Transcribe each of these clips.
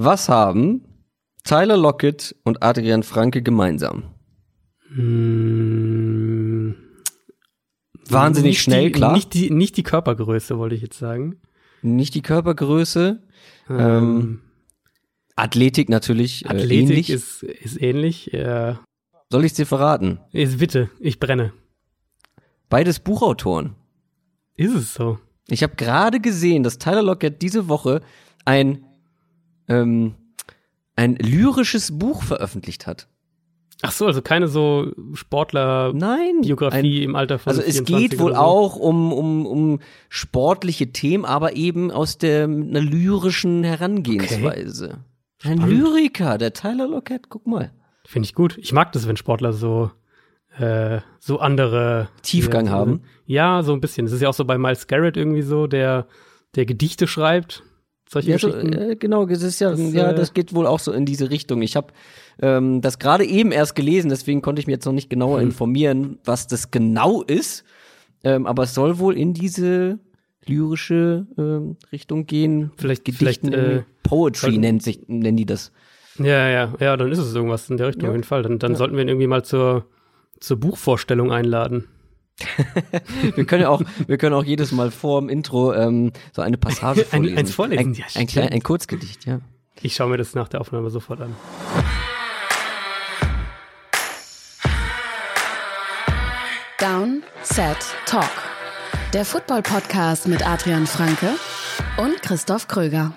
Was haben Tyler Lockett und Adrian Franke gemeinsam? Hm, Wahnsinnig nicht schnell, die, klar. Nicht die, nicht die Körpergröße, wollte ich jetzt sagen. Nicht die Körpergröße. Ähm, Athletik natürlich äh, Athletik ähnlich. Ist, ist ähnlich. Äh, Soll ich dir verraten? ist bitte, ich brenne. Beides Buchautoren. Ist es so? Ich habe gerade gesehen, dass Tyler Lockett diese Woche ein ähm, ein lyrisches Buch veröffentlicht hat. Ach so, also keine so Sportler-Biografie Nein, ein, im Alter von also es 24 geht wohl so. auch um, um, um sportliche Themen, aber eben aus der einer lyrischen Herangehensweise. Ein Spannend. Lyriker, der Tyler Lockett, guck mal. Finde ich gut. Ich mag das, wenn Sportler so äh, so andere Tiefgang ja, so, haben. Ja, so ein bisschen. Das ist ja auch so bei Miles Garrett irgendwie so, der der Gedichte schreibt. Solche Ja, so, äh, genau, das ist ja, Das, ja, äh, das geht wohl auch so in diese Richtung. Ich habe ähm, das gerade eben erst gelesen, deswegen konnte ich mir jetzt noch nicht genauer Hm. informieren, was das genau ist. Ähm, aber es soll wohl in diese lyrische ähm, Richtung gehen. Vielleicht- Gedichten, vielleicht, äh. Poetry sollten- nennt sich, nennen die das. Ja, ja, ja, dann ist es irgendwas in der Richtung Ja. auf jeden Fall. Dann, dann Ja. sollten wir ihn irgendwie mal zur, zur Buchvorstellung einladen. Wir können ja auch, wir können auch jedes Mal vor dem Intro ähm, so eine Passage Ein- vorlesen. eins vorlesen, Ein, ja, ein, klein, ein Kurzgedicht, ja. Ich schaue mir das nach der Aufnahme sofort an. Down, Set, Talk. Der Football-Podcast mit Adrian Franke und Christoph Kröger.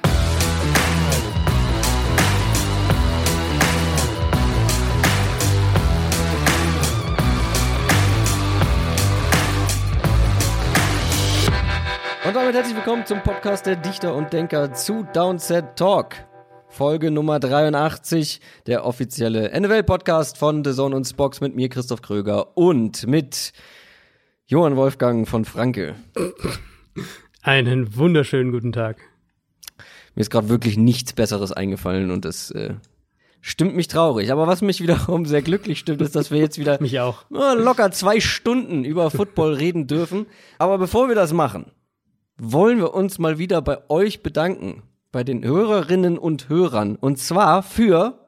Und damit herzlich willkommen zum Podcast der Dichter und Denker zu Downset Talk. Folge Nummer 83, der offizielle NFL-Podcast von The Zone und Spox mit mir, Christoph Kröger, und mit Johann Wolfgang von Franke. Einen wunderschönen guten Tag. Mir ist gerade wirklich nichts Besseres eingefallen und das äh, stimmt mich traurig. Aber was mich wiederum sehr glücklich stimmt, ist, dass wir jetzt wieder Mich auch. Ah, locker zwei Stunden über Football reden dürfen. Aber bevor wir das machen, wollen wir uns mal wieder bei euch bedanken, bei den Hörerinnen und Hörern. Und zwar für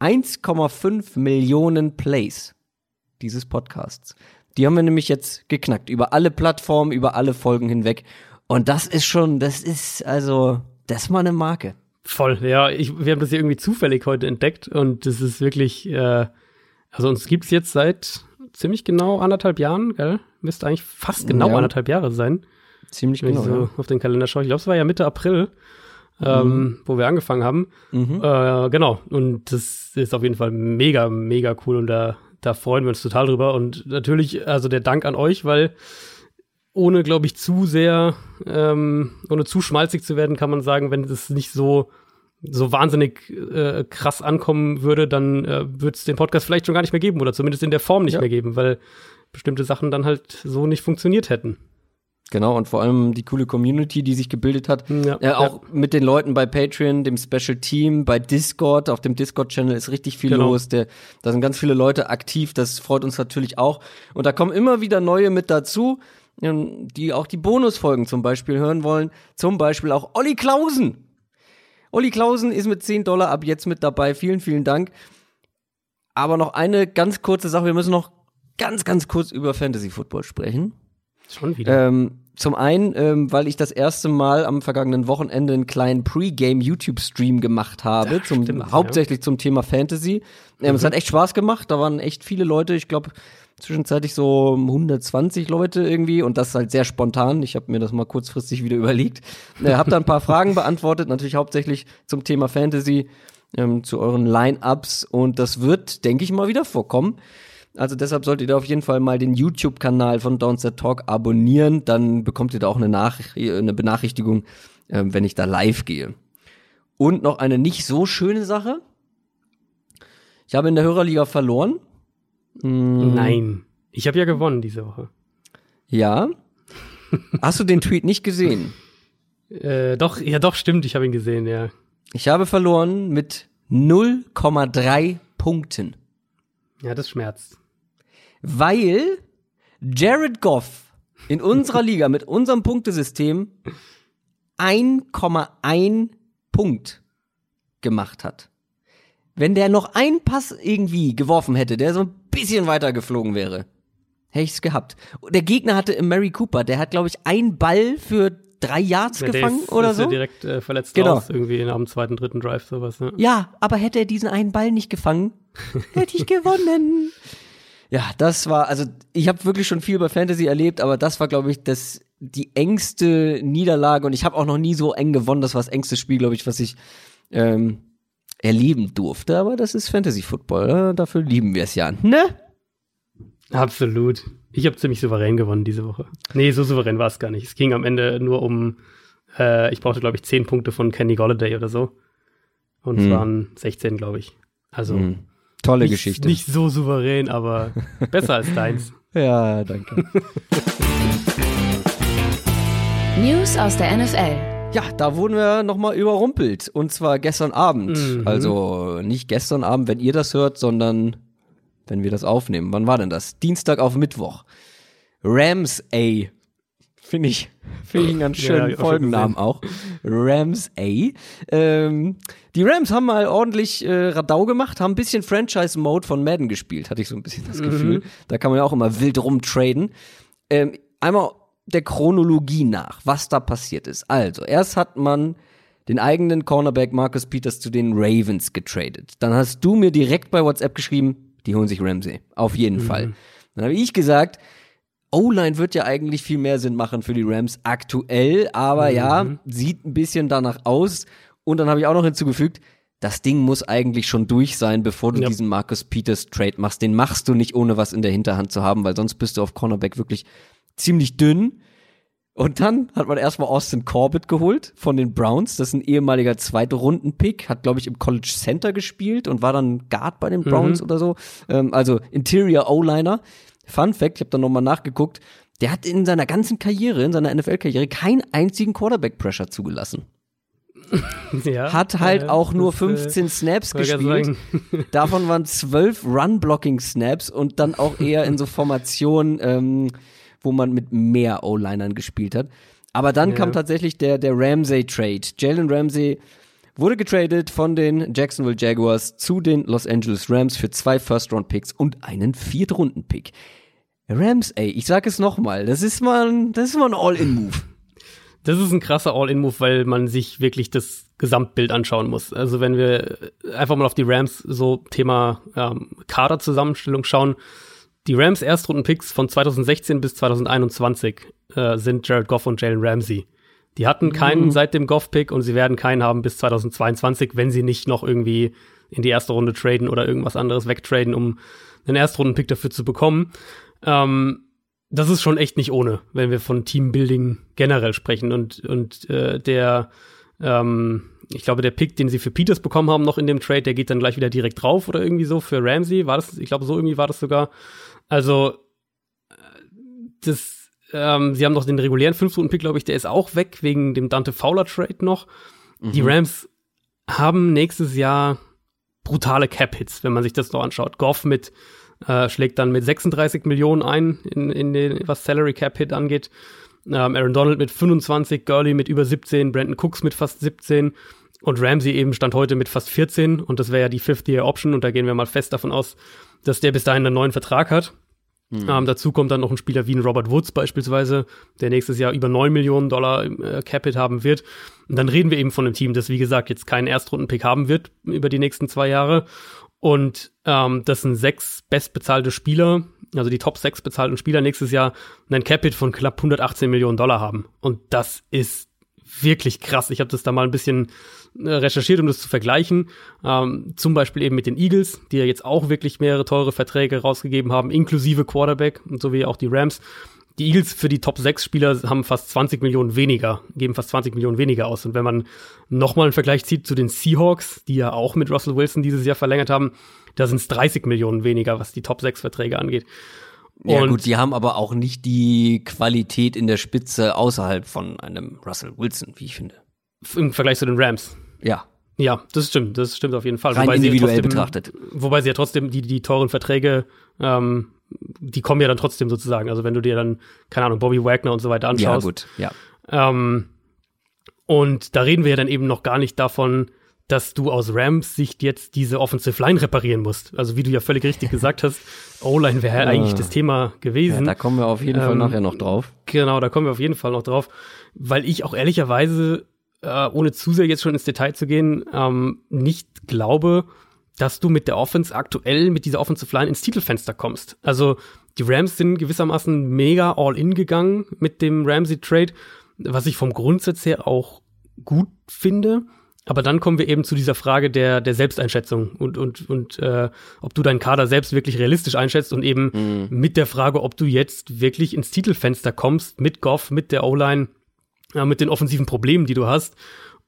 1,5 Millionen Plays dieses Podcasts. Die haben wir nämlich jetzt geknackt, über alle Plattformen, über alle Folgen hinweg. Und das ist schon, das ist also, das ist mal eine Marke. Voll, ja. Ich, wir haben das hier irgendwie zufällig heute entdeckt und das ist wirklich, äh, also uns gibt's jetzt seit ziemlich genau anderthalb Jahren, gell? Müsste eigentlich fast genau Ja. anderthalb Jahre sein, Ziemlich wenn genau. ich so ja. auf den Kalender schaue. Ich glaube, es war ja Mitte April, ähm, wo wir angefangen haben. Mhm. Äh, genau. Und das ist auf jeden Fall mega, mega cool und da, da freuen wir uns total drüber. Und natürlich, also der Dank an euch, weil ohne, glaube ich, zu sehr, ähm, ohne zu schmalzig zu werden, kann man sagen, wenn es nicht so so wahnsinnig äh, krass ankommen würde, dann äh, würde es den Podcast vielleicht schon gar nicht mehr geben oder zumindest in der Form nicht Ja. mehr geben, weil bestimmte Sachen dann halt so nicht funktioniert hätten. Genau, und vor allem die coole Community, die sich gebildet hat. Ja, äh, auch mit den Leuten bei Patreon, dem Special Team, bei Discord, auf dem Discord-Channel ist richtig viel Genau. los. Der, da sind ganz viele Leute aktiv, das freut uns natürlich auch. Und da kommen immer wieder neue mit dazu, ähm, die auch die Bonusfolgen zum Beispiel hören wollen. Zum Beispiel auch Olli Klausen. Olli Klausen ist mit 10 Dollar ab jetzt mit dabei. Vielen, vielen Dank. Aber noch eine ganz kurze Sache. Wir müssen noch ganz, ganz kurz über Fantasy Football sprechen. Schon wieder. Ähm, zum einen, ähm, weil ich das erste Mal am vergangenen Wochenende einen kleinen Pre-Game YouTube-Stream gemacht habe, Ach, zum, stimmt, ja. Mhm. hauptsächlich zum Thema Fantasy. Ähm, Es hat echt Spaß gemacht, da waren echt viele Leute, ich glaube zwischenzeitlich so 120 Leute irgendwie und das halt sehr spontan. Ich habe mir das mal kurzfristig wieder überlegt. Äh, hab da ein paar Fragen beantwortet, natürlich hauptsächlich zum Thema Fantasy, ähm, zu euren Line-Ups und das wird, denke ich mal, wieder vorkommen. Also deshalb solltet ihr auf jeden Fall mal den YouTube-Kanal von Downset Talk abonnieren. Dann bekommt ihr da auch eine, Nach eine Benachrichtigung, ähm, wenn ich da live gehe. Und noch eine nicht so schöne Sache. Ich habe in der Hörerliga verloren. Mm, Nein. Ich habe ja gewonnen diese Woche. Ja. Hast du den Tweet nicht gesehen? Äh, doch, ja doch, stimmt, ich habe ihn gesehen, ja. Ich habe verloren mit 0,3 Punkten. Ja, das schmerzt. Weil Jared Goff in unserer Liga mit unserem Punktesystem 1,1 Punkt gemacht hat, wenn der noch einen Pass irgendwie geworfen hätte, der so ein bisschen weiter geflogen wäre, hätte ich es gehabt. Der Gegner hatte im Mary Cooper, der hat, glaube ich, einen Ball für drei Yards ja, gefangen ist, oder ist so. Ja direkt äh, verletzt genau. raus, irgendwie einem zweiten, dritten Drive, sowas. Ne? Ja, aber hätte er diesen einen Ball nicht gefangen, hätte ich gewonnen. Ja, das war, also ich habe wirklich schon viel bei Fantasy erlebt, aber das war, glaube ich, das die engste Niederlage und ich habe auch noch nie so eng gewonnen. Das war das engste Spiel, glaube ich, was ich ähm, erleben durfte. Aber das ist Fantasy Football. Äh? Dafür lieben wir es ja, ne? Absolut. Ich habe ziemlich souverän gewonnen diese Woche. Nee, so souverän war es gar nicht. Es ging am Ende nur um, äh, ich brauchte, glaube ich, 10 Punkte von Kenny Golladay oder so. Und es hm. waren 16, glaube ich. Also hm. Tolle nicht, Geschichte. Nicht so souverän, aber besser als deins. Ja, danke. News aus der NFL. Ja, da wurden wir nochmal überrumpelt. Und zwar gestern Abend. Mhm. Also nicht gestern Abend, wenn ihr das hört, sondern wenn wir das aufnehmen. Wann war denn das? Dienstag auf Mittwoch. Rams A. Finde ich, finde ich einen ganz schönen ja, Folgennamen auch. Rams A. Ähm, die Rams haben mal ordentlich äh, Radau gemacht, haben ein bisschen Franchise-Mode von Madden gespielt, hatte ich so ein bisschen das Gefühl. Mhm. Da kann man ja auch immer wild rumtraden. Ähm, einmal der Chronologie nach, was da passiert ist. Also, erst hat man den eigenen Cornerback Marcus Peters zu den Ravens getradet. Dann hast du mir direkt bei WhatsApp geschrieben, die holen sich Ramsey. Auf jeden mhm. Fall. Dann habe ich gesagt, O-Line wird ja eigentlich viel mehr Sinn machen für die Rams aktuell, aber mhm. ja, sieht ein bisschen danach aus. Und dann habe ich auch noch hinzugefügt, das Ding muss eigentlich schon durch sein, bevor du ja. diesen Marcus Peters Trade machst. Den machst du nicht, ohne was in der Hinterhand zu haben, weil sonst bist du auf Cornerback wirklich ziemlich dünn. Und dann hat man erstmal Austin Corbett geholt von den Browns. Das ist ein ehemaliger Zweite-Runden-Pick, hat, glaube ich, im College Center gespielt und war dann Guard bei den Browns mhm. oder so. Ähm, also Interior O-Liner. Fun Fact, ich habe dann nochmal nachgeguckt, der hat in seiner ganzen Karriere, in seiner NFL-Karriere, keinen einzigen Quarterback-Pressure zugelassen. Ja, hat halt äh, auch nur 15 äh, Snaps gespielt. Davon waren 12 Run-Blocking-Snaps und dann auch eher in so Formationen, ähm, wo man mit mehr O-Linern gespielt hat. Aber dann ja. kam tatsächlich der, der Ramsey-Trade. Jalen Ramsey wurde getradet von den Jacksonville Jaguars zu den Los Angeles Rams für zwei First-Round-Picks und einen Viertrunden-Pick. Rams, ey, ich sag es nochmal, das ist mal, ein, All-In-Move. Das ist ein krasser All-In-Move, weil man sich wirklich das Gesamtbild anschauen muss. Also wenn wir einfach mal auf die Rams so Thema ähm, Kaderzusammenstellung schauen, die Rams Erstrunden-Picks von 2016 bis 2021 äh, sind Jared Goff und Jalen Ramsey. Die hatten keinen mhm. seit dem Goff-Pick und sie werden keinen haben bis 2022, wenn sie nicht noch irgendwie in die erste Runde traden oder irgendwas anderes wegtraden, um einen Erstrunden-Pick dafür zu bekommen. Ähm, das ist schon echt nicht ohne, wenn wir von Teambuilding generell sprechen. Und, und äh, der, ähm, ich glaube, der Pick, den sie für Peters bekommen haben, noch in dem Trade, der geht dann gleich wieder direkt drauf oder irgendwie so für Ramsey. War das, ich glaube, so irgendwie war das sogar. Also, das, ähm, sie haben noch den regulären Fünf-Runden-Pick, glaube ich, der ist auch weg, wegen dem Dante Fowler-Trade noch. Mhm. Die Rams haben nächstes Jahr brutale Cap-Hits, wenn man sich das noch anschaut. Goff mit, äh, schlägt dann mit 36 Millionen ein, in, in den, was Salary Cap-Hit angeht. Ähm, Aaron Donald mit 25, Gurley mit über 17, Brandon Cooks mit fast 17 und Ramsey eben stand heute mit fast 14 und das wäre ja die Fifth-Year-Option und da gehen wir mal fest davon aus, dass der bis dahin einen neuen Vertrag hat. Mhm. Ähm, dazu kommt dann noch ein Spieler wie ein Robert Woods beispielsweise, der nächstes Jahr über 9 Millionen Dollar äh, Capit haben wird. Und dann reden wir eben von einem Team, das wie gesagt jetzt keinen Erstrunden-Pick haben wird über die nächsten zwei Jahre. Und ähm, das sind sechs bestbezahlte Spieler, also die Top sechs bezahlten Spieler nächstes Jahr einen Capit von knapp 118 Millionen Dollar haben. Und das ist wirklich krass. Ich habe das da mal ein bisschen äh, recherchiert, um das zu vergleichen. Ähm, zum Beispiel eben mit den Eagles, die ja jetzt auch wirklich mehrere teure Verträge rausgegeben haben, inklusive Quarterback, so wie auch die Rams. Die Eagles für die Top 6 Spieler haben fast 20 Millionen weniger, geben fast 20 Millionen weniger aus. Und wenn man nochmal einen Vergleich zieht zu den Seahawks, die ja auch mit Russell Wilson dieses Jahr verlängert haben, da sind es 30 Millionen weniger, was die Top 6 Verträge angeht. Ja gut, die haben aber auch nicht die Qualität in der Spitze außerhalb von einem Russell Wilson, wie ich finde. Im Vergleich zu den Rams. Ja. Ja, das stimmt, das stimmt auf jeden Fall. Rein wobei individuell trotzdem, betrachtet. Wobei sie ja trotzdem die, die teuren Verträge, ähm, die kommen ja dann trotzdem sozusagen. Also wenn du dir dann, keine Ahnung, Bobby Wagner und so weiter anschaust. Ja, gut, ja. Ähm, und da reden wir ja dann eben noch gar nicht davon, dass du aus Rams Sicht jetzt diese Offensive Line reparieren musst. Also wie du ja völlig richtig gesagt hast, O-Line wäre ja. eigentlich das Thema gewesen. Ja, da kommen wir auf jeden ähm, Fall nachher noch drauf. Genau, da kommen wir auf jeden Fall noch drauf, weil ich auch ehrlicherweise, äh, ohne zu sehr jetzt schon ins Detail zu gehen, ähm, nicht glaube, dass du mit der Offense aktuell mit dieser Offensive Line ins Titelfenster kommst. Also die Rams sind gewissermaßen mega all in gegangen mit dem Ramsey Trade, was ich vom Grundsatz her auch gut finde. Aber dann kommen wir eben zu dieser Frage der, der Selbsteinschätzung und, und, und äh, ob du deinen Kader selbst wirklich realistisch einschätzt und eben mhm. mit der Frage, ob du jetzt wirklich ins Titelfenster kommst mit Goff, mit der O-Line, äh, mit den offensiven Problemen, die du hast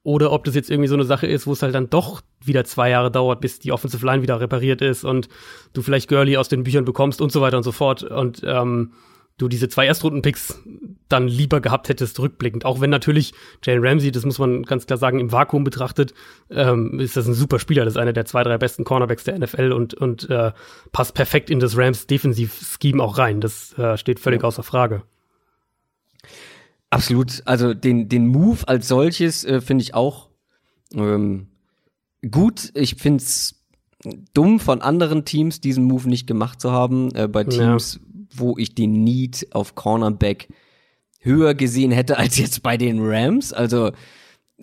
oder ob das jetzt irgendwie so eine Sache ist, wo es halt dann doch wieder zwei Jahre dauert, bis die Offensive Line wieder repariert ist und du vielleicht Gurley aus den Büchern bekommst und so weiter und so fort und ähm, du diese zwei Erstrunden-Picks dann lieber gehabt hättest, rückblickend. Auch wenn natürlich Jane Ramsey, das muss man ganz klar sagen, im Vakuum betrachtet, ähm, ist das ein super Spieler. Das ist einer der zwei, drei besten Cornerbacks der NFL und, und äh, passt perfekt in das Rams Defensiv-Scheme auch rein. Das äh, steht völlig ja. außer Frage. Absolut. Also den, den Move als solches äh, finde ich auch ähm, gut. Ich finde es dumm von anderen Teams, diesen Move nicht gemacht zu haben. Äh, bei Teams, ja. Wo ich den Need auf Cornerback höher gesehen hätte als jetzt bei den Rams. Also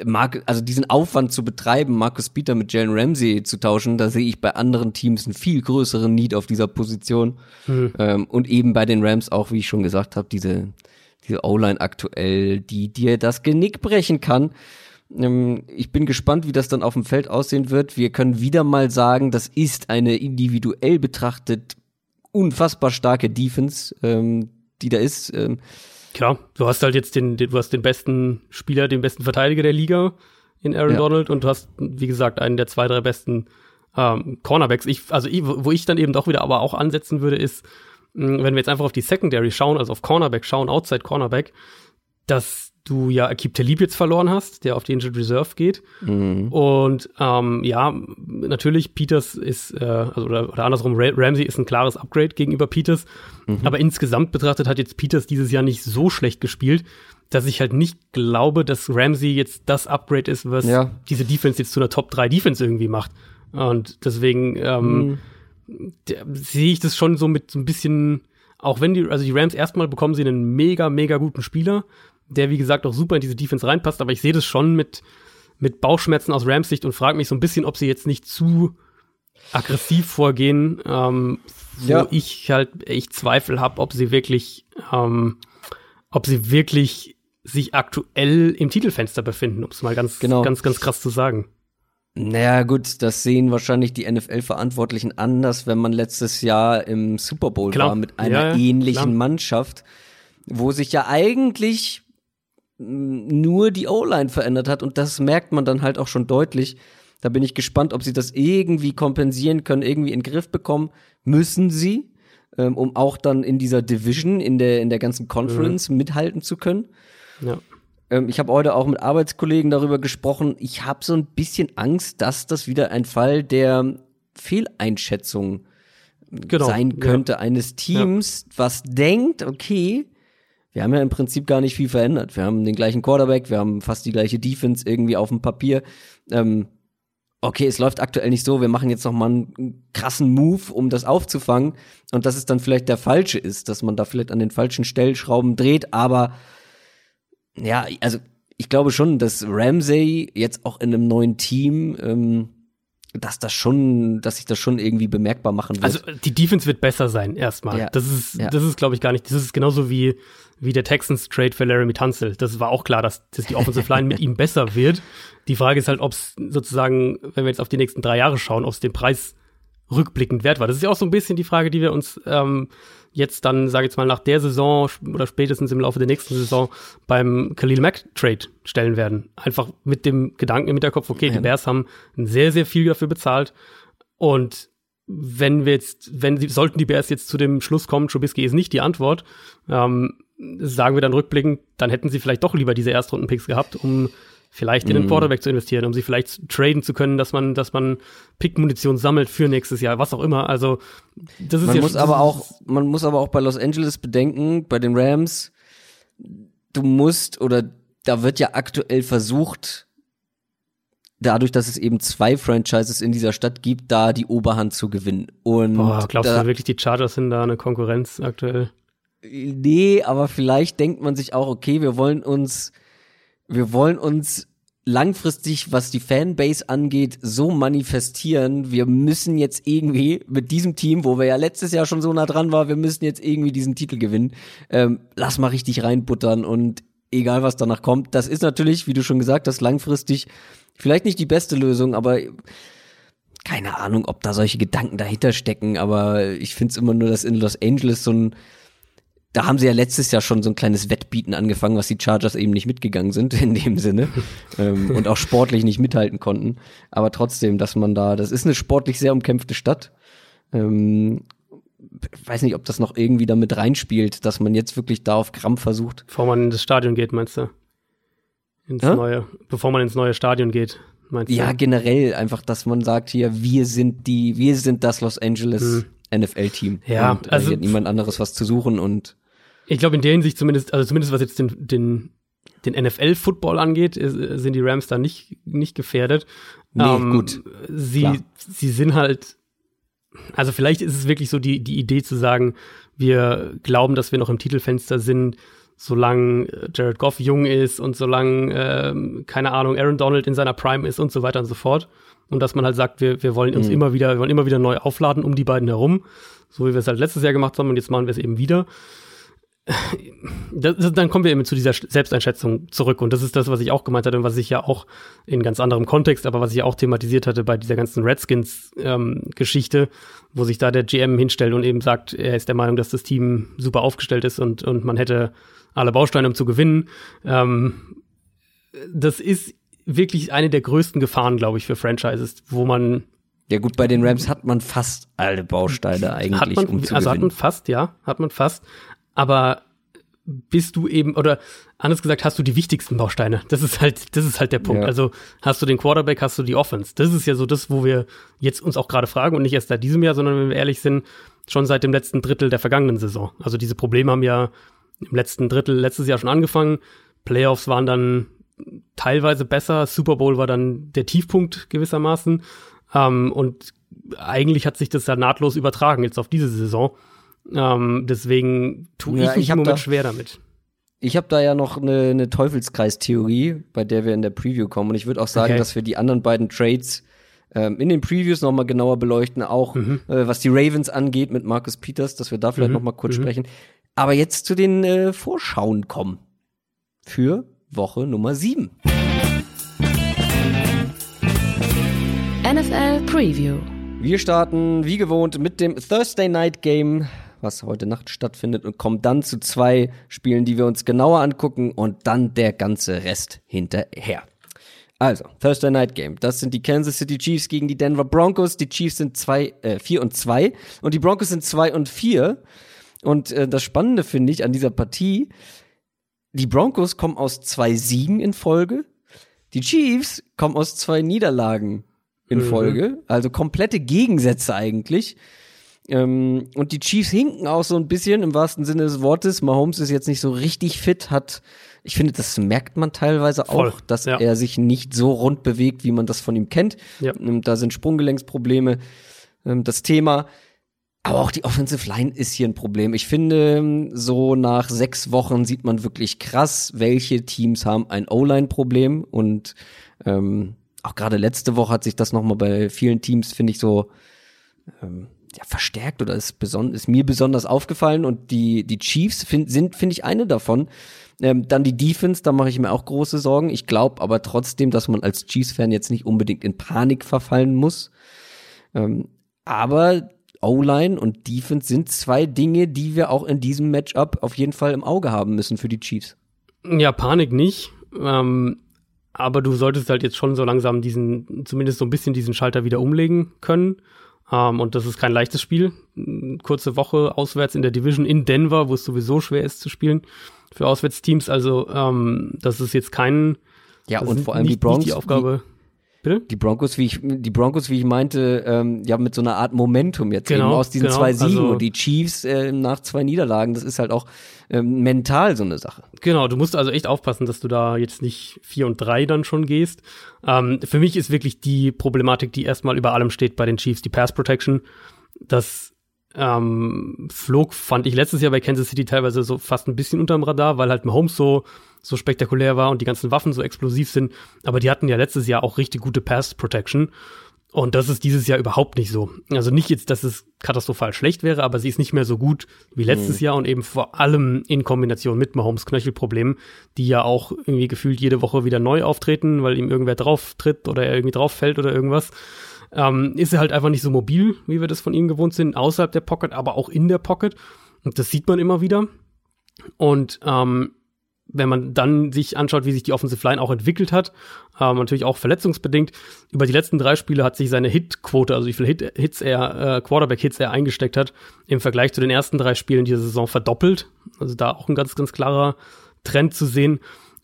Mark, also diesen Aufwand zu betreiben, Marcus Peter mit Jalen Ramsey zu tauschen, da sehe ich bei anderen Teams einen viel größeren Need auf dieser Position. Mhm. Ähm, und eben bei den Rams auch, wie ich schon gesagt habe, diese diese O-Line aktuell, die dir das Genick brechen kann. Ähm, ich bin gespannt, wie das dann auf dem Feld aussehen wird. Wir können wieder mal sagen, das ist eine individuell betrachtet unfassbar starke Defense, ähm, die da ist. Ähm, Klar, du hast halt jetzt den, du hast den besten Spieler, den besten Verteidiger der Liga in Aaron ja. Donald und du hast, wie gesagt, einen der zwei, drei besten ähm, Cornerbacks. Ich, also ich, wo ich dann eben doch wieder aber auch ansetzen würde, ist, wenn wir jetzt einfach auf die Secondary schauen, also auf Cornerback schauen, Outside Cornerback, dass du ja Akib Talib jetzt verloren hast, der auf die Injured Reserve geht. Mhm. Und ähm, ja, natürlich, Peters ist, äh, also oder, oder andersrum, Ramsey ist ein klares Upgrade gegenüber Peters. Mhm. Aber insgesamt betrachtet hat jetzt Peters dieses Jahr nicht so schlecht gespielt, dass ich halt nicht glaube, dass Ramsey jetzt das Upgrade ist, was ja. diese Defense jetzt zu einer Top 3 Defense irgendwie macht. Und deswegen ähm, mhm sehe ich das schon so mit so ein bisschen, auch wenn die, also die Rams erstmal bekommen sie einen mega, mega guten Spieler, der wie gesagt auch super in diese Defense reinpasst, aber ich sehe das schon mit, mit Bauchschmerzen aus Rams Sicht und frage mich so ein bisschen, ob sie jetzt nicht zu aggressiv vorgehen, ähm, wo ja. ich halt echt Zweifel habe, ob sie wirklich, ähm, ob sie wirklich sich aktuell im Titelfenster befinden, um es mal ganz, genau. ganz, ganz krass zu sagen. Naja, gut, das sehen wahrscheinlich die NFL-Verantwortlichen anders, wenn man letztes Jahr im Super Bowl klar. war mit einer ja, ähnlichen klar. Mannschaft, wo sich ja eigentlich nur die O-Line verändert hat und das merkt man dann halt auch schon deutlich. Da bin ich gespannt, ob sie das irgendwie kompensieren können, irgendwie in den Griff bekommen. Müssen sie, ähm, um auch dann in dieser Division, in der, in der ganzen Conference mhm. mithalten zu können. Ja. Ähm, ich habe heute auch mit Arbeitskollegen darüber gesprochen. Ich habe so ein bisschen Angst, dass das wieder ein Fall der Fehleinschätzung genau, sein könnte ja. eines Teams, ja. was denkt, okay, wir haben ja im Prinzip gar nicht viel verändert. Wir haben den gleichen Quarterback, wir haben fast die gleiche Defense irgendwie auf dem Papier. Ähm, okay, es läuft aktuell nicht so, wir machen jetzt noch mal einen krassen Move, um das aufzufangen und dass es dann vielleicht der falsche ist, dass man da vielleicht an den falschen Stellschrauben dreht, aber ja, also ich glaube schon, dass Ramsey jetzt auch in einem neuen Team, ähm, dass das schon, dass sich das schon irgendwie bemerkbar machen wird. Also die Defense wird besser sein erstmal. Ja. Das ist, ja. das ist, glaube ich, gar nicht. Das ist genauso wie wie der Texans Trade für Laramie Tunsil. Das war auch klar, dass, dass die Offensive Line mit ihm besser wird. Die Frage ist halt, ob es sozusagen, wenn wir jetzt auf die nächsten drei Jahre schauen, ob es den Preis rückblickend wert war. Das ist ja auch so ein bisschen die Frage, die wir uns ähm, jetzt dann, sage ich jetzt mal, nach der Saison oder spätestens im Laufe der nächsten Saison beim Khalil Mack Trade stellen werden. Einfach mit dem Gedanken im Hinterkopf, okay, ja. die Bears haben sehr, sehr viel dafür bezahlt und wenn wir jetzt, wenn sie, sollten die Bears jetzt zu dem Schluss kommen, Trubisky ist nicht die Antwort, ähm, sagen wir dann rückblickend, dann hätten sie vielleicht doch lieber diese Erstrunden-Picks gehabt, um vielleicht in den mhm. Quarterback zu investieren, um sie vielleicht traden zu können, dass man, dass man Pick-Munition sammelt für nächstes Jahr, was auch immer. Also das ist man ja muss aber auch, man muss aber auch bei Los Angeles bedenken, bei den Rams, du musst oder da wird ja aktuell versucht, dadurch, dass es eben zwei Franchises in dieser Stadt gibt, da die Oberhand zu gewinnen. Und Boah, glaubst da, du wirklich, die Chargers sind da eine Konkurrenz aktuell? Nee, aber vielleicht denkt man sich auch, okay, wir wollen uns, wir wollen uns langfristig, was die Fanbase angeht, so manifestieren. Wir müssen jetzt irgendwie mit diesem Team, wo wir ja letztes Jahr schon so nah dran waren, wir müssen jetzt irgendwie diesen Titel gewinnen. Ähm, lass mal richtig reinbuttern und egal was danach kommt. Das ist natürlich, wie du schon gesagt hast, langfristig vielleicht nicht die beste Lösung, aber keine Ahnung, ob da solche Gedanken dahinter stecken, aber ich finde es immer nur, dass in Los Angeles so ein da haben sie ja letztes Jahr schon so ein kleines Wettbieten angefangen, was die Chargers eben nicht mitgegangen sind in dem Sinne ähm, und auch sportlich nicht mithalten konnten. Aber trotzdem, dass man da, das ist eine sportlich sehr umkämpfte Stadt. Ähm, weiß nicht, ob das noch irgendwie damit reinspielt, dass man jetzt wirklich da auf Krampf versucht. Bevor man in das Stadion geht, meinst du? Ins Hä? neue, bevor man ins neue Stadion geht, meinst Ja, du? generell einfach, dass man sagt hier, wir sind die, wir sind das Los Angeles NFL-Team. Ja, und, äh, also- hier hat niemand anderes was zu suchen und Ich glaube, in der Hinsicht zumindest, also zumindest was jetzt den, den, den NFL-Football angeht, sind die Rams da nicht, nicht gefährdet. Ähm, Nee, gut. Sie, Klar. sie sind halt, also vielleicht ist es wirklich so die, die Idee zu sagen, wir glauben, dass wir noch im Titelfenster sind, solange äh, Jared Goff jung ist und solange, ähm, keine Ahnung, Aaron Donald in seiner Prime ist und so weiter und so fort. Und dass man halt sagt, wir, wir wollen uns Mhm. immer wieder, wir wollen immer wieder neu aufladen um die beiden herum. So wie wir es halt letztes Jahr gemacht haben und jetzt machen wir es eben wieder das, dann kommen wir eben zu dieser Selbsteinschätzung zurück. Und das ist das, was ich auch gemeint hatte und was ich ja auch in ganz anderem Kontext, aber was ich ja auch thematisiert hatte bei dieser ganzen Redskins-Geschichte, wo sich da der GM hinstellt und eben sagt, er ist der Meinung, dass das Team super aufgestellt ist und, und man hätte alle Bausteine, um zu gewinnen. Ähm, das ist wirklich eine der größten Gefahren, glaube ich, für Franchises, wo man ja gut, bei den Rams hat man fast alle Bausteine eigentlich, hat man, um zu also hat gewinnen. man fast, ja, hat man fast. Aber bist du eben, oder anders gesagt, hast du die wichtigsten Bausteine. Das ist halt, das ist halt der Punkt. Ja. Also hast du den Quarterback, hast du die Offense. Das ist ja so das, wo wir jetzt uns auch gerade fragen und nicht erst seit diesem Jahr, sondern wenn wir ehrlich sind, schon seit dem letzten Drittel der vergangenen Saison. Also diese Probleme haben ja im letzten Drittel letztes Jahr schon angefangen. Playoffs waren dann teilweise besser. Super Bowl war dann der Tiefpunkt gewissermaßen. Ähm, und eigentlich hat sich das ja nahtlos übertragen jetzt auf diese Saison. Ähm, deswegen tue Ja, ich mich ich im Moment da- schwer damit. Ich habe da ja noch eine, eine Teufelskreis-Theorie, bei der wir in der Preview kommen. Und ich würde auch sagen, Okay. dass wir die anderen beiden Trades ähm, in den Previews noch mal genauer beleuchten, auch Mhm. äh, was die Ravens angeht mit Marcus Peters, dass wir da vielleicht noch mal kurz sprechen. Aber jetzt zu den äh, Vorschauen kommen. Für Woche Nummer 7. NFL Preview. Wir starten wie gewohnt mit dem Thursday Night Game, was heute Nacht stattfindet, und kommen dann zu zwei Spielen, die wir uns genauer angucken und dann der ganze Rest hinterher. Also, Thursday Night Game. Das sind die Kansas City Chiefs gegen die Denver Broncos. Die Chiefs sind zwei, äh, vier und zwei und die Broncos sind zwei und vier. Und äh, das Spannende finde ich an dieser Partie, die Broncos kommen aus zwei Siegen in Folge. Die Chiefs kommen aus zwei Niederlagen in Mhm. Folge. Also komplette Gegensätze eigentlich. Ähm, und die Chiefs hinken auch so ein bisschen im wahrsten Sinne des Wortes. Mahomes ist jetzt nicht so richtig fit, hat, ich finde, das merkt man teilweise Voll, auch, dass ja. er sich nicht so rund bewegt, wie man das von ihm kennt. Ja. Ähm, Da sind Sprunggelenksprobleme ähm, das Thema. Aber auch die Offensive Line ist hier ein Problem. Ich finde, ähm, so nach sechs Wochen sieht man wirklich krass, welche Teams haben ein O-Line-Problem. Und ähm, auch gerade letzte Woche hat sich das nochmal bei vielen Teams, finde ich, so ähm, ja, verstärkt oder ist, ist mir besonders aufgefallen. Und die, die Chiefs find, sind, finde ich, eine davon. Ähm, dann die Defense, da mache ich mir auch große Sorgen. Ich glaube aber trotzdem, dass man als Chiefs-Fan jetzt nicht unbedingt in Panik verfallen muss. Ähm, aber O-Line und Defense sind zwei Dinge, die wir auch in diesem Matchup auf jeden Fall im Auge haben müssen für die Chiefs. Ja, Panik nicht. Ähm, aber du solltest halt jetzt schon so langsam diesen, zumindest so ein bisschen diesen Schalter wieder umlegen können. Ähm, und das ist kein leichtes Spiel. Kurze Woche auswärts in der Division in Denver, wo es sowieso schwer ist zu spielen für Auswärtsteams. Also ähm, das ist jetzt kein Ja, und vor allem nicht, die. Nicht die Aufgabe. Bitte? Die Broncos, wie ich, die Broncos, wie ich meinte, ähm, ja, mit so einer Art Momentum jetzt Genau, eben aus diesen genau, zwei Siegen also- und die Chiefs äh, nach zwei Niederlagen, das ist halt auch ähm, mental so eine Sache. Genau, du musst also echt aufpassen, dass du da jetzt nicht vier und drei dann schon gehst. Ähm, für mich ist wirklich die Problematik, die erstmal über allem steht bei den Chiefs, die Pass Protection. Das ähm, flog, fand ich letztes Jahr bei Kansas City teilweise so fast ein bisschen unterm Radar, weil halt Mahomes so, so spektakulär war und die ganzen Waffen so explosiv sind. Aber die hatten ja letztes Jahr auch richtig gute Pass Protection. Und das ist dieses Jahr überhaupt nicht so. Also nicht jetzt, dass es katastrophal schlecht wäre, aber sie ist nicht mehr so gut wie letztes Jahr und eben vor allem in Kombination mit Mahomes Knöchelproblemen, die ja auch irgendwie gefühlt jede Woche wieder neu auftreten, weil ihm irgendwer drauf tritt oder er irgendwie drauf fällt oder irgendwas. Ähm, ist er halt einfach nicht so mobil, wie wir das von ihm gewohnt sind, außerhalb der Pocket, aber auch in der Pocket. Und das sieht man immer wieder. Und ähm, wenn man dann sich anschaut, wie sich die Offensive Line auch entwickelt hat, ähm, natürlich auch verletzungsbedingt, über die letzten drei Spiele hat sich seine Hitquote, also wie viele Hit, Hits er, äh, Quarterback-Hits er eingesteckt hat, im Vergleich zu den ersten drei Spielen dieser Saison verdoppelt. Also da auch ein ganz, ganz klarer Trend zu sehen.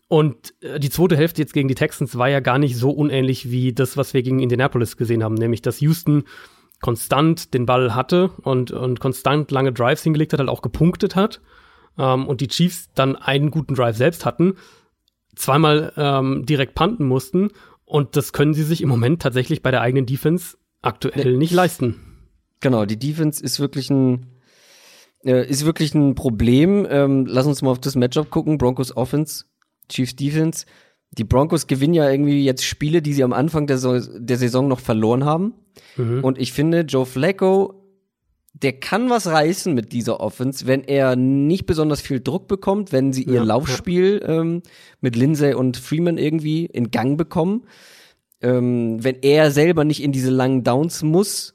Und äh, die zweite Hälfte jetzt gegen die Texans war ja gar nicht so unähnlich wie das, was wir gegen Indianapolis gesehen haben, nämlich dass Houston konstant den Ball hatte und, und konstant lange Drives hingelegt hat, halt auch gepunktet hat. Ähm, und die Chiefs dann einen guten Drive selbst hatten, zweimal ähm, direkt punten mussten. Und das können sie sich im Moment tatsächlich bei der eigenen Defense aktuell nicht leisten. Genau, die Defense ist wirklich ein äh, ist wirklich ein Problem. Ähm, lass uns mal auf das Matchup gucken. Broncos Offense, Chiefs Defense. Die Broncos gewinnen ja irgendwie jetzt Spiele, die sie am Anfang der, so der Saison noch verloren haben. Mhm. Und ich finde, Joe Flacco, der kann was reißen mit dieser Offense, wenn er nicht besonders viel Druck bekommt, wenn sie ihr Ja, Laufspiel ähm, mit Lindsay und Freeman irgendwie in Gang bekommen. Ähm, wenn er selber nicht in diese langen Downs muss,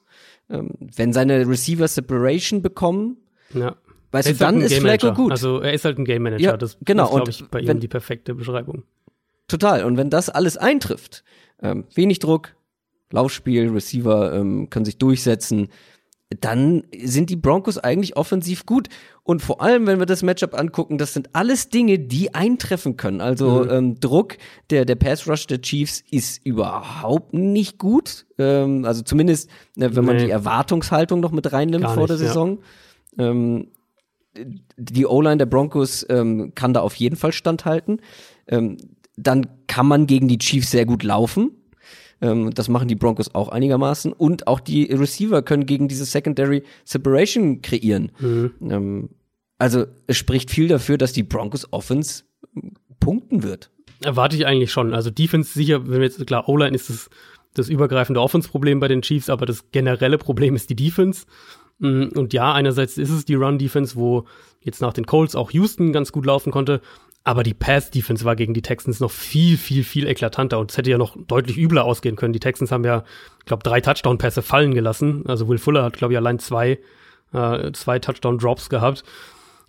ähm, wenn seine Receiver Separation bekommen, Ja. Weißt Er du, dann halt ist Flacco gut. Also er ist halt ein Game Manager. Ja, das genau. ist, glaube ich, bei wenn- ihm die perfekte Beschreibung. Total. Und wenn das alles eintrifft, ähm, wenig Druck, Laufspiel, Receiver ähm, können sich durchsetzen, dann sind die Broncos eigentlich offensiv gut. Und vor allem, wenn wir das Matchup angucken, das sind alles Dinge, die eintreffen können. Also Mhm. ähm, Druck, der, der Pass Rush der Chiefs ist überhaupt nicht gut. Ähm, also zumindest, äh, wenn man Nee. die Erwartungshaltung noch mit reinnimmt Gar vor der nicht, ja. Saison. Ähm, die O-Line der Broncos ähm, kann da auf jeden Fall standhalten. Ähm, dann kann man gegen die Chiefs sehr gut laufen. Ähm, das machen die Broncos auch einigermaßen. Und auch die Receiver können gegen diese Secondary Separation kreieren. Ähm, also es spricht viel dafür, dass die Broncos Offense punkten wird. Erwarte ich eigentlich schon. Also Defense sicher, wenn wir jetzt, klar, O-Line ist das, das übergreifende Offense-Problem bei den Chiefs, aber das generelle Problem ist die Defense. Mm, Und ja, einerseits ist es die Run-Defense, wo jetzt nach den Colts auch Houston ganz gut laufen konnte. Aber die Pass-Defense war gegen die Texans noch viel, viel, viel eklatanter und es hätte ja noch deutlich übler ausgehen können. Die Texans haben ja, ich glaube, drei Touchdown-Pässe fallen gelassen. Also Will Fuller hat, glaube ich, allein zwei, äh, zwei Touchdown-Drops gehabt.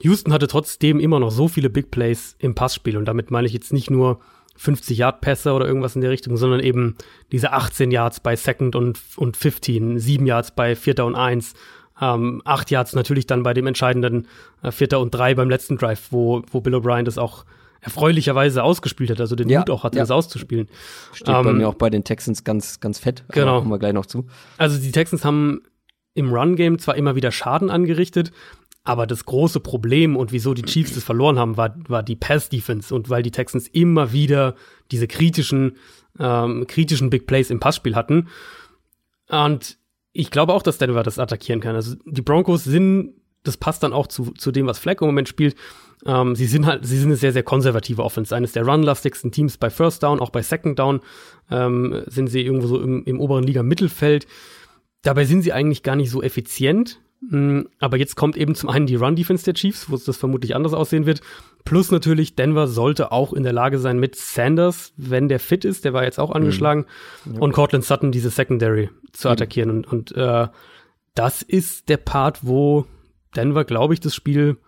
Houston hatte trotzdem immer noch so viele Big Plays im Passspiel und damit meine ich jetzt nicht nur 50 Yard Pässe oder irgendwas in der Richtung, sondern eben diese 18 Yards bei Second und, und 15, 7 Yards bei Vierter und 1, ähm, 8 Yards natürlich dann bei dem entscheidenden äh, Vierter und 3 beim letzten Drive, wo, wo Bill O'Brien das auch erfreulicherweise ausgespielt hat, also den Ja, Mut auch hatte, ja. das auszuspielen. Steht bei Ähm, mir auch bei den Texans ganz, ganz fett. Genau. kommen wir gleich noch zu. Also die Texans haben im Run-Game zwar immer wieder Schaden angerichtet, aber das große Problem und wieso die Chiefs das verloren haben, war, war die Pass-Defense und weil die Texans immer wieder diese kritischen, ähm, kritischen Big Plays im Passspiel hatten. Und ich glaube auch, dass Denver das attackieren kann. Also die Broncos sind, das passt dann auch zu, zu dem, was Fleck im Moment spielt. Ähm, sie sind halt, sie sind eine sehr, sehr konservative Offense. Eines der run-lastigsten Teams bei First Down, auch bei Second Down ähm, sind sie irgendwo so im, im oberen Liga-Mittelfeld. Dabei sind sie eigentlich gar nicht so effizient. Mm, Aber jetzt kommt eben zum einen die Run-Defense der Chiefs, wo es das vermutlich anders aussehen wird. Plus natürlich, Denver sollte auch in der Lage sein, mit Sanders, wenn der fit ist, der war jetzt auch angeschlagen, und Cortland Sutton diese Secondary zu attackieren. Und, und äh, das ist der Part, wo Denver, glaube ich, das Spiel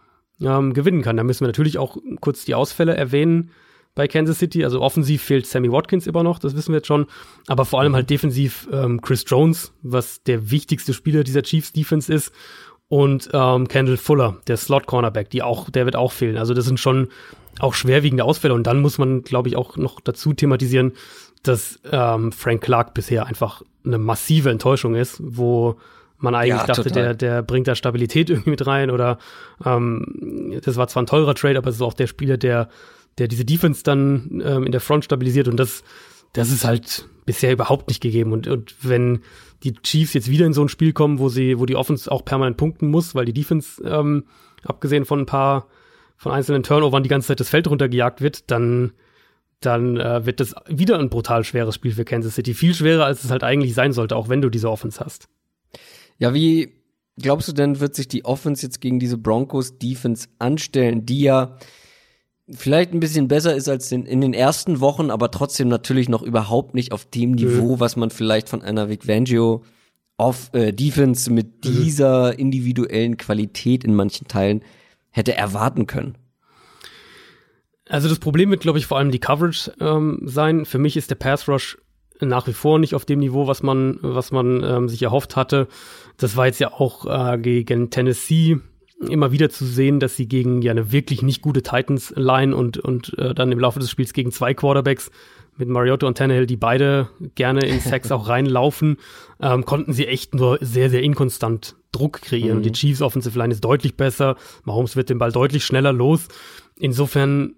ähm, gewinnen kann. Da müssen wir natürlich auch kurz die Ausfälle erwähnen bei Kansas City. Also offensiv fehlt Sammy Watkins immer noch, das wissen wir jetzt schon. Aber vor allem halt defensiv ähm, Chris Jones, was der wichtigste Spieler dieser Chiefs Defense ist. Und ähm, Kendall Fuller, der Slot-Cornerback, die auch, der wird auch fehlen. Also das sind schon auch schwerwiegende Ausfälle. Und dann muss man, glaube ich, auch noch dazu thematisieren, dass ähm, Frank Clark bisher einfach eine massive Enttäuschung ist, wo man eigentlich ja, dachte, der, der bringt da Stabilität irgendwie mit rein oder ähm, das war zwar ein teurer Trade, aber es ist auch der Spieler, der, der diese Defense dann ähm, in der Front stabilisiert und das, das ist halt bisher überhaupt nicht gegeben. Und, und wenn die Chiefs jetzt wieder in so ein Spiel kommen, wo sie, wo die Offense auch permanent punkten muss, weil die Defense, ähm, abgesehen von ein paar, von einzelnen Turnovern die ganze Zeit das Feld runtergejagt wird, dann, dann äh, wird das wieder ein brutal schweres Spiel für Kansas City. Viel schwerer, als es halt eigentlich sein sollte, auch wenn du diese Offense hast. Ja, wie glaubst du denn, wird sich die Offense jetzt gegen diese Broncos Defense anstellen, die ja vielleicht ein bisschen besser ist als in, in den ersten Wochen, aber trotzdem natürlich noch überhaupt nicht auf dem Niveau, was man vielleicht von einer Vic Vangio auf äh, Defense mit mhm. dieser individuellen Qualität in manchen Teilen hätte erwarten können. Also das Problem wird, glaube ich, vor allem die Coverage ähm, sein. Für mich ist der Pass Rush nach wie vor nicht auf dem Niveau, was man, was man ähm, sich erhofft hatte. Das war jetzt ja auch äh, gegen Tennessee immer wieder zu sehen, dass sie gegen ja eine wirklich nicht gute Titans-Line und, und äh, dann im Laufe des Spiels gegen zwei Quarterbacks mit Mariotto und Tannehill, die beide gerne in Sacks auch reinlaufen, ähm, konnten sie echt nur sehr, sehr inkonstant Druck kreieren. Mhm. Und die Chiefs Offensive Line ist deutlich besser. Mahomes wird den Ball deutlich schneller los. Insofern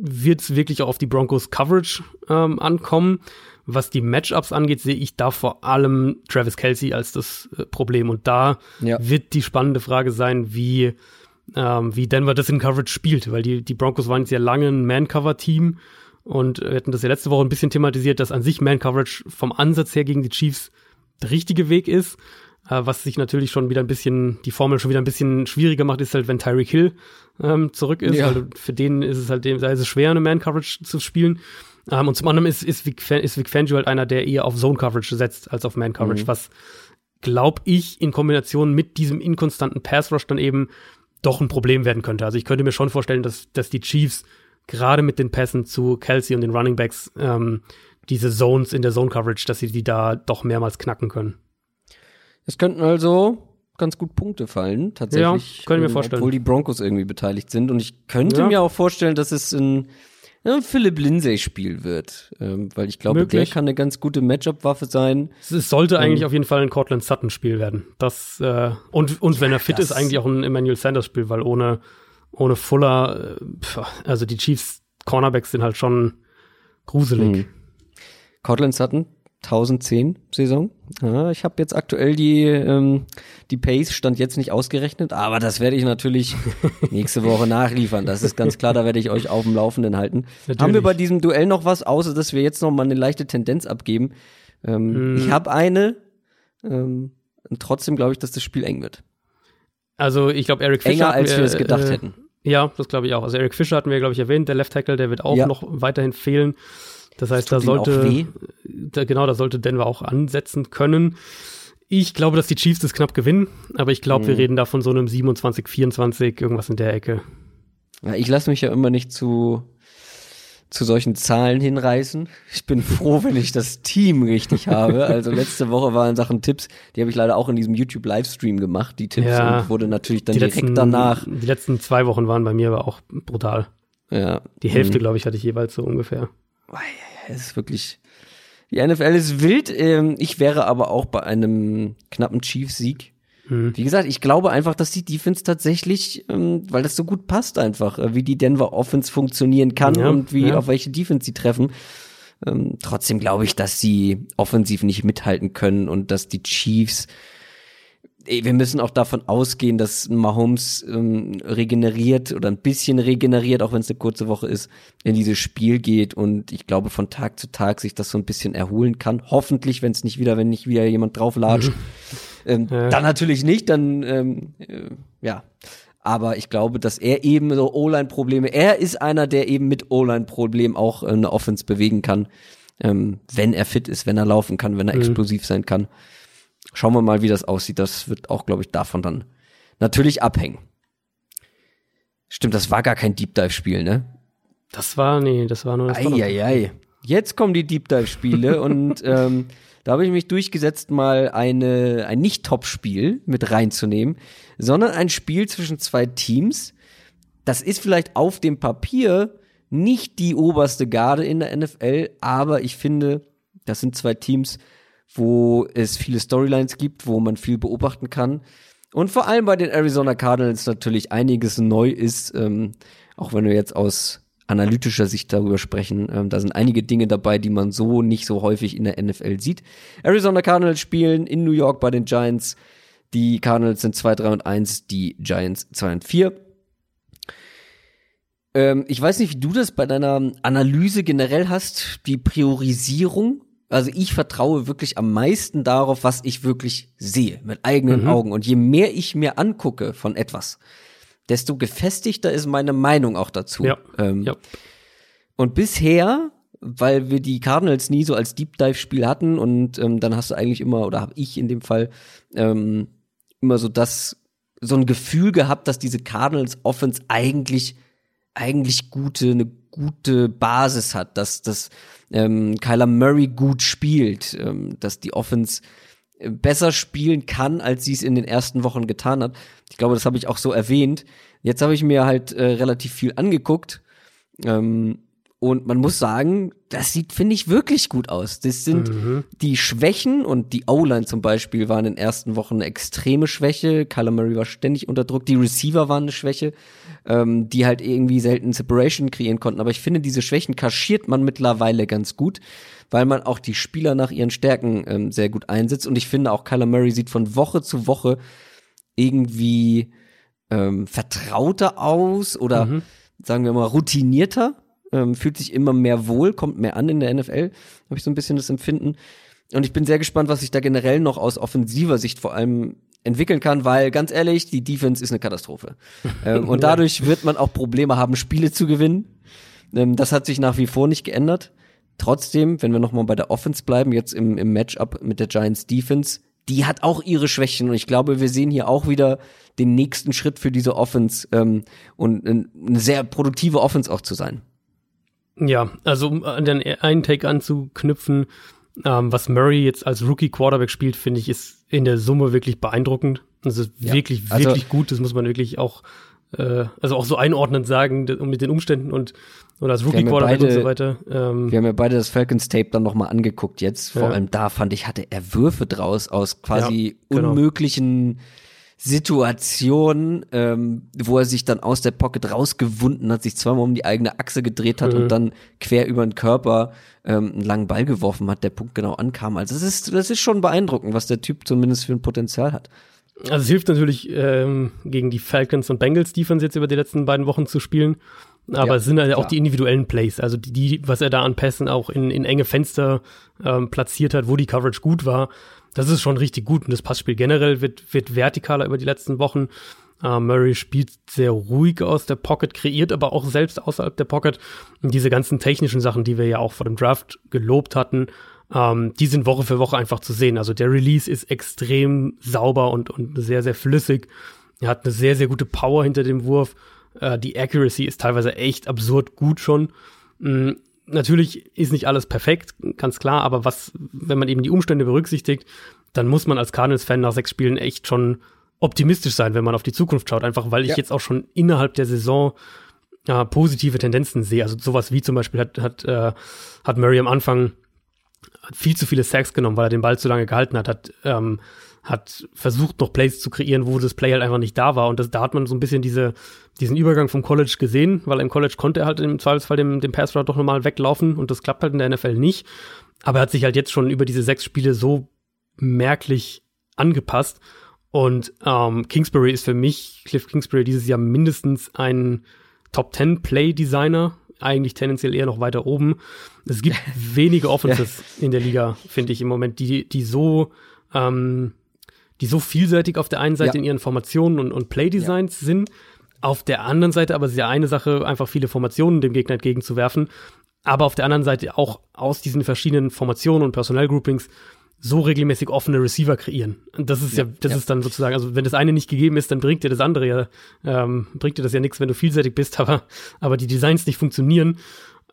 wird es wirklich auch auf die Broncos Coverage ähm, ankommen. Was die Matchups angeht, sehe ich da vor allem Travis Kelsey als das äh, Problem. Und da ja. wird die spannende Frage sein, wie, ähm, wie Denver das in Coverage spielt, weil die, die Broncos waren sehr lange ein Man-Cover-Team und wir hatten das ja letzte Woche ein bisschen thematisiert, dass an sich Man-Coverage vom Ansatz her gegen die Chiefs der richtige Weg ist. Äh, was sich natürlich schon wieder ein bisschen, die Formel schon wieder ein bisschen schwieriger macht, ist halt, wenn Tyreek Hill ähm, zurück ist. Ja. Weil für den ist es halt, da ist es schwer, eine Man-Coverage zu spielen. Um, ähm, und zum anderen ist, ist, Vic, ist Vic Fangio halt einer, der eher auf Zone-Coverage setzt als auf Man-Coverage, mhm. was, glaube ich, in Kombination mit diesem inkonstanten Pass-Rush dann eben doch ein Problem werden könnte. Also ich könnte mir schon vorstellen, dass, dass die Chiefs gerade mit den Pässen zu Kelsey und den Running Backs ähm, diese Zones in der Zone-Coverage, dass sie die da doch mehrmals knacken können. Es könnten also ganz gut Punkte fallen, tatsächlich. Ja, können wir ähm, vorstellen. Obwohl die Broncos irgendwie beteiligt sind. Und ich könnte ja. mir auch vorstellen, dass es in Philipp Lindsay-Spiel wird. Ähm, weil ich glaube, Möglich. der kann eine ganz gute Matchup-Waffe sein. Es sollte ähm, eigentlich auf jeden Fall ein Cortland Sutton-Spiel werden. Das, äh, und, und wenn er fit ist, eigentlich auch ein Emmanuel Sanders-Spiel, weil ohne, ohne Fuller, äh, pf, also die Chiefs Cornerbacks sind halt schon gruselig. Hm. Cortland Sutton, 1010 Saison. Ja, ich habe jetzt aktuell die, ähm, die Pace stand jetzt nicht ausgerechnet, aber das werde ich natürlich nächste Woche nachliefern. Das ist ganz klar, da werde ich euch auf dem Laufenden halten. Natürlich. Haben wir bei diesem Duell noch was, außer dass wir jetzt noch mal eine leichte Tendenz abgeben? Ähm, mm. Ich habe eine, ähm, und trotzdem glaube ich, dass das Spiel eng wird. Also ich glaube, Eric Fischer. Enger, als wir es gedacht äh, hätten. Ja, das glaube ich auch. Also Eric Fischer hatten wir, glaube ich, erwähnt, der Left Tackle, der wird auch ja. noch weiterhin fehlen. Das heißt, das da sollte, da, genau, da sollte Denver auch ansetzen können. Ich glaube, dass die Chiefs das knapp gewinnen, aber ich glaube, mhm. wir reden da von so einem 27, 24, irgendwas in der Ecke. Ja, ich lasse mich ja immer nicht zu, zu solchen Zahlen hinreißen. Ich bin froh, wenn ich das Team richtig habe. Also letzte Woche waren Sachen Tipps, die habe ich leider auch in diesem YouTube-Livestream gemacht, die Tipps, ja, und wurde natürlich dann direkt letzten, danach. Die letzten zwei Wochen waren bei mir aber auch brutal. Ja. Die Hälfte, mhm. glaube ich, hatte ich jeweils so ungefähr es ist wirklich, die NFL ist wild. Ähm, ich wäre aber auch bei einem knappen Chiefs-Sieg. Hm. Wie gesagt, ich glaube einfach, dass die Defense tatsächlich, ähm, weil das so gut passt einfach, äh, wie die Denver Offense funktionieren kann ja, und wie ja. auf welche Defense sie treffen. Ähm, trotzdem glaube ich, dass sie offensiv nicht mithalten können und dass die Chiefs wir müssen auch davon ausgehen, dass Mahomes ähm, regeneriert oder ein bisschen regeneriert, auch wenn es eine kurze Woche ist, in dieses Spiel geht und ich glaube von Tag zu Tag sich das so ein bisschen erholen kann. Hoffentlich, wenn es nicht wieder, wenn nicht wieder jemand drauf latscht. ähm, ja. Dann natürlich nicht, dann ähm, äh, ja. Aber ich glaube, dass er eben so O-Line-Probleme, er ist einer, der eben mit O-Line-Problemen auch äh, eine Offense bewegen kann, ähm, wenn er fit ist, wenn er laufen kann, wenn er mhm. explosiv sein kann. Schauen wir mal, wie das aussieht. Das wird auch, glaube ich, davon dann natürlich abhängen. Stimmt, das war gar kein Deep Dive Spiel, ne? Das war, nee, das war nur das Eieiei. Jetzt kommen die Deep Dive Spiele und ähm, da habe ich mich durchgesetzt, mal eine, ein Nicht-Top-Spiel mit reinzunehmen, sondern ein Spiel zwischen zwei Teams. Das ist vielleicht auf dem Papier nicht die oberste Garde in der NFL, aber ich finde, das sind zwei Teams, wo es viele Storylines gibt, wo man viel beobachten kann. Und vor allem bei den Arizona Cardinals natürlich einiges neu ist, ähm, auch wenn wir jetzt aus analytischer Sicht darüber sprechen. Ähm, da sind einige Dinge dabei, die man so nicht so häufig in der NFL sieht. Arizona Cardinals spielen in New York bei den Giants. Die Cardinals sind 2, 3 und 1, die Giants 2 und 4. Ähm, ich weiß nicht, wie du das bei deiner Analyse generell hast, die Priorisierung. Also ich vertraue wirklich am meisten darauf, was ich wirklich sehe, mit eigenen mhm. Augen. Und je mehr ich mir angucke von etwas, desto gefestigter ist meine Meinung auch dazu. Ja. Ähm, ja. Und bisher, weil wir die Cardinals nie so als Deep Dive Spiel hatten und ähm, dann hast du eigentlich immer oder habe ich in dem Fall ähm, immer so das so ein Gefühl gehabt, dass diese Cardinals Offense eigentlich eigentlich gute eine gute Basis hat, dass dass ähm, Kyler Murray gut spielt, ähm, dass die Offense äh, besser spielen kann, als sie es in den ersten Wochen getan hat. Ich glaube, das habe ich auch so erwähnt. Jetzt habe ich mir halt äh, relativ viel angeguckt. Ähm, und man muss sagen, das sieht, finde ich, wirklich gut aus. Das sind mhm. die Schwächen und die O-Line zum Beispiel waren in den ersten Wochen eine extreme Schwäche. Kyler Murray war ständig unter Druck. Die Receiver waren eine Schwäche, ähm, die halt irgendwie selten Separation kreieren konnten. Aber ich finde, diese Schwächen kaschiert man mittlerweile ganz gut, weil man auch die Spieler nach ihren Stärken ähm, sehr gut einsetzt. Und ich finde auch, Kyler Murray sieht von Woche zu Woche irgendwie ähm, vertrauter aus oder mhm. sagen wir mal routinierter ähm, fühlt sich immer mehr wohl, kommt mehr an in der NFL, habe ich so ein bisschen das Empfinden. Und ich bin sehr gespannt, was sich da generell noch aus offensiver Sicht vor allem entwickeln kann, weil ganz ehrlich, die Defense ist eine Katastrophe. ähm, und dadurch wird man auch Probleme haben, Spiele zu gewinnen. Ähm, das hat sich nach wie vor nicht geändert. Trotzdem, wenn wir nochmal bei der Offense bleiben, jetzt im, im Matchup mit der Giants Defense, die hat auch ihre Schwächen und ich glaube, wir sehen hier auch wieder den nächsten Schritt für diese Offense ähm, und eine sehr produktive Offense auch zu sein. Ja, also um an den einen Take anzuknüpfen, ähm, was Murray jetzt als Rookie Quarterback spielt, finde ich, ist in der Summe wirklich beeindruckend. Das ist ja, wirklich, also, wirklich gut. Das muss man wirklich auch, äh, also auch so einordnend sagen, mit den Umständen und, und als Rookie Quarterback beide, und so weiter. Ähm, wir haben ja beide das Falcons Tape dann nochmal angeguckt jetzt. Vor ja. allem da fand ich, hatte er Würfe draus aus quasi ja, genau. unmöglichen Situation, ähm, wo er sich dann aus der Pocket rausgewunden hat, sich zweimal um die eigene Achse gedreht hat mhm. und dann quer über den Körper ähm, einen langen Ball geworfen hat, der Punkt genau ankam. Also das ist, das ist schon beeindruckend, was der Typ zumindest für ein Potenzial hat. Also es hilft natürlich ähm, gegen die Falcons und Bengals Defense jetzt über die letzten beiden Wochen zu spielen. Aber ja, es sind halt klar. auch die individuellen Plays, also die, die, was er da an Pässen auch in, in enge Fenster ähm, platziert hat, wo die Coverage gut war das ist schon richtig gut. Und das Passspiel generell wird, wird vertikaler über die letzten Wochen. Uh, Murray spielt sehr ruhig aus der Pocket, kreiert aber auch selbst außerhalb der Pocket. Und diese ganzen technischen Sachen, die wir ja auch vor dem Draft gelobt hatten, ähm, die sind Woche für Woche einfach zu sehen. Also der Release ist extrem sauber und, und sehr, sehr flüssig. Er hat eine sehr, sehr gute Power hinter dem Wurf. Äh, die Accuracy ist teilweise echt absurd gut schon. Mm, natürlich ist nicht alles perfekt, ganz klar, aber was, wenn man eben die Umstände berücksichtigt, dann muss man als Cardinals-Fan nach sechs Spielen echt schon optimistisch sein, wenn man auf die Zukunft schaut, einfach weil ich ja. jetzt auch schon innerhalb der Saison äh, positive Tendenzen sehe. Also sowas wie zum Beispiel hat, hat, äh, hat Murray am Anfang viel zu viele Sacks genommen, weil er den Ball zu lange gehalten hat, hat, ähm, hat versucht, noch Plays zu kreieren, wo das Play halt einfach nicht da war. Und das, da hat man so ein bisschen diese, diesen Übergang vom College gesehen, weil im College konnte er halt im Zweifelsfall dem, dem Pass doch nochmal weglaufen und das klappt halt in der NFL nicht. Aber er hat sich halt jetzt schon über diese sechs Spiele so merklich angepasst. Und ähm, Kingsbury ist für mich, Cliff Kingsbury, dieses Jahr mindestens ein Top 10 Play Designer, eigentlich tendenziell eher noch weiter oben. Es gibt wenige Offenses ja. in der Liga, finde ich im Moment, die, die so, ähm, die so vielseitig auf der einen Seite ja. in ihren Formationen und, und Play-Designs ja. sind, auf der anderen Seite aber ist ja eine Sache, einfach viele Formationen dem Gegner entgegenzuwerfen, aber auf der anderen Seite auch aus diesen verschiedenen Formationen und Personalgroupings so regelmäßig offene Receiver kreieren. Und das ist ja, ja das ja. ist dann sozusagen, also wenn das eine nicht gegeben ist, dann bringt dir das andere ja, ähm, bringt dir das ja nichts, wenn du vielseitig bist, aber, aber die Designs nicht funktionieren.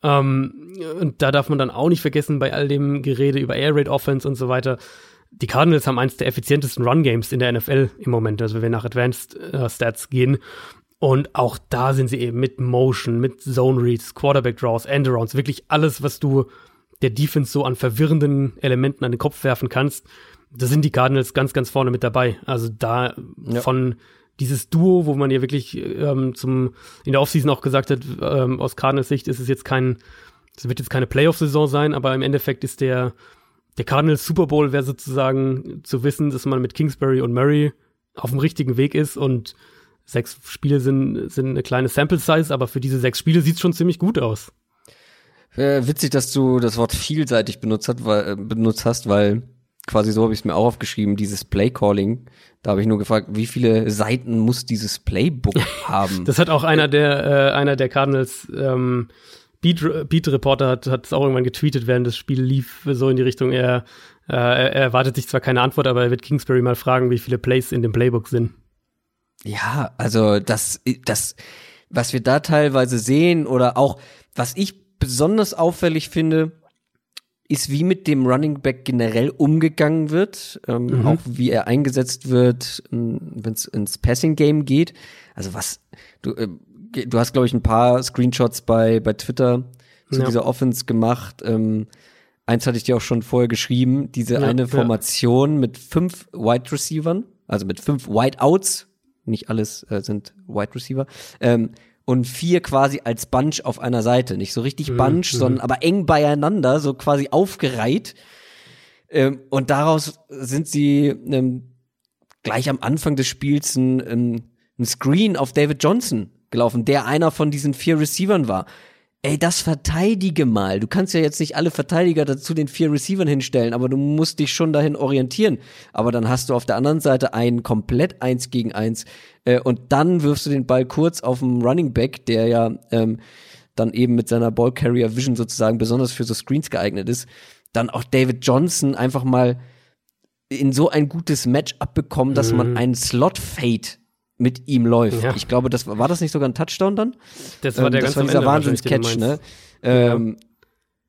Ähm, und da darf man dann auch nicht vergessen, bei all dem Gerede über Air Raid Offense und so weiter, die Cardinals haben eins der effizientesten Run Games in der NFL im Moment, also wenn wir nach Advanced äh, Stats gehen. Und auch da sind sie eben mit Motion, mit Zone Reads, Quarterback Draws, Endarounds, wirklich alles, was du der Defense so an verwirrenden Elementen an den Kopf werfen kannst. Da sind die Cardinals ganz, ganz vorne mit dabei. Also da ja. von dieses Duo, wo man ja wirklich ähm, zum in der Offseason auch gesagt hat, ähm, aus Cardinals Sicht ist es jetzt kein, es wird jetzt keine Playoff-Saison sein, aber im Endeffekt ist der der Cardinals Super Bowl wäre sozusagen zu wissen, dass man mit Kingsbury und Murray auf dem richtigen Weg ist und sechs Spiele sind, sind eine kleine Sample Size, aber für diese sechs Spiele sieht es schon ziemlich gut aus. Äh, witzig, dass du das Wort vielseitig benutzt, hat, weil, äh, benutzt hast, weil quasi so habe ich es mir auch aufgeschrieben, dieses Play-Calling. Da habe ich nur gefragt, wie viele Seiten muss dieses Playbook haben? das hat auch einer der, äh, einer der Cardinals ähm, Beat, Beat Reporter hat es auch irgendwann getweetet, während das Spiel lief, so in die Richtung, er, äh, er erwartet sich zwar keine Antwort, aber er wird Kingsbury mal fragen, wie viele Plays in dem Playbook sind. Ja, also das, das, was wir da teilweise sehen oder auch, was ich besonders auffällig finde, ist, wie mit dem Running Back generell umgegangen wird, ähm, mhm. auch wie er eingesetzt wird, ähm, wenn es ins Passing Game geht. Also was du äh, du hast glaube ich ein paar Screenshots bei bei Twitter zu ja. dieser Offense gemacht. Ähm, eins hatte ich dir auch schon vorher geschrieben, diese ja, eine Formation mit fünf Wide Receivern, also mit fünf Wide Outs, nicht alles äh, sind Wide Receiver. Ähm, und vier quasi als Bunch auf einer Seite. Nicht so richtig mhm, Bunch, mhm. sondern aber eng beieinander, so quasi aufgereiht. Ähm, und daraus sind sie ähm, gleich am Anfang des Spiels ein, ein Screen auf David Johnson gelaufen, der einer von diesen vier Receivern war ey, das verteidige mal. Du kannst ja jetzt nicht alle Verteidiger dazu den vier Receivern hinstellen, aber du musst dich schon dahin orientieren. Aber dann hast du auf der anderen Seite einen komplett eins gegen eins äh, und dann wirfst du den Ball kurz auf den Running Back, der ja ähm, dann eben mit seiner Ball Carrier Vision sozusagen besonders für so Screens geeignet ist. Dann auch David Johnson einfach mal in so ein gutes Match abbekommen, dass mhm. man einen Slot Fade mit ihm läuft. Ja. Ich glaube, das war das nicht sogar ein Touchdown dann? Das war der ähm, das war dieser Wahnsinns-Catch, ne? Ähm,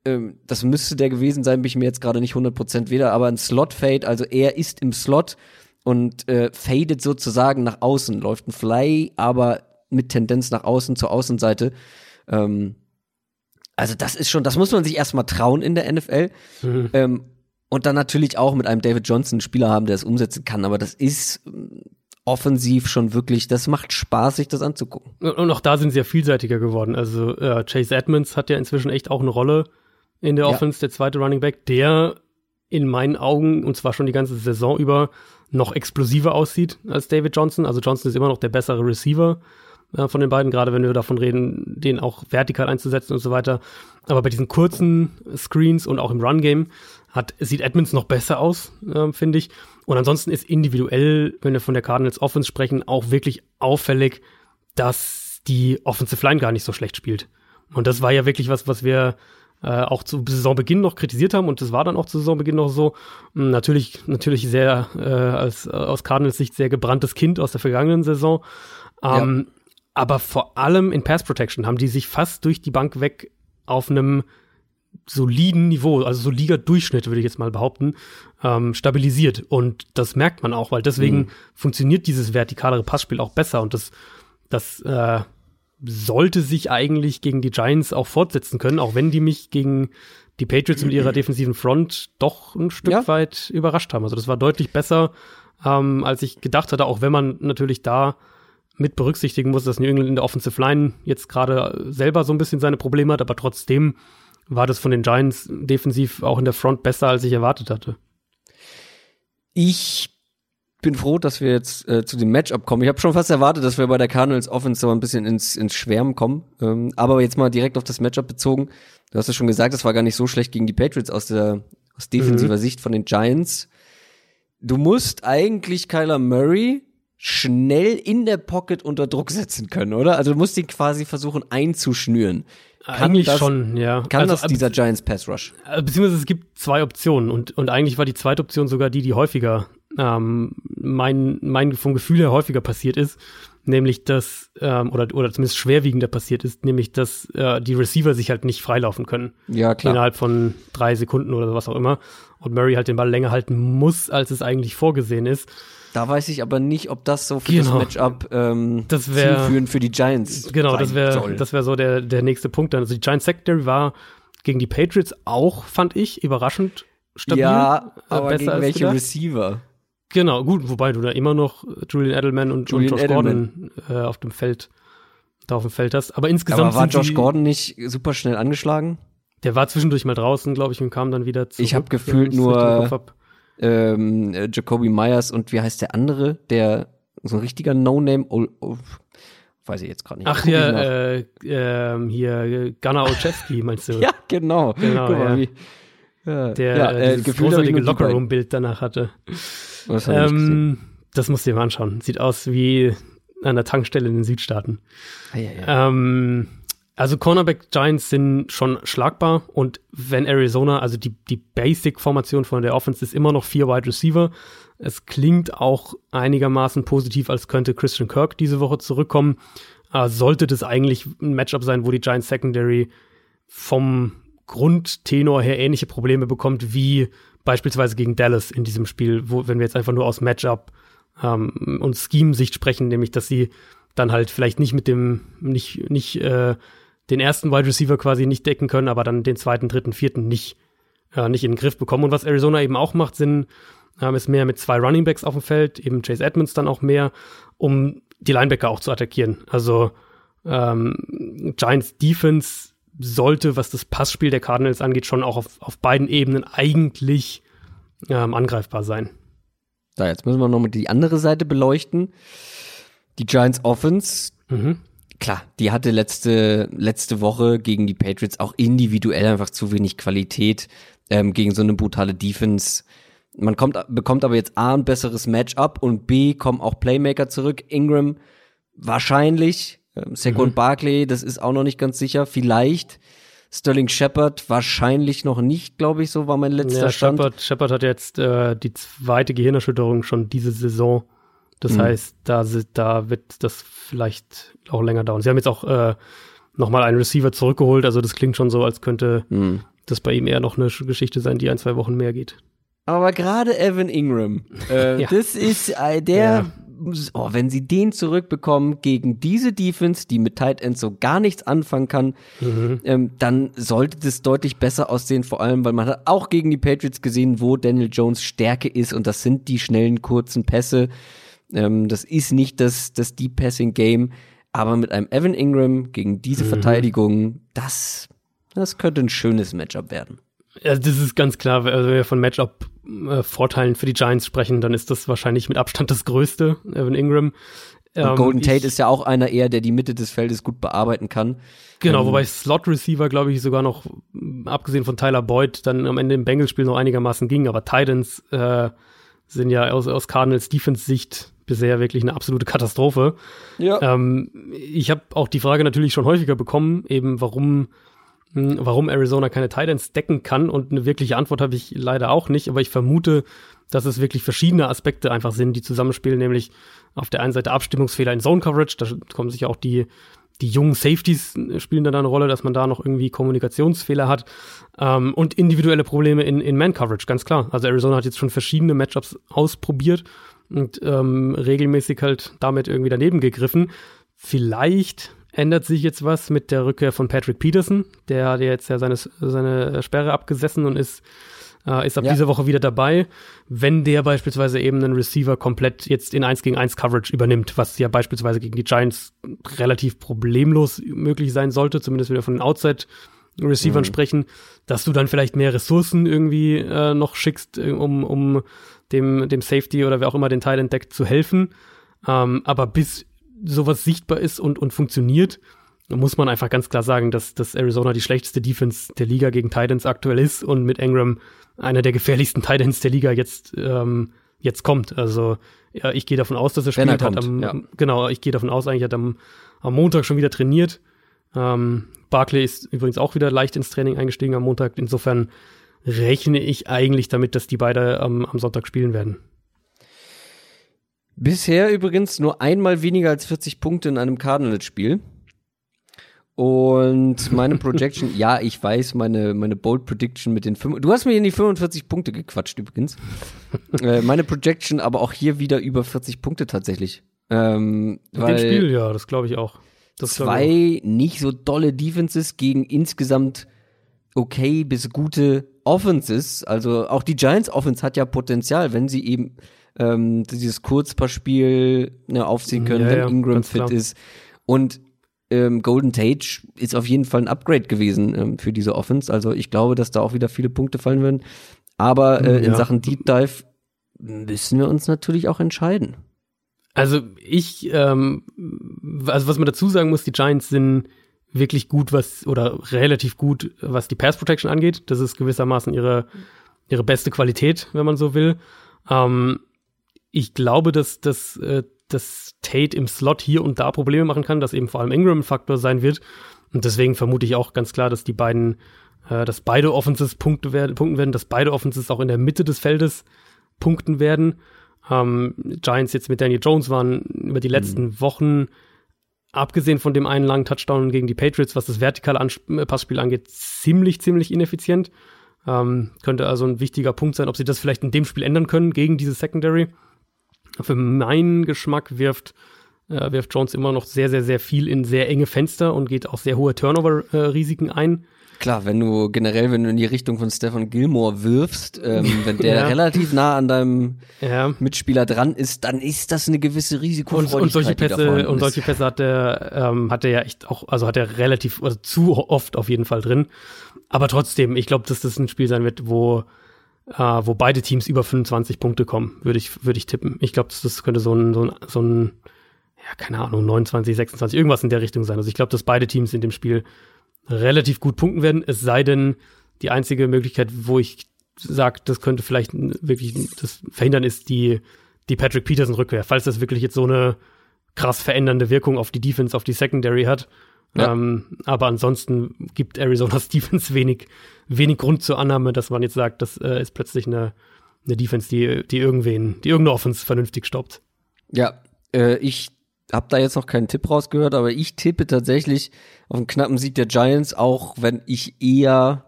ja. ähm, das müsste der gewesen sein, bin ich mir jetzt gerade nicht 100% wieder, aber ein Slot-Fade, also er ist im Slot und äh, fadet sozusagen nach außen, läuft ein Fly, aber mit Tendenz nach außen zur Außenseite. Ähm, also das ist schon, das muss man sich erstmal trauen in der NFL. Mhm. Ähm, und dann natürlich auch mit einem David Johnson einen Spieler haben, der es umsetzen kann. Aber das ist offensiv schon wirklich, das macht Spaß, sich das anzugucken. Und auch da sind sie ja vielseitiger geworden. Also äh, Chase Edmonds hat ja inzwischen echt auch eine Rolle in der Offense, ja. der zweite Running Back, der in meinen Augen, und zwar schon die ganze Saison über, noch explosiver aussieht als David Johnson. Also Johnson ist immer noch der bessere Receiver äh, von den beiden, gerade wenn wir davon reden, den auch vertikal einzusetzen und so weiter. Aber bei diesen kurzen Screens und auch im Run-Game hat, sieht Edmonds noch besser aus, äh, finde ich. Und ansonsten ist individuell, wenn wir von der Cardinals Offense sprechen, auch wirklich auffällig, dass die Offensive Line gar nicht so schlecht spielt. Und das war ja wirklich was, was wir äh, auch zu Saisonbeginn noch kritisiert haben und das war dann auch zu Saisonbeginn noch so. Hm, natürlich, natürlich sehr äh, als aus Cardinals Sicht sehr gebranntes Kind aus der vergangenen Saison. Ähm, ja. Aber vor allem in Pass Protection haben die sich fast durch die Bank weg auf einem soliden Niveau, also so Liga-Durchschnitt, würde ich jetzt mal behaupten, ähm, stabilisiert. Und das merkt man auch, weil deswegen mhm. funktioniert dieses vertikalere Passspiel auch besser und das, das äh, sollte sich eigentlich gegen die Giants auch fortsetzen können, auch wenn die mich gegen die Patriots mit ihrer defensiven Front doch ein Stück ja. weit überrascht haben. Also das war deutlich besser, ähm, als ich gedacht hatte, auch wenn man natürlich da mit berücksichtigen muss, dass New England in der Offensive Line jetzt gerade selber so ein bisschen seine Probleme hat, aber trotzdem war das von den Giants defensiv auch in der Front besser, als ich erwartet hatte. Ich bin froh, dass wir jetzt äh, zu dem Matchup kommen. Ich habe schon fast erwartet, dass wir bei der Cardinals Offense so ein bisschen ins, ins Schwärmen kommen. Ähm, aber jetzt mal direkt auf das Matchup bezogen. Du hast ja schon gesagt, das war gar nicht so schlecht gegen die Patriots aus der aus defensiver mhm. Sicht von den Giants. Du musst eigentlich Kyler Murray schnell in der Pocket unter Druck setzen können, oder? Also du musst ihn quasi versuchen einzuschnüren. Kann eigentlich das, schon, ja. Kann also, das dieser Giants Pass Rush? Äh, beziehungsweise es gibt zwei Optionen und, und eigentlich war die zweite Option sogar die, die häufiger, ähm, mein, mein vom Gefühl her häufiger passiert ist. nämlich dass, ähm, oder, oder zumindest schwerwiegender passiert ist, nämlich dass äh, die Receiver sich halt nicht freilaufen können. Ja, klar. Innerhalb von drei Sekunden oder was auch immer. Und Murray halt den Ball länger halten muss, als es eigentlich vorgesehen ist. Da weiß ich aber nicht, ob das so für Genau. das Matchup ähm, Das wär- zielführend für die Giants Genau, das wäre das wär so der, der nächste Punkt dann. Also die Giants Secondary war gegen die Patriots auch, fand ich, überraschend stabil. ja, äh, aber besser gegen welche gedacht. Receiver? Genau, gut, wobei du da immer noch Julian Edelman und, Julian und Josh Edelman. Gordon äh, auf dem Feld da auf dem Feld hast. Aber insgesamt Aber war Josh die, Gordon nicht super schnell angeschlagen? der war zwischendurch mal draußen, glaube ich, und kam dann wieder zurück. Ich hab wenn gefühlt nur-. Ähm, äh, Jacoby Myers und wie heißt der andere? Der so ein richtiger No-Name. Oh, oh, weiß ich jetzt gerade nicht. Ach ja, äh, ähm, hier äh, Gunnar Olszewski meinst du? ja, genau. Genau, Guck mal, ja. wie. Ja, Der ja, äh, äh, ich großartige. Lockerroom-Bild danach hatte. Das. Ähm, das musst du dir mal anschauen. Sieht aus wie an der Tankstelle in den Südstaaten. Ah, ja, ja. Ähm, also Cornerback Giants sind schon schlagbar und wenn Arizona, also die, die Basic-Formation von der Offense ist immer noch vier Wide Receiver. Es klingt auch einigermaßen positiv, als könnte Christian Kirk diese Woche zurückkommen. Äh, sollte das eigentlich ein Matchup sein, wo die Giants Secondary vom Grundtenor her ähnliche Probleme bekommt wie beispielsweise gegen Dallas in diesem Spiel, wo, wenn wir jetzt einfach nur aus Matchup ähm, und Scheme-Sicht sprechen, nämlich dass sie dann halt vielleicht nicht mit dem, nicht, nicht äh, den ersten Wide Receiver quasi nicht decken können, aber dann den zweiten, dritten, vierten nicht, äh, nicht in den Griff bekommen. Und was Arizona eben auch macht, sind, ähm, ist mehr mit zwei Running Backs auf dem Feld, eben Chase Edmonds dann auch mehr, um die Linebacker auch zu attackieren. Also ähm, Giants Defense sollte, was das Passspiel der Cardinals angeht, schon auch auf, auf beiden Ebenen eigentlich ähm, angreifbar sein. Da, jetzt müssen wir nochmal die andere Seite beleuchten. Die Giants Offense, Mhm. Klar, die hatte letzte, letzte Woche gegen die Patriots auch individuell einfach zu wenig Qualität ähm, gegen so eine brutale Defense. Man kommt, bekommt aber jetzt A, ein besseres Matchup und B, kommen auch Playmaker zurück. Ingram wahrscheinlich, ähm, Saquon Barkley, das ist auch noch nicht ganz sicher, vielleicht. Sterling Shepard wahrscheinlich noch nicht, glaube ich, so war mein letzter Ja, Stand. Shepard, Shepard hat jetzt äh, die zweite Gehirnerschütterung schon diese Saison. Das Mhm. heißt, da, da wird das vielleicht auch länger dauern. Sie haben jetzt auch äh, nochmal einen Receiver zurückgeholt. Also das klingt schon so, als könnte Mhm. das bei ihm eher noch eine Sch- Geschichte sein, die ein, zwei Wochen mehr geht. Aber gerade Evan Ingram, äh, Ja. das ist äh, der, oh, wenn sie den zurückbekommen gegen diese Defense, die mit Tight Ends so gar nichts anfangen kann, Mhm. ähm, dann sollte das deutlich besser aussehen, vor allem, weil man hat auch gegen die Patriots gesehen, wo Daniel Jones Stärke ist und das sind die schnellen, kurzen Pässe. Ähm, das ist nicht das, das Deep Passing Game, aber mit einem Evan Ingram gegen diese Mhm. Verteidigung, das, das könnte ein schönes Matchup werden. Also das ist ganz klar, also wenn wir von Matchup-Vorteilen für die Giants sprechen, dann ist das wahrscheinlich mit Abstand das größte, Evan Ingram. Und Ähm, Golden Tate ich- ist ja auch einer eher, der die Mitte des Feldes gut bearbeiten kann. Genau, Ähm, wobei Slot-Receiver, glaube ich, sogar noch, m, abgesehen von Tyler Boyd, dann am Ende im Bengals-Spiel noch einigermaßen ging. Aber Titans äh, sind ja aus, aus Cardinals Defense-Sicht bisher wirklich eine absolute Katastrophe. Ja. Ähm, ich habe auch die Frage natürlich schon häufiger bekommen, eben warum, mh, warum Arizona keine Titans decken kann. Und eine wirkliche Antwort habe ich leider auch nicht. Aber ich vermute, dass es wirklich verschiedene Aspekte einfach sind, die zusammenspielen, nämlich auf der einen Seite Abstimmungsfehler in Zone Coverage, da kommen sich auch die, die jungen Safeties äh, spielen dann eine Rolle, dass man da noch irgendwie Kommunikationsfehler hat ähm, und individuelle Probleme in, in Man-Coverage, ganz klar. Also Arizona hat jetzt schon verschiedene Matchups ausprobiert und ähm, regelmäßig halt damit irgendwie daneben gegriffen. Vielleicht ändert sich jetzt was mit der Rückkehr von Patrick Peterson. Der hat ja jetzt ja seine, seine Sperre abgesessen und ist, äh, ist ab Ja. dieser Woche wieder dabei. Wenn der beispielsweise eben einen Receiver komplett jetzt in 1 gegen 1 Coverage übernimmt, was ja beispielsweise gegen die Giants relativ problemlos möglich sein sollte, zumindest wenn wir von den Outside Receivern sprechen, dass du dann vielleicht mehr Ressourcen irgendwie äh, noch schickst, äh, um, um dem, dem Safety oder wer auch immer den Teil entdeckt zu helfen. Ähm, aber bis sowas sichtbar ist und, und funktioniert, muss man einfach ganz klar sagen, dass, dass Arizona die schlechteste Defense der Liga gegen Titans aktuell ist und mit Ingram einer der gefährlichsten Titans der Liga jetzt, ähm, jetzt kommt. Also ja, ich gehe davon aus, dass er Wenn er spielt. hat kommt, am, ja. Genau, ich gehe davon aus, eigentlich hat er am, am Montag schon wieder trainiert. Ähm, Barclay ist übrigens auch wieder leicht ins Training eingestiegen am Montag. Insofern rechne ich eigentlich damit, dass die beide am, am Sonntag spielen werden. Bisher übrigens nur einmal weniger als 40 Punkte in einem Cardinals-Spiel. Und meine Projection, ja, ich weiß, meine, meine Bold Prediction mit den fünf, du hast mir in die 45 Punkte gequatscht übrigens. äh, meine Projection aber auch hier wieder über 40 Punkte tatsächlich. Ähm, weil dem Spiel, ja, das glaube ich auch. Das glaub ich zwei nicht so dolle Defenses gegen insgesamt okay bis gute Offenses. Also auch die Giants Offense hat ja Potenzial, wenn sie eben ähm, dieses Kurzpassspiel ne, aufziehen können, Ja, wenn ja, Ingram fit klar. ist. Und ähm, Golden Tage ist auf jeden Fall ein Upgrade gewesen ähm, für diese Offense. Also ich glaube, dass da auch wieder viele Punkte fallen werden. Aber äh, in Ja. Sachen Deep Dive müssen wir uns natürlich auch entscheiden. Also ich, ähm, also was man dazu sagen muss, die Giants sind wirklich gut, was oder relativ gut, was die Pass Protection angeht. Das ist gewissermaßen ihre ihre beste Qualität, wenn man so will. Ähm, ich glaube, dass, dass, äh, dass Tate im Slot hier und da Probleme machen kann, dass eben vor allem Ingram ein Faktor sein wird. Und deswegen vermute ich auch ganz klar, dass die beiden, äh, dass beide Offenses Punkte werden, punkten werden, dass beide Offenses auch in der Mitte des Feldes punkten werden. Ähm, Giants jetzt mit Daniel Jones waren über die letzten Wochen, abgesehen von dem einen langen Touchdown gegen die Patriots, was das vertikale äh, Passspiel angeht, ziemlich, ziemlich ineffizient. Ähm, könnte also ein wichtiger Punkt sein, ob sie das vielleicht in dem Spiel ändern können gegen diese Secondary. Für meinen Geschmack wirft, äh, wirft Jones immer noch sehr, sehr, sehr viel in sehr enge Fenster und geht auch sehr hohe Turnover-Risiken ein. Klar, wenn du generell, wenn du in die Richtung von Stefan Gilmore wirfst, ähm, wenn der Ja. relativ nah an deinem Ja. Mitspieler dran ist, dann ist das eine gewisse Und, Risikofreudigkeit. und solche die da Pässe, und solche Pässe hat er, ähm, hat er ja echt auch, also hat er relativ, also zu oft auf jeden Fall drin. Aber trotzdem, ich glaube, dass das ein Spiel sein wird, wo, äh, wo beide Teams über 25 Punkte kommen, würde ich, würde ich tippen. Ich glaube, das, das könnte so ein, so ein, so ein, ja, keine Ahnung, 29, 26, irgendwas in der Richtung sein. Also ich glaube, dass beide Teams in dem Spiel relativ gut punkten werden, es sei denn, die einzige Möglichkeit, wo ich sage, das könnte vielleicht wirklich das verhindern, ist die, die Patrick Peterson Rückkehr. Falls das wirklich jetzt so eine krass verändernde Wirkung auf die Defense, auf die Secondary hat. Ja. Ähm, aber ansonsten gibt Arizona's Defense wenig, wenig Grund zur Annahme, dass man jetzt sagt, das äh, ist plötzlich eine, eine Defense, die, die irgendwen, die irgendeine Offense vernünftig stoppt. Ja, äh, ich habe da jetzt noch keinen Tipp rausgehört, aber ich tippe tatsächlich auf einen knappen Sieg der Giants, auch wenn ich eher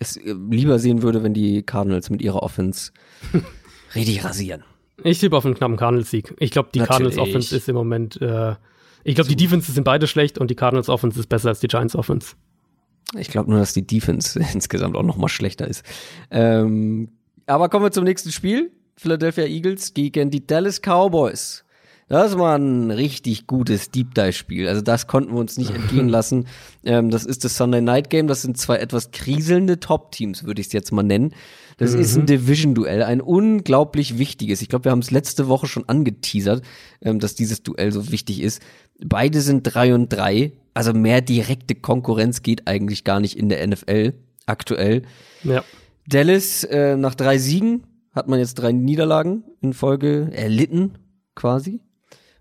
es äh, lieber sehen würde, wenn die Cardinals mit ihrer Offense richtig rasieren. Ich tippe auf einen knappen Cardinals-Sieg. Ich glaube, die Natürlich. Cardinals Offense ist im Moment, äh, ich glaube, die Defenses sind beide schlecht und die Cardinals Offense ist besser als die Giants Offense. Ich glaube nur, dass die Defense insgesamt auch noch mal schlechter ist. Ähm, aber kommen wir zum nächsten Spiel. Philadelphia Eagles gegen die Dallas Cowboys. Das war ein richtig gutes Deep Dive Spiel. Also das konnten wir uns nicht entgehen lassen. Ähm, das ist das Sunday Night Game. Das sind zwei etwas kriselnde Top Teams, würde ich es jetzt mal nennen. Das ist ein Division Duell, ein unglaublich wichtiges. Ich glaube, wir haben es letzte Woche schon angeteasert, ähm, dass dieses Duell so wichtig ist. Beide sind drei und drei. Also mehr direkte Konkurrenz geht eigentlich gar nicht in der NFL aktuell. Ja. Dallas äh, nach drei Siegen hat man jetzt drei Niederlagen in Folge erlitten, quasi.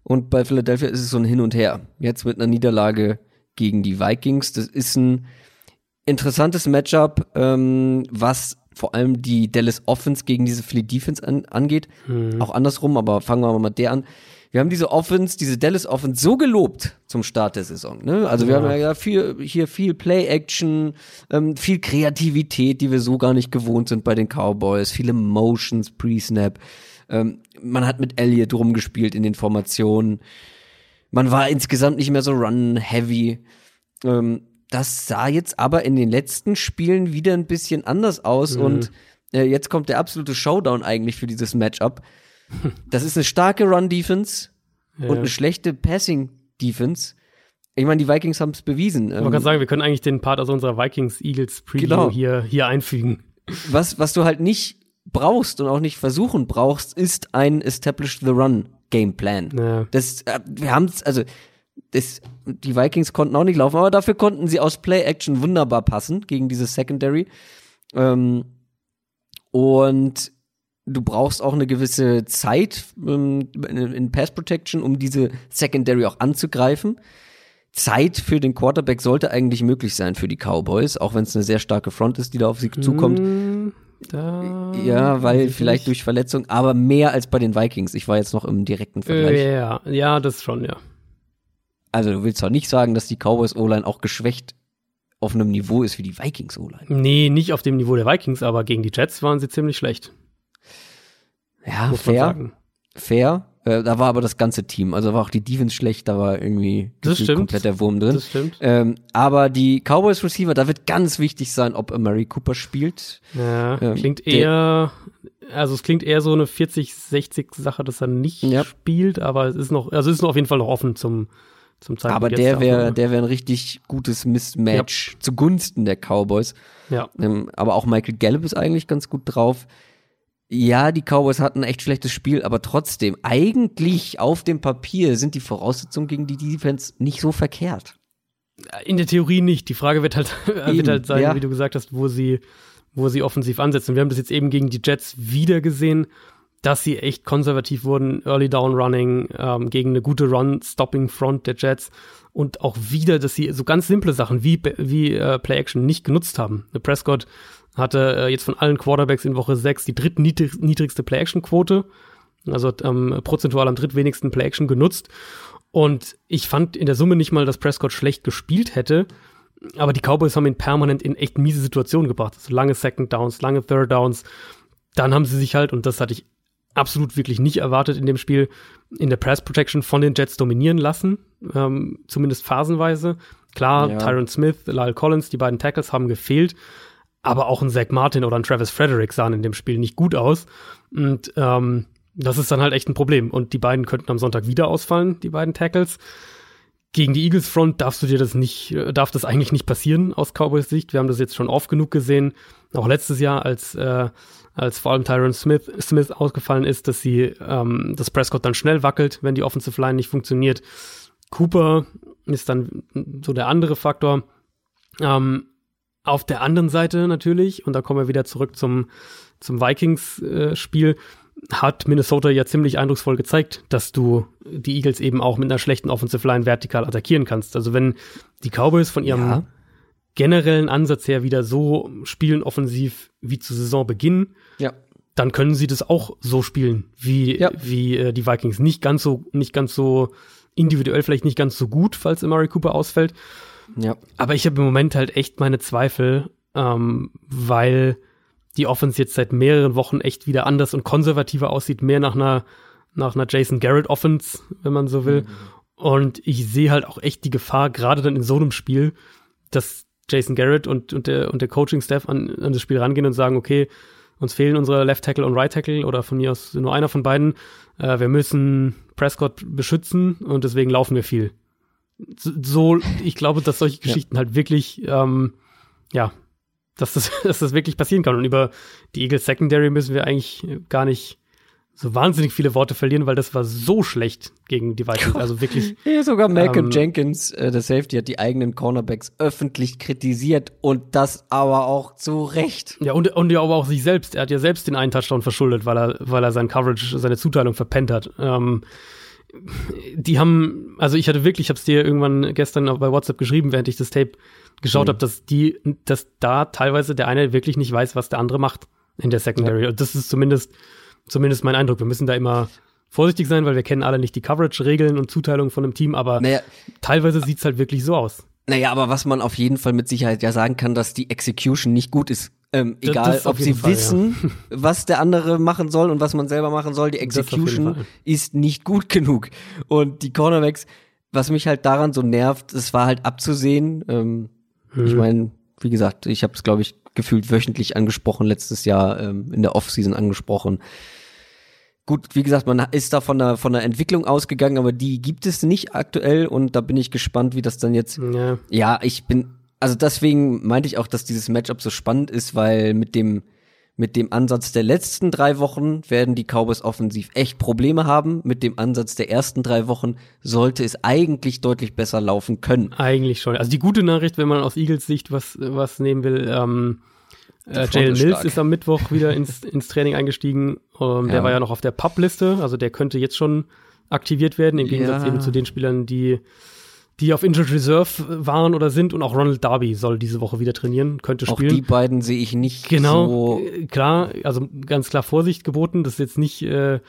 Und bei Philadelphia ist es so ein Hin und Her. Jetzt mit einer Niederlage gegen die Vikings. Das ist ein interessantes Matchup, ähm, was vor allem die Dallas Offense gegen diese Philly Defense an, angeht. Auch andersrum, aber fangen wir mal mit der an. Wir haben diese Offense, diese Dallas Offense so gelobt zum Start der Saison. Ne? Also wir Ja. haben ja gesagt, viel, hier viel Play-Action, ähm, viel Kreativität, die wir so gar nicht gewohnt sind bei den Cowboys, viele Motions, Pre-Snap. Ähm, man hat mit Elliott rumgespielt in den Formationen. Man war insgesamt nicht mehr so run-heavy. Ähm, das sah jetzt aber in den letzten Spielen wieder ein bisschen anders aus und äh, jetzt kommt der absolute Showdown eigentlich für dieses Matchup. Das ist eine starke Run-Defense und Ja. eine schlechte Passing-Defense. Ich meine, die Vikings haben es bewiesen. Ich Ähm, wollte gerade sagen, wir können eigentlich den Part aus unserer Vikings-Eagles-Preview Genau. hier, hier einfügen. was, was du halt nicht brauchst und auch nicht versuchen brauchst, ist ein Established the Run Gameplan. Ja. Das, äh, wir haben es, also, das, die Vikings konnten auch nicht laufen, aber dafür konnten sie aus Play-Action wunderbar passen gegen diese Secondary. Ähm, und du brauchst auch eine gewisse Zeit ähm, in, in Pass Protection, um diese Secondary auch anzugreifen. Zeit für den Quarterback sollte eigentlich möglich sein für die Cowboys, auch wenn es eine sehr starke Front ist, die da auf sie zukommt. Mm, Da Ja, weil vielleicht nicht. durch Verletzung, aber mehr als bei den Vikings. Ich war jetzt noch im direkten Vergleich. Äh, ja, ja, das schon, ja. Also du willst doch nicht sagen, dass die Cowboys O-Line auch geschwächt auf einem Niveau ist wie die Vikings O-Line. Nee, nicht auf dem Niveau der Vikings, aber gegen die Jets waren sie ziemlich schlecht, Ja, muss fair, fair. Äh, da war aber das ganze Team. Also war auch die Defense schlecht, da war irgendwie komplett der Wurm drin. Das stimmt. Ähm, aber die Cowboys Receiver, da wird ganz wichtig sein, ob Amari Cooper spielt. Ja, Ähm, klingt eher, also es klingt eher so eine 40-60 Sache, dass er nicht Ja. spielt, aber es ist noch, also es ist noch auf jeden Fall noch offen zum, zum Zeitpunkt aber der wäre, Aufnahme. der wäre ein richtig gutes Mismatch zugunsten der Cowboys. Ja, Ähm, aber auch Michael Gallup ist eigentlich ganz gut drauf. Ja, die Cowboys hatten ein echt schlechtes Spiel, aber trotzdem, eigentlich auf dem Papier sind die Voraussetzungen gegen die Defense nicht so verkehrt. in der Theorie nicht. Die Frage wird halt, wird halt sein, ja. wie du gesagt hast, wo sie, wo sie offensiv ansetzen. Wir haben das jetzt eben gegen die Jets wieder gesehen, dass sie echt konservativ wurden, Early Down Running, ähm, gegen eine gute Run-Stopping-Front der Jets und auch wieder, dass sie so ganz simple Sachen wie, wie äh, Play-Action nicht genutzt haben. Prescott hatte äh, jetzt von allen Quarterbacks in Woche 6 die drittniedrigste Play-Action-Quote, also ähm, prozentual am drittwenigsten Play-Action genutzt. Und ich fand in der Summe nicht mal, dass Prescott schlecht gespielt hätte, aber die Cowboys haben ihn permanent in echt miese Situationen gebracht. Also lange Second Downs, lange Third Downs. Dann haben sie sich halt, und das hatte ich absolut wirklich nicht erwartet in dem Spiel, in der Press Protection von den Jets dominieren lassen, ähm, zumindest phasenweise. Klar, Ja. Tyron Smith, Lyle Collins, die beiden Tackles haben gefehlt, aber auch ein Zach Martin oder ein Travis Frederick sahen in dem Spiel nicht gut aus. Und ähm, das ist dann halt echt ein Problem. Und die beiden könnten am Sonntag wieder ausfallen, die beiden Tackles. Gegen die Eagles Front darfst du dir das nicht, äh, darf das eigentlich nicht passieren aus Cowboys Sicht. Wir haben das jetzt schon oft genug gesehen, auch letztes Jahr, als, äh, als vor allem Tyron Smith, Smith ausgefallen ist, dass sie, ähm, dass Prescott dann schnell wackelt, wenn die Offensive Line nicht funktioniert. Cooper ist dann so der andere Faktor. Ähm, auf der anderen Seite natürlich, und da kommen wir wieder zurück zum, zum Vikings-Spiel, hat Minnesota ja ziemlich eindrucksvoll gezeigt, dass du die Eagles eben auch mit einer schlechten Offensive Line vertikal attackieren kannst. Also wenn die Cowboys von ihrem Ja. generellen Ansatz her wieder so spielen offensiv wie zu Saisonbeginn, Ja. dann können sie das auch so spielen wie Ja. wie äh, die Vikings. Nicht ganz so nicht ganz so individuell vielleicht nicht ganz so gut, falls Amari Cooper ausfällt. Ja. Aber ich habe im Moment halt echt meine Zweifel, ähm, weil die Offense jetzt seit mehreren Wochen echt wieder anders und konservativer aussieht, mehr nach einer nach einer Jason Garrett Offense, wenn man so will. Und ich sehe halt auch echt die Gefahr, gerade dann in so einem Spiel, dass Jason Garrett und, und der, und der Coaching-Staff an, an das Spiel rangehen und sagen, okay, uns fehlen unsere Left Tackle und Right Tackle oder von mir aus nur einer von beiden. Äh, wir müssen Prescott beschützen und deswegen laufen wir viel. So, ich glaube, dass solche Geschichten halt wirklich, ähm, ja, dass das, dass das wirklich passieren kann. Und über die Eagles Secondary müssen wir eigentlich gar nicht so wahnsinnig viele Worte verlieren, weil das war so schlecht gegen die Vikings. Also wirklich, Ja, sogar Malcolm Ähm, Jenkins, äh, der Safety, hat die eigenen Cornerbacks öffentlich kritisiert und das aber auch zu Recht. ja, und, und ja aber auch sich selbst. Er hat ja selbst den einen Touchdown verschuldet, weil er, weil er sein Coverage, seine Zuteilung verpennt hat. Ähm, die haben, also ich hatte wirklich, ich habe es dir irgendwann gestern auch bei WhatsApp geschrieben, während ich das Tape geschaut Mhm. habe, dass die, dass da teilweise der eine wirklich nicht weiß, was der andere macht in der Secondary. Und das ist zumindest, zumindest mein Eindruck. Wir müssen da immer vorsichtig sein, weil wir kennen alle nicht die Coverage-Regeln und Zuteilung von einem Team, aber Naja, teilweise sieht's halt wirklich so aus. naja, aber was man auf jeden Fall mit Sicherheit ja sagen kann, dass die Execution nicht gut ist. Ähm, egal, ob sie Fall, wissen, was der andere machen soll und was man selber machen soll, die Execution ist nicht gut genug. Und die Cornerbacks, was mich halt daran so nervt, es war halt abzusehen. Ähm, Ich Mhm. meine, wie gesagt, ich habe es, glaube ich, gefühlt wöchentlich angesprochen, letztes Jahr ähm, in der Offseason angesprochen. Gut, wie gesagt, man ist da von der, von der Entwicklung ausgegangen, aber die gibt es nicht aktuell und da bin ich gespannt, wie das dann jetzt Ja. ja, ich bin, also deswegen meinte ich auch, dass dieses Matchup so spannend ist, weil mit dem, mit dem Ansatz der letzten drei Wochen werden die Cowboys offensiv echt Probleme haben. Mit dem Ansatz der ersten drei Wochen sollte es eigentlich deutlich besser laufen können. Eigentlich schon. Also die gute Nachricht, wenn man aus Eagles Sicht was, was nehmen will, ähm, äh, Jalen Mills stark. ist am Mittwoch wieder ins, ins Training eingestiegen. Ähm, Der Ja. war ja noch auf der Pub-Liste, also der könnte jetzt schon aktiviert werden, im Gegensatz Ja. eben zu den Spielern, die die auf Injured Reserve waren oder sind und auch Ronald Darby soll diese Woche wieder trainieren, könnte spielen. Auch die beiden sehe ich nicht genau, so. Äh, klar, also ganz klar Vorsicht geboten, das ist jetzt nicht, äh,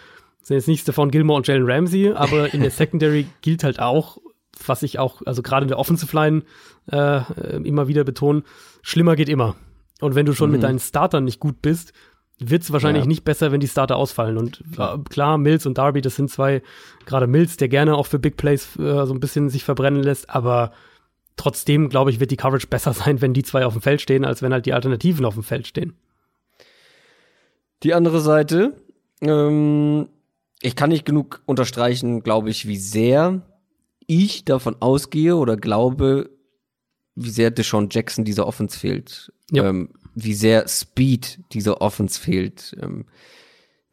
sind jetzt nicht Stefan Gilmore und Jalen Ramsey, aber in der Secondary gilt halt auch, was ich auch, also gerade in der Offensive Line äh, immer wieder betone, schlimmer geht immer. Und wenn du schon mhm. mit deinen Startern nicht gut bist, wird es wahrscheinlich ja. nicht besser, wenn die Starter ausfallen. Und klar. klar, Mills und Darby, das sind zwei, gerade Mills, der gerne auch für Big Plays äh, so ein bisschen sich verbrennen lässt, aber trotzdem, glaube ich, wird die Coverage besser sein, wenn die zwei auf dem Feld stehen, als wenn halt die Alternativen auf dem Feld stehen. Die andere Seite, ähm, ich kann nicht genug unterstreichen, glaube ich, wie sehr ich davon ausgehe oder glaube, wie sehr Deshaun Jackson dieser Offense fehlt. Ja. Ähm, wie sehr Speed dieser Offense fehlt. Ähm,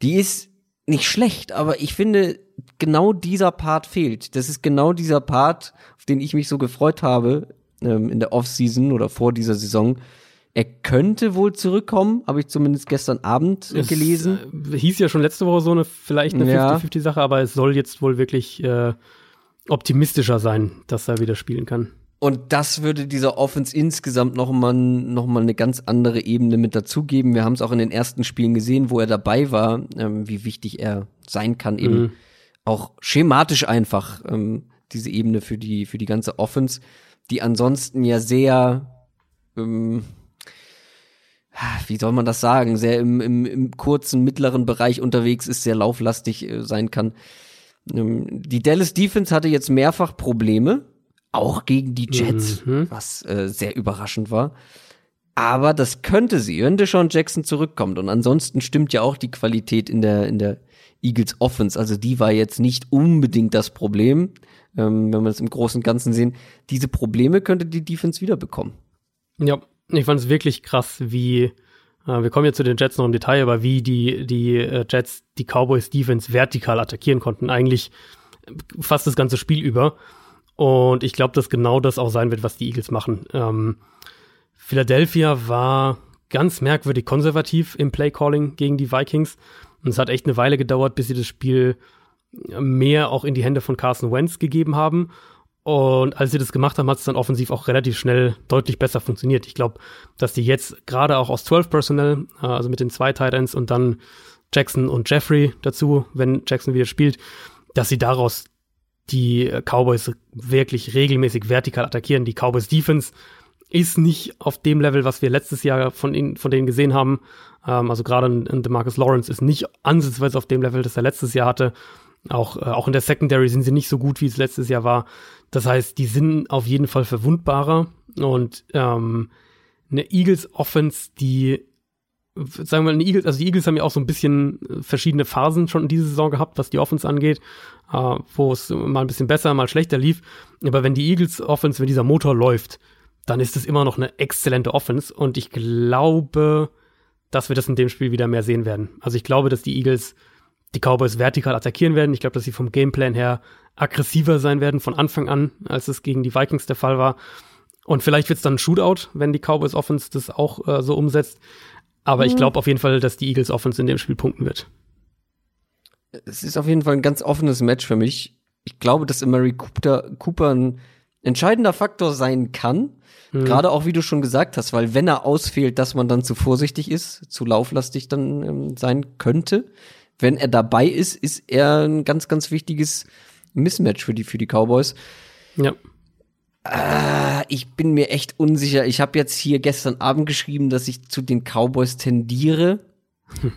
die ist nicht schlecht, aber ich finde, genau dieser Part fehlt. Das ist genau dieser Part, auf den ich mich so gefreut habe ähm, in der Offseason oder vor dieser Saison. Er könnte wohl zurückkommen, habe ich zumindest gestern Abend es, gelesen. Äh, hieß ja schon letzte Woche so eine vielleicht eine 50-50-Sache, aber es soll jetzt wohl wirklich äh, optimistischer sein, dass er wieder spielen kann. Und das würde dieser Offense insgesamt nochmal noch mal eine ganz andere Ebene mit dazugeben. Wir haben es auch in den ersten Spielen gesehen, wo er dabei war, ähm, wie wichtig er sein kann, eben mhm. auch schematisch einfach ähm, diese Ebene für die, für die ganze Offense, die ansonsten ja sehr, ähm, wie soll man das sagen, sehr im, im, im kurzen, mittleren Bereich unterwegs ist, sehr lauflastig äh, sein kann. Ähm, die Dallas Defense hatte jetzt mehrfach Probleme auch gegen die Jets, mhm. was äh, sehr überraschend war. Aber das könnte sie, wenn Deshaun Jackson zurückkommt. Und ansonsten stimmt ja auch die Qualität in der, in der Eagles Offense. Also die war jetzt nicht unbedingt das Problem, ähm, wenn wir es im Großen und Ganzen sehen. Diese Probleme könnte die Defense wieder bekommen. Ja, ich fand es wirklich krass, wie, äh, wir kommen jetzt zu den Jets noch im Detail, aber wie die, die äh, Jets die Cowboys Defense vertikal attackieren konnten. Eigentlich fast das ganze Spiel über. Und ich glaube, dass genau das auch sein wird, was die Eagles machen. Ähm, Philadelphia war ganz merkwürdig konservativ im Playcalling gegen die Vikings. Und es hat echt eine Weile gedauert, bis sie das Spiel mehr auch in die Hände von Carson Wentz gegeben haben. Und als sie das gemacht haben, hat es dann offensiv auch relativ schnell deutlich besser funktioniert. Ich glaube, dass die jetzt gerade auch aus 12 Personnel, äh, also mit den zwei Titans und dann Jackson und Jeffrey dazu, wenn Jackson wieder spielt, dass sie daraus die Cowboys wirklich regelmäßig vertikal attackieren. Die Cowboys Defense ist nicht auf dem Level, was wir letztes Jahr von, ihnen, von denen gesehen haben. Ähm, also gerade in, in DeMarcus Lawrence ist nicht ansatzweise auf dem Level, das er letztes Jahr hatte. Auch, äh, auch in der Secondary sind sie nicht so gut, wie es letztes Jahr war. Das heißt, die sind auf jeden Fall verwundbarer. Und ähm, eine Eagles Offense, die sagen wir mal, die Eagles, also die Eagles haben ja auch so ein bisschen äh, verschiedene Phasen schon in dieser Saison gehabt, was die Offense angeht, äh, wo es mal ein bisschen besser, mal schlechter lief. Aber wenn die Eagles Offense, wenn dieser Motor läuft, dann ist es immer noch eine exzellente Offense und ich glaube, dass wir das in dem Spiel wieder mehr sehen werden. Also ich glaube, dass die Eagles die Cowboys vertikal attackieren werden. Ich glaube, dass sie vom Gameplan her aggressiver sein werden von Anfang an, als es gegen die Vikings der Fall war. Und vielleicht wird es dann ein Shootout, wenn die Cowboys Offense das auch äh, so umsetzt. Aber mhm. ich glaube auf jeden Fall, dass die Eagles Offense in dem Spiel punkten wird. Es ist auf jeden Fall ein ganz offenes Match für mich. Ich glaube, dass Mary Cooper, Cooper ein entscheidender Faktor sein kann. Mhm. Gerade auch, wie du schon gesagt hast, weil wenn er ausfehlt, dass man dann zu vorsichtig ist, zu lauflastig dann ähm, sein könnte. Wenn er dabei ist, ist er ein ganz, ganz wichtiges Mismatch für die, für die Cowboys. Ja. Ah, ich bin mir echt unsicher. Ich habe jetzt hier gestern Abend geschrieben, dass ich zu den Cowboys tendiere,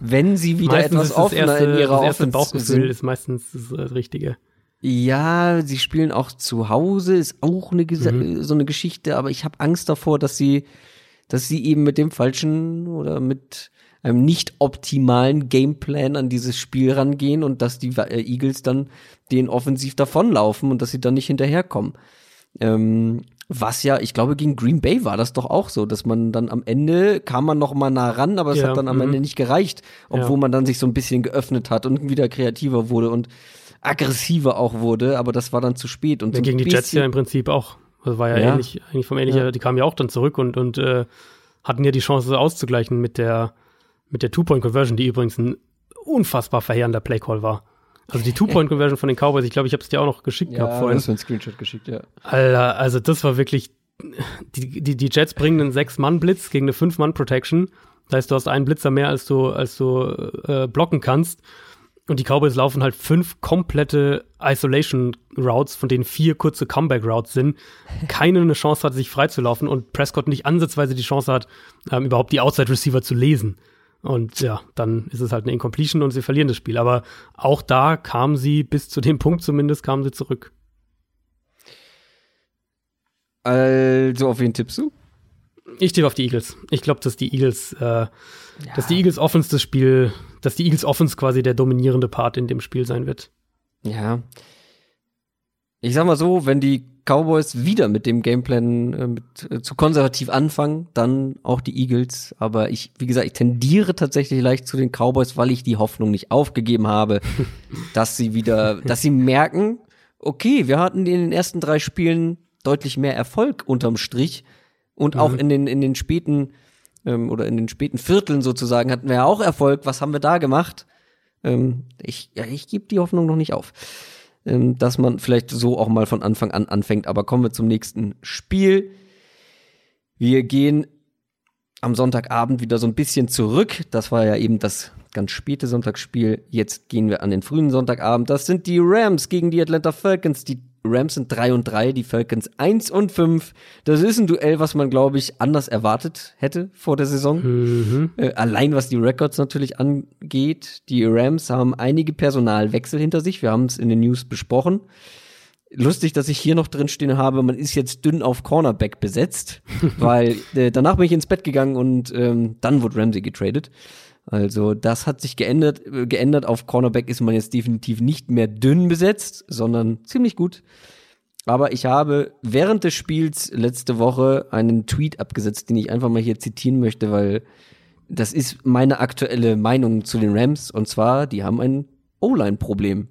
wenn sie wieder etwas offener erste, in ihrer das Offense sind. ist meistens das äh, Richtige. Ja, sie spielen auch zu Hause, ist auch eine mhm. so eine Geschichte, aber ich habe Angst davor, dass sie, dass sie eben mit dem falschen oder mit einem nicht optimalen Gameplan an dieses Spiel rangehen und dass die äh, Eagles dann den offensiv davonlaufen und dass sie dann nicht hinterherkommen. Ähm, was ja, ich glaube, gegen Green Bay war das doch auch so, dass man dann am Ende kam man noch mal nah ran, aber es ja, hat dann am Ende mhm. nicht gereicht, obwohl ja. man dann sich so ein bisschen geöffnet hat und wieder kreativer wurde und aggressiver auch wurde, aber das war dann zu spät. Und ja, so gegen die Jets ja im Prinzip auch. Das war ja, ja. ähnlich, eigentlich vom ähnlichen, die kamen ja auch dann zurück und, und äh, hatten ja die Chance auszugleichen mit der, mit der Two-Point-Conversion, die übrigens ein unfassbar verheerender Playcall war. Also die Two-Point-Conversion von den Cowboys, ich glaube, ich habe es dir auch noch geschickt Ja, gehabt vorhin. hast du einen Screenshot geschickt, ja. Alter, also das war wirklich. Die, die, die Jets bringen einen Sechs-Mann-Blitz gegen eine Fünf-Mann-Protection. Das heißt, du hast einen Blitzer mehr, als du, als du äh, blocken kannst. Und die Cowboys laufen halt fünf komplette Isolation Routes, von denen vier kurze Comeback Routes sind. Keine eine Chance hat, sich freizulaufen und Prescott nicht ansatzweise die Chance hat, ähm, überhaupt die Outside Receiver zu lesen. Und ja, dann ist es halt eine Incompletion und sie verlieren das Spiel. Aber auch da kamen sie bis zu dem Punkt zumindest kamen sie zurück. Also, auf wen tippst du? Ich tippe auf die Eagles. Ich glaube, dass die Eagles, äh, dass die Eagles Offense das Spiel, dass die Eagles Offense quasi der dominierende Part in dem Spiel sein wird. Ja. Ich sag mal so, wenn die Cowboys wieder mit dem Gameplan äh, mit, äh, zu konservativ anfangen, dann auch die Eagles. Aber ich, wie gesagt, ich tendiere tatsächlich leicht zu den Cowboys, weil ich die Hoffnung nicht aufgegeben habe, dass sie wieder, dass sie merken, okay, wir hatten in den ersten drei Spielen deutlich mehr Erfolg unterm Strich und auch in den in den späten ähm, oder in den späten Vierteln sozusagen hatten wir ja auch Erfolg. Was haben wir da gemacht? Ähm, ich ja, ich gebe die Hoffnung noch nicht auf dass man vielleicht so auch mal von Anfang an anfängt. Aber kommen wir zum nächsten Spiel. Wir gehen am Sonntagabend wieder so ein bisschen zurück. Das war ja eben das ganz späte Sonntagsspiel. Jetzt gehen wir an den frühen Sonntagabend. Das sind die Rams gegen die Atlanta Falcons. Die Rams sind 3 und 3, die Falcons 1 und 5. Das ist ein Duell, was man, glaube ich, anders erwartet hätte vor der Saison. Mhm. Äh, allein was die Records natürlich angeht. Die Rams haben einige Personalwechsel hinter sich. Wir haben es in den News besprochen. Lustig, dass ich hier noch drin stehen habe, man ist jetzt dünn auf Cornerback besetzt, weil äh, danach bin ich ins Bett gegangen und ähm, dann wurde Ramsey getradet. Also das hat sich geändert. Äh, geändert. Auf Cornerback ist man jetzt definitiv nicht mehr dünn besetzt, sondern ziemlich gut. Aber ich habe während des Spiels letzte Woche einen Tweet abgesetzt, den ich einfach mal hier zitieren möchte, weil das ist meine aktuelle Meinung zu den Rams. Und zwar, die haben ein O-Line-Problem.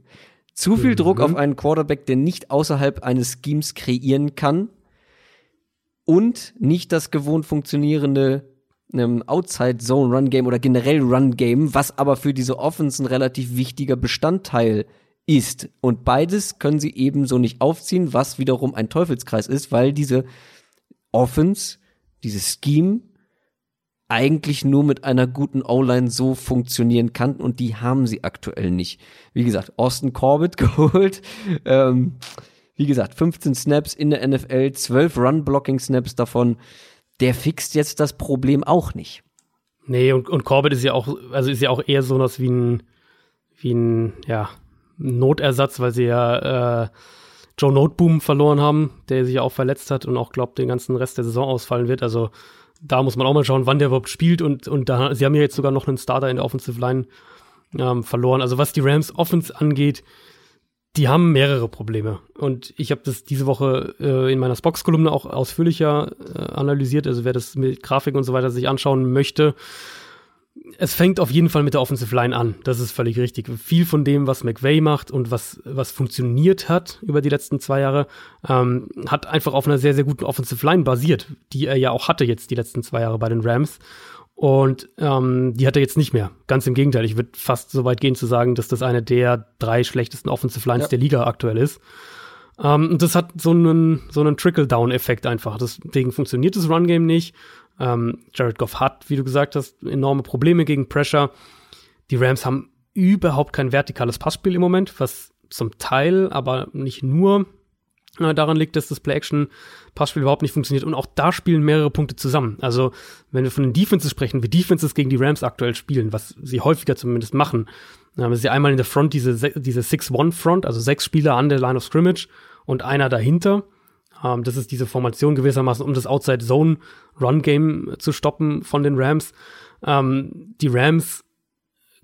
Zu viel Druck auf einen Quarterback, der nicht außerhalb eines Schemes kreieren kann und nicht das gewohnt funktionierende ähm, Outside-Zone-Run-Game oder generell Run-Game, was aber für diese Offense ein relativ wichtiger Bestandteil ist. Und beides können sie ebenso nicht aufziehen, was wiederum ein Teufelskreis ist, weil diese Offense, dieses Scheme eigentlich nur mit einer guten O-Line so funktionieren kann und die haben sie aktuell nicht. Wie gesagt, Austin Corbett geholt. Ähm, wie gesagt, 15 Snaps in der NFL, 12 Run-Blocking-Snaps davon. Der fixt jetzt das Problem auch nicht. Nee, und, und Corbett ist ja auch, also ist ja auch eher so was wie ein, wie ein, ja, Notersatz, weil sie ja äh, Joe Noteboom verloren haben, der sich ja auch verletzt hat und auch glaubt, den ganzen Rest der Saison ausfallen wird. Also da muss man auch mal schauen, wann der überhaupt spielt und, und da, sie haben ja jetzt sogar noch einen Starter in der Offensive Line ähm, verloren. Also was die Rams Offense angeht, die haben mehrere Probleme. Und ich habe das diese Woche äh, in meiner Spox-Kolumne auch ausführlicher äh, analysiert. Also wer das mit Grafik und so weiter sich anschauen möchte, es fängt auf jeden Fall mit der Offensive Line an. Das ist völlig richtig. Viel von dem, was McVay macht und was, was funktioniert hat über die letzten zwei Jahre, ähm, hat einfach auf einer sehr, sehr guten Offensive Line basiert, die er ja auch hatte jetzt die letzten zwei Jahre bei den Rams. Und ähm, die hat er jetzt nicht mehr. Ganz im Gegenteil. Ich würde fast so weit gehen zu sagen, dass das eine der drei schlechtesten Offensive Lines Ja. der Liga aktuell ist. Ähm, und das hat so einen, so einen Trickle-Down-Effekt einfach. Deswegen funktioniert das Run-Game nicht. Ähm, Jared Goff hat, wie du gesagt hast, enorme Probleme gegen Pressure. Die Rams haben überhaupt kein vertikales Passspiel im Moment, was zum Teil, aber nicht nur daran liegt, dass das Play-Action-Passspiel überhaupt nicht funktioniert. Und auch da spielen mehrere Punkte zusammen. Also, wenn wir von den Defenses sprechen, wie Defenses gegen die Rams aktuell spielen, was sie häufiger zumindest machen, dann haben sie einmal in der Front diese, se- diese 6-1-Front, also sechs Spieler an der Line of Scrimmage und einer dahinter. Ähm, das ist diese Formation gewissermaßen, um das Outside-Zone-Run-Game zu stoppen von den Rams. Ähm, die Rams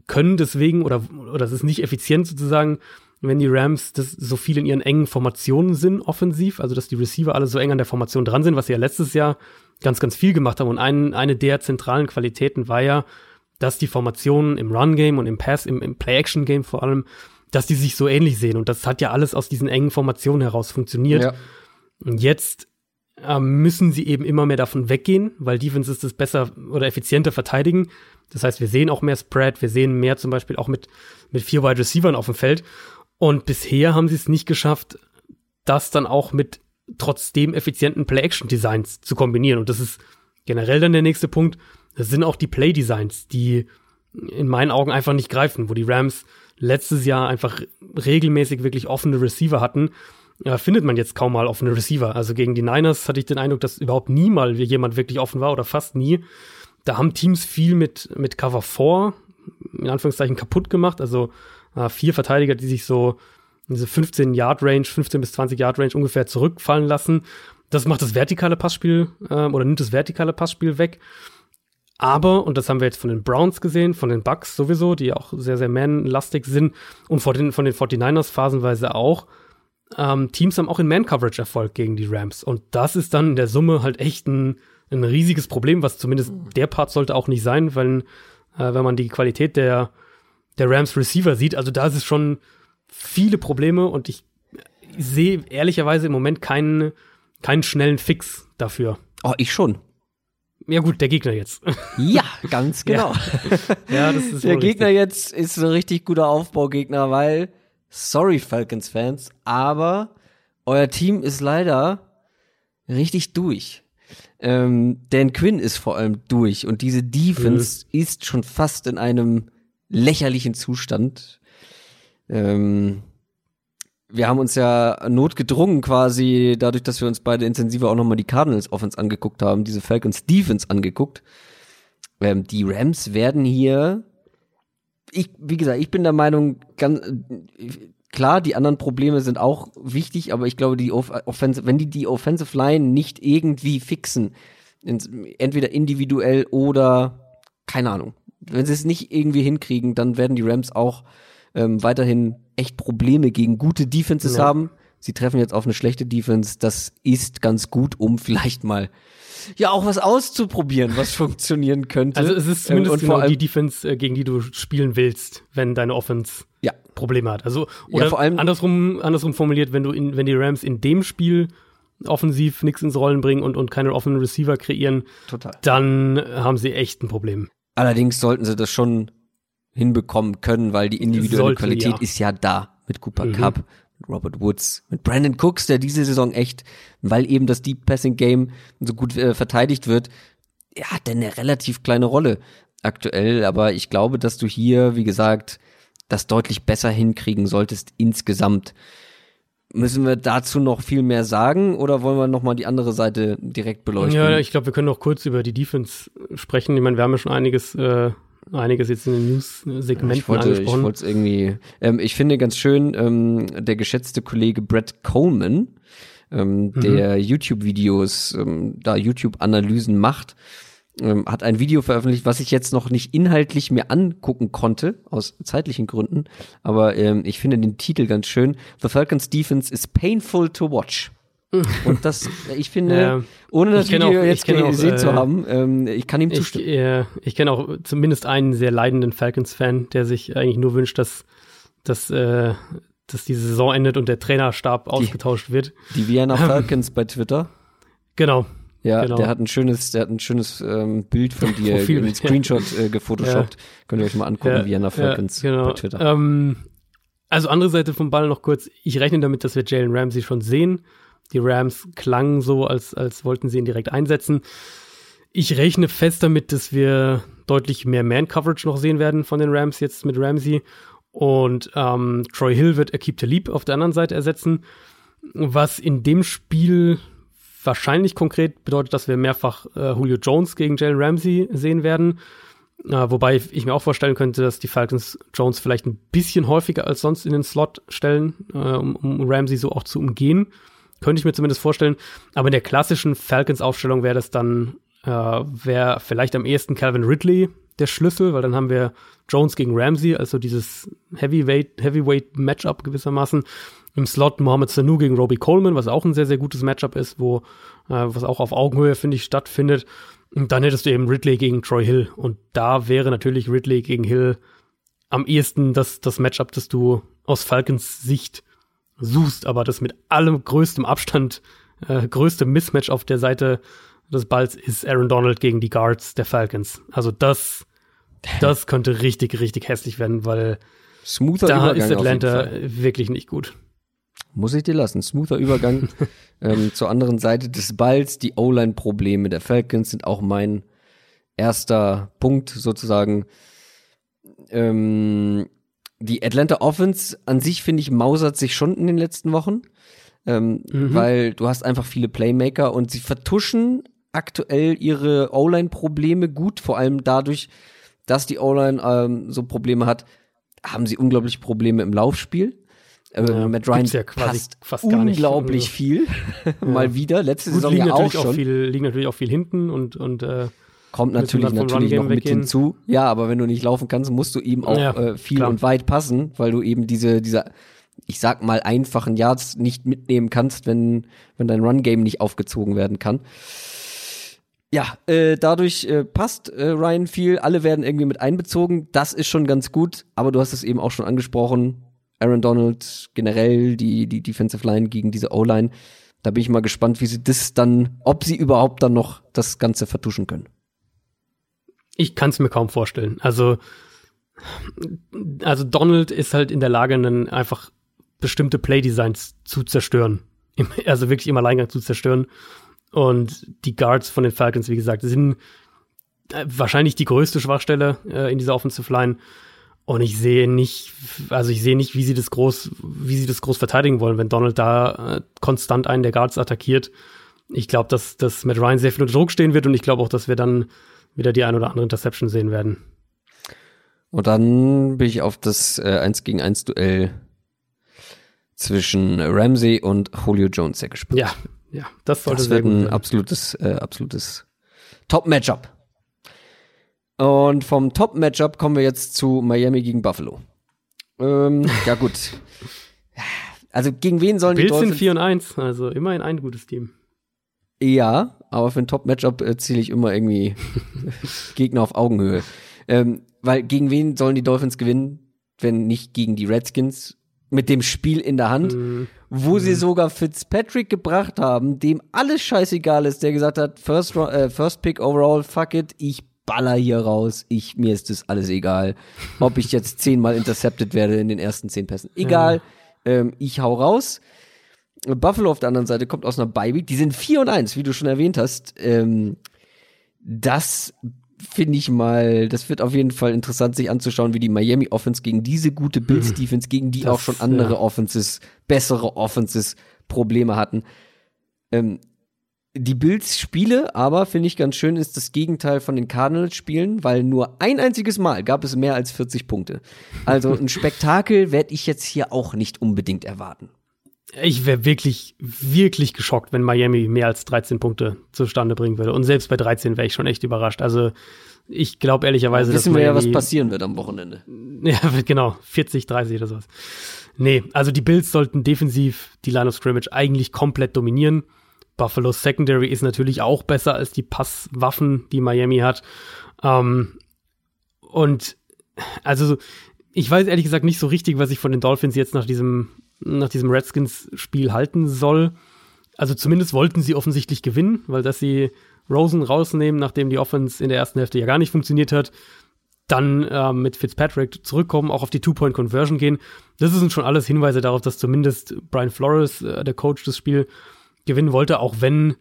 können deswegen, oder, oder es ist nicht effizient sozusagen, wenn die Rams das so viel in ihren engen Formationen sind, offensiv, also dass die Receiver alle so eng an der Formation dran sind, was sie ja letztes Jahr ganz, ganz viel gemacht haben. Und ein, eine der zentralen Qualitäten war ja, dass die Formationen im Run-Game und im Pass, im, im Play-Action-Game vor allem, dass die sich so ähnlich sehen. Und das hat ja alles aus diesen engen Formationen heraus funktioniert. Ja. Und jetzt ähm, müssen sie eben immer mehr davon weggehen, weil Defenses das besser oder effizienter verteidigen. Das heißt, wir sehen auch mehr Spread, wir sehen mehr zum Beispiel auch mit, mit vier Wide Receivers auf dem Feld. Und bisher haben sie es nicht geschafft, das dann auch mit trotzdem effizienten Play-Action-Designs zu kombinieren. Und das ist generell dann der nächste Punkt. Das sind auch die Play-Designs, die in meinen Augen einfach nicht greifen, wo die Rams letztes Jahr einfach regelmäßig wirklich offene Receiver hatten. Ja, findet man jetzt kaum mal offene Receiver. Also gegen die Niners hatte ich den Eindruck, dass überhaupt nie mal jemand wirklich offen war oder fast nie. Da haben Teams viel mit, mit Cover 4 in Anführungszeichen kaputt gemacht. Also äh, vier Verteidiger, die sich so diese 15 Yard Range, 15 bis 20 Yard Range ungefähr zurückfallen lassen. Das macht das vertikale Passspiel äh, oder nimmt das vertikale Passspiel weg. Aber, und das haben wir jetzt von den Browns gesehen, von den Bucks sowieso, die auch sehr, sehr man-lastig sind und von den, von den 49ers phasenweise auch, ähm, Teams haben auch in Man-Coverage Erfolg gegen die Rams. Und das ist dann in der Summe halt echt ein, ein riesiges Problem, was zumindest der Part sollte auch nicht sein, weil, äh, wenn man die Qualität der, der Rams Receiver sieht, also da ist es schon viele Probleme und ich sehe ehrlicherweise im Moment keinen, keinen schnellen Fix dafür. Oh, ich schon. Ja gut, der Gegner jetzt. Ja, ganz genau. ja, das ist Der Gegner richtig. jetzt ist ein richtig guter Aufbaugegner, weil, sorry Falcons-Fans, aber euer Team ist leider richtig durch. Ähm, Dan Quinn ist vor allem durch und diese Defense ist schon fast in einem lächerlichen Zustand. Ähm, wir haben uns ja notgedrungen quasi, dadurch, dass wir uns beide intensiver auch nochmal die Cardinals Offense angeguckt haben, diese Falcons Defense angeguckt. Ähm, die Rams werden hier, ich, wie gesagt, ich bin der Meinung, ganz, klar, die anderen Probleme sind auch wichtig, aber ich glaube, die Off Offensive, wenn die die Offensive Line nicht irgendwie fixen, entweder individuell oder keine Ahnung, wenn sie es nicht irgendwie hinkriegen, dann werden die Rams auch ähm, weiterhin echt Probleme gegen gute Defenses Ja. haben. Sie treffen jetzt auf eine schlechte Defense. Das ist ganz gut, um vielleicht mal ja auch was auszuprobieren, was funktionieren könnte. Also es ist zumindest Ähm, genau vor allem, die Defense, äh, gegen die du spielen willst, wenn deine Offense ja, Probleme hat. Also oder vor allem- andersrum, andersrum formuliert, wenn du in, wenn die Rams in dem Spiel offensiv nichts ins Rollen bringen und, und keine offenen Receiver kreieren, total. dann haben sie echt ein Problem. Allerdings sollten sie das schon hinbekommen können, weil die individuelle Sollten, Qualität ja. ist ja da mit Cooper Mhm. Cup, mit Robert Woods, mit Brandon Cooks, der diese Saison echt, weil eben das Deep Passing Game so gut äh, verteidigt wird, ja, hat der eine relativ kleine Rolle aktuell, aber ich glaube, dass du hier, wie gesagt, das deutlich besser hinkriegen solltest insgesamt. Müssen wir dazu noch viel mehr sagen oder wollen wir noch mal die andere Seite direkt beleuchten? Ja, ich glaube, wir können noch kurz über die Defense sprechen. Ich meine, wir haben ja schon einiges, äh, einiges jetzt in den News-Segmenten wollte, ich angesprochen. wollte es irgendwie. Ähm, ich finde ganz schön, ähm, der geschätzte Kollege Brett Coleman, ähm, der YouTube-Videos, ähm, da YouTube-Analysen macht, ähm, hat ein Video veröffentlicht, was ich jetzt noch nicht inhaltlich mir angucken konnte, aus zeitlichen Gründen. Aber ähm, ich finde den Titel ganz schön. The Falcons Defense is painful to watch. Und das, ich finde, Ja. ohne das Ich Video auch- ich jetzt gesehen zu äh, haben, ähm, ich kann ihm Ich, zustimmen. äh, ich kenne auch zumindest einen sehr leidenden Falcons-Fan, der sich eigentlich nur wünscht, dass, dass, äh, dass diese Saison endet und der Trainerstab ausgetauscht wird. Die Vienna Falcons bei Twitter. Genau. Ja, Genau. der hat ein schönes, der hat ein schönes ähm, Bild von dir, Profil, einen Screenshot äh, gefotoshoppt. Könnt ihr euch mal angucken, Ja, Vienna Falcons ja, genau. bei Twitter. Ähm, also andere Seite vom Ball noch kurz. Ich rechne damit, dass wir Jalen Ramsey schon sehen. Die Rams klangen so, als, als wollten sie ihn direkt einsetzen. Ich rechne fest damit, dass wir deutlich mehr Man-Coverage noch sehen werden von den Rams jetzt mit Ramsey. Und ähm, Troy Hill wird Akib Talib auf der anderen Seite ersetzen. Was in dem Spiel wahrscheinlich konkret bedeutet, dass wir mehrfach äh, Julio Jones gegen Jalen Ramsey sehen werden. Äh, wobei ich mir auch vorstellen könnte, dass die Falcons Jones vielleicht ein bisschen häufiger als sonst in den Slot stellen, äh, um, um Ramsey so auch zu umgehen. Könnte ich mir zumindest vorstellen. Aber in der klassischen Falcons-Aufstellung wäre das dann, äh, wäre vielleicht am ehesten Calvin Ridley der Schlüssel, weil dann haben wir Jones gegen Ramsey, also dieses Heavyweight, Heavyweight Matchup gewissermaßen. Im Slot Mohamed Sanu gegen Robbie Coleman, was auch ein sehr, sehr gutes Matchup ist, wo, äh, was auch auf Augenhöhe, finde ich, stattfindet. Und dann hättest du eben Ridley gegen Troy Hill. Und da wäre natürlich Ridley gegen Hill am ehesten das, das Matchup, das du aus Falcons Sicht suchst, aber das mit allem größtem Abstand, äh, größte Mismatch auf der Seite des Balls ist Aaron Donald gegen die Guards der Falcons. Also das Das könnte richtig, richtig hässlich werden, weil Smoother da Übergang ist Atlanta wirklich nicht gut. Muss ich dir lassen. Smoother Übergang ähm, zur anderen Seite des Balls. Die O-Line-Probleme der Falcons sind auch mein erster Punkt sozusagen. Ähm, die Atlanta Offense an sich, finde ich, mausert sich schon in den letzten Wochen. Ähm, Mhm. Weil du hast einfach viele Playmaker und sie vertuschen aktuell ihre O-Line-Probleme gut, vor allem dadurch, dass die O-Line ähm, so Probleme hat, haben sie unglaublich Probleme im Laufspiel. Äh, Ja, Matt Ryan ja quasi passt fast gar nicht. unglaublich Also, viel. Mal wieder. Letzte Gut, Saison liegen ja auch natürlich auch, schon. viel, liegen natürlich auch viel hinten und, und äh, Kommt natürlich, natürlich noch mit hinzu. Ja, aber wenn du nicht laufen kannst, musst du ihm auch Ja, äh, viel klar. und weit passen, weil du eben diese, diese, ich sag mal, einfachen Yards nicht mitnehmen kannst, wenn, wenn dein Run-Game nicht aufgezogen werden kann. Ja, äh, dadurch äh, passt äh, Ryan viel, alle werden irgendwie mit einbezogen, das ist schon ganz gut, aber du hast es eben auch schon angesprochen, Aaron Donald, generell die, die Defensive Line gegen diese O-Line, da bin ich mal gespannt, wie sie das dann, ob sie überhaupt dann noch das Ganze vertuschen können. ich kann es mir kaum vorstellen. Also, also Donald ist halt in der Lage, dann einfach bestimmte Playdesigns zu zerstören. Also wirklich im Alleingang zu zerstören. Und die Guards von den Falcons, wie gesagt, sind äh, wahrscheinlich die größte Schwachstelle äh, in dieser Offensive Line. Und ich sehe nicht, also ich sehe nicht, wie sie das groß, wie sie das groß verteidigen wollen, wenn Donald da äh, konstant einen der Guards attackiert. Ich glaube, dass, dass Matt Ryan sehr viel unter Druck stehen wird und ich glaube auch, dass wir dann wieder die ein oder andere Interception sehen werden. Und dann bin ich auf das äh, 1 gegen 1 Duell zwischen Ramsey und Julio Jones sehr gespannt. Ja, ja, das sollte das wird ein absolutes, äh, absolutes Top-Matchup. Und vom Top-Matchup kommen wir jetzt zu Miami gegen Buffalo. Ähm, ja gut. Also gegen wen sollen die Bills sind Dolphins? 4 und 1, also immerhin ein gutes Team. Ja, aber für ein Top-Matchup äh, ziele ich immer irgendwie Gegner auf Augenhöhe. Ähm, weil gegen wen sollen die Dolphins gewinnen, wenn nicht gegen die Redskins? Mit dem Spiel in der Hand, Mhm. wo sie sogar Fitzpatrick gebracht haben, dem alles scheißegal ist, der gesagt hat, First, äh, first Pick overall, fuck it, ich baller hier raus, ich, mir ist das alles egal. Ob ich jetzt zehnmal intercepted werde in den ersten zehn Pässen. Egal, ähm, ich hau raus. Buffalo auf der anderen Seite kommt aus einer Bye-Week. Die sind 4 und 1, wie du schon erwähnt hast. Ähm, das finde ich mal, das wird auf jeden Fall interessant, sich anzuschauen, wie die Miami Offense gegen diese gute Bills Defense, gegen die Mhm. Das, auch schon andere ja. Offenses, bessere Offenses Probleme hatten. Ähm, die Bills Spiele, aber finde ich ganz schön, ist das Gegenteil von den Cardinals Spielen, weil nur ein einziges Mal gab es mehr als 40 Punkte. Also ein Spektakel werde ich jetzt hier auch nicht unbedingt erwarten. Ich wäre wirklich, wirklich geschockt, wenn Miami mehr als 13 Punkte zustande bringen würde. Und selbst bei 13 wäre ich schon echt überrascht. Also ich glaube ehrlicherweise, wissen dass wir ja, was passieren wird am Wochenende. Ja, genau, 40, 30 oder sowas. Nee, also die Bills sollten defensiv die Line of Scrimmage eigentlich komplett dominieren. Buffalo's Secondary ist natürlich auch besser als die Passwaffen, die Miami hat. Ähm, und also ich weiß ehrlich gesagt nicht so richtig, was ich von den Dolphins jetzt nach diesem, nach diesem Redskins-Spiel halten soll. Also zumindest wollten sie offensichtlich gewinnen, weil dass sie Rosen rausnehmen, nachdem die Offense in der ersten Hälfte ja gar nicht funktioniert hat, dann äh, mit Fitzpatrick zurückkommen, auch auf die Two-Point-Conversion gehen. Das sind schon alles Hinweise darauf, dass zumindest Brian Flores, äh, der Coach, das Spiel gewinnen wollte, auch wenn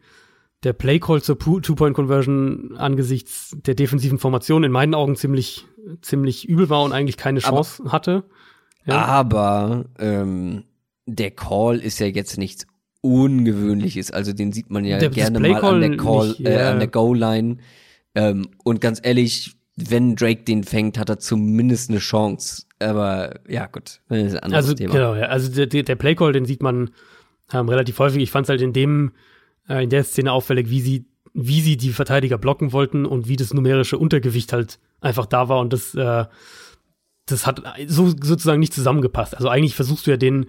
der Play-Call zur Two-Point-Conversion angesichts der defensiven Formation in meinen Augen ziemlich, ziemlich übel war und eigentlich keine Aber- Chance hatte. Ja. Aber ähm, der Call ist ja jetzt nichts Ungewöhnliches. Also den sieht man ja Der- gerne mal an der Call, nicht, äh, ja. an der Goal-Line. Ähm, und ganz ehrlich, wenn Drake den fängt, hat er zumindest eine Chance. Aber ja, gut, das ist ein anderes Also Thema. genau, ja. Also der, der der Playcall, den sieht man ähm, relativ häufig. Ich fand es halt in dem, äh, in der Szene auffällig, wie sie, wie sie die Verteidiger blocken wollten und wie das numerische Untergewicht halt einfach da war und das, äh, das hat so sozusagen nicht zusammengepasst. Also eigentlich versuchst du ja den,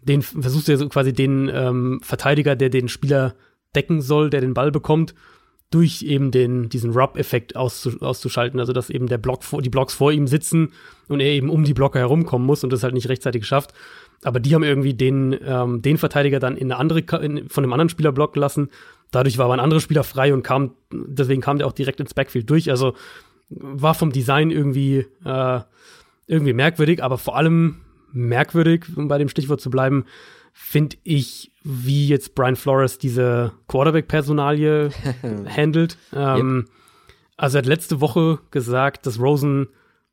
den versuchst du ja so quasi den ähm, Verteidiger, der den Spieler decken soll, der den Ball bekommt, durch eben den, diesen Rub-Effekt auszu, auszuschalten, also dass eben der Block vor, die Blocks vor ihm sitzen und er eben um die Blocker herumkommen muss und das halt nicht rechtzeitig schafft. Aber die haben irgendwie den, ähm, den Verteidiger dann in eine andere, in, von einem anderen Spieler blocken lassen. Dadurch war aber ein anderer Spieler frei und kam, deswegen kam der auch direkt ins Backfield durch. Also war vom Design irgendwie, äh, irgendwie merkwürdig, aber vor allem merkwürdig, um bei dem Stichwort zu bleiben, finde ich, wie jetzt Brian Flores diese Quarterback-Personalie handelt. Ähm, yep. Also er hat letzte Woche gesagt, dass Rosen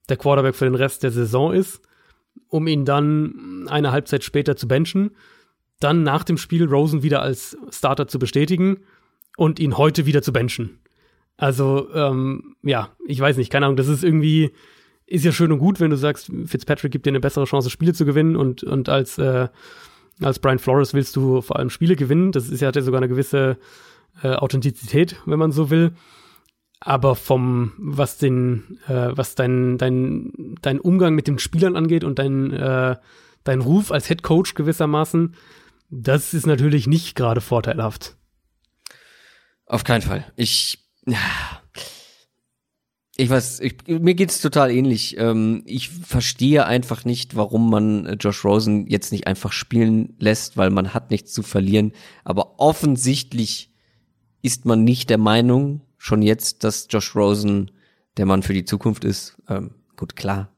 der Quarterback für den Rest der Saison ist, um ihn dann eine Halbzeit später zu benchen, dann nach dem Spiel Rosen wieder als Starter zu bestätigen und ihn heute wieder zu benchen. Also, ähm, ja, ich weiß nicht, keine Ahnung, das ist irgendwie, ist ja schön und gut, wenn du sagst, Fitzpatrick gibt dir eine bessere Chance, Spiele zu gewinnen und, und als, äh, als Brian Flores willst du vor allem Spiele gewinnen. Das ist ja, hat ja sogar eine gewisse äh, Authentizität, wenn man so will. Aber vom, was den, äh, was dein, dein, dein Umgang mit den Spielern angeht und dein, äh, dein Ruf als Head Coach gewissermaßen, das ist natürlich nicht gerade vorteilhaft. Auf keinen Fall. Ich, ich weiß, ich, mir geht's total ähnlich. Ähm, ich verstehe einfach nicht, warum man äh, Josh Rosen jetzt nicht einfach spielen lässt, weil man hat nichts zu verlieren. Aber offensichtlich ist man nicht der Meinung, schon jetzt, dass Josh Rosen der Mann für die Zukunft ist. Ähm, gut, klar.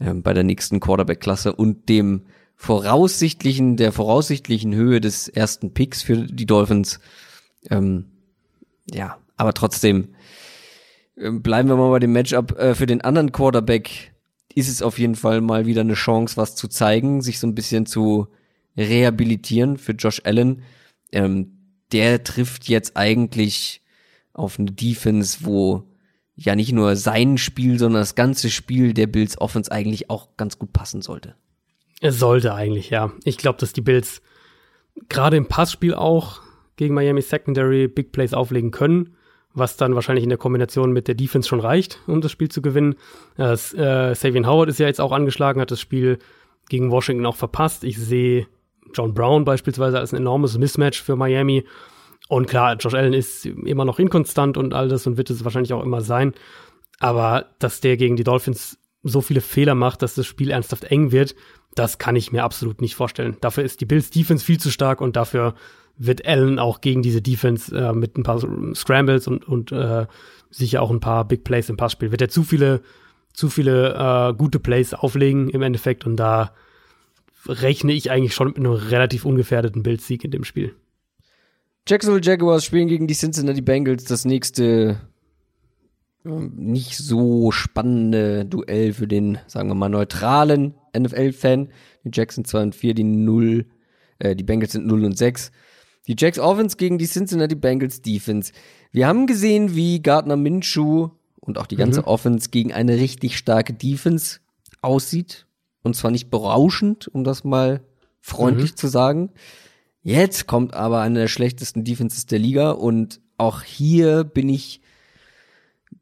Ähm, bei der nächsten Quarterback-Klasse und dem voraussichtlichen, der voraussichtlichen Höhe des ersten Picks für die Dolphins. Ähm, ja, aber trotzdem äh, bleiben wir mal bei dem Matchup. Äh, für den anderen Quarterback ist es auf jeden Fall mal wieder eine Chance, was zu zeigen, sich so ein bisschen zu rehabilitieren für Josh Allen. Ähm, der trifft jetzt eigentlich auf eine Defense, wo ja nicht nur sein Spiel, sondern das ganze Spiel der Bills Offense eigentlich auch ganz gut passen sollte. Es sollte eigentlich, ja. Ich glaube, dass die Bills gerade im Passspiel auch gegen Miami Secondary Big Plays auflegen können, was dann wahrscheinlich in der Kombination mit der Defense schon reicht, um das Spiel zu gewinnen. Äh, Savian Howard ist ja jetzt auch angeschlagen, hat das Spiel gegen Washington auch verpasst. Ich sehe John Brown beispielsweise als ein enormes Mismatch für Miami. Und klar, Josh Allen ist immer noch inkonstant und all das und wird es wahrscheinlich auch immer sein. Aber dass der gegen die Dolphins so viele Fehler macht, dass das Spiel ernsthaft eng wird, das kann ich mir absolut nicht vorstellen. Dafür ist die Bills Defense viel zu stark und dafür wird Allen auch gegen diese Defense äh, mit ein paar Scrambles und, und äh, sicher auch ein paar Big Plays im Passspiel. Wird er zu viele, zu viele äh, gute Plays auflegen im Endeffekt und da rechne ich eigentlich schon mit einem relativ ungefährdeten Bildsieg in dem Spiel. Jacksonville Jaguars spielen gegen die Cincinnati Bengals das nächste nicht so spannende Duell für den, sagen wir mal, neutralen NFL-Fan. Die Jacks sind 2 und 4, die 0, äh, die Bengals sind 0 und 6. Die Jacks Offense gegen die Cincinnati Bengals Defense. Wir haben gesehen, wie Gardner Minshew und auch die ganze mhm. Offense gegen eine richtig starke Defense aussieht. Und zwar nicht berauschend, um das mal freundlich mhm. zu sagen. Jetzt kommt aber eine der schlechtesten Defenses der Liga und auch hier bin ich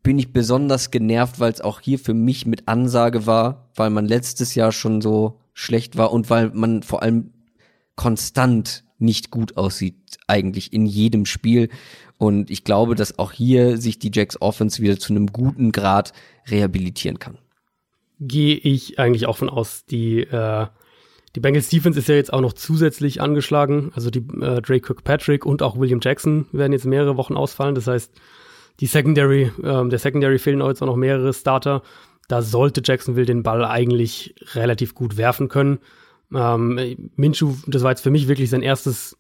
bin ich besonders genervt, weil es auch hier für mich mit Ansage war, weil man letztes Jahr schon so schlecht war und weil man vor allem konstant nicht gut aussieht, eigentlich in jedem Spiel. Und ich glaube, dass auch hier sich die Jacks Offense wieder zu einem guten Grad rehabilitieren kann. Gehe ich eigentlich auch von aus. Die, äh, die Bengals Defense ist ja jetzt auch noch zusätzlich angeschlagen. Also die äh, Drake Kirkpatrick und auch William Jackson werden jetzt mehrere Wochen ausfallen. Das heißt, die Secondary, ähm, der Secondary fehlen auch jetzt auch noch mehrere Starter. Da sollte Jacksonville den Ball eigentlich relativ gut werfen können. Ähm, Minshew, das war jetzt für mich wirklich sein erstes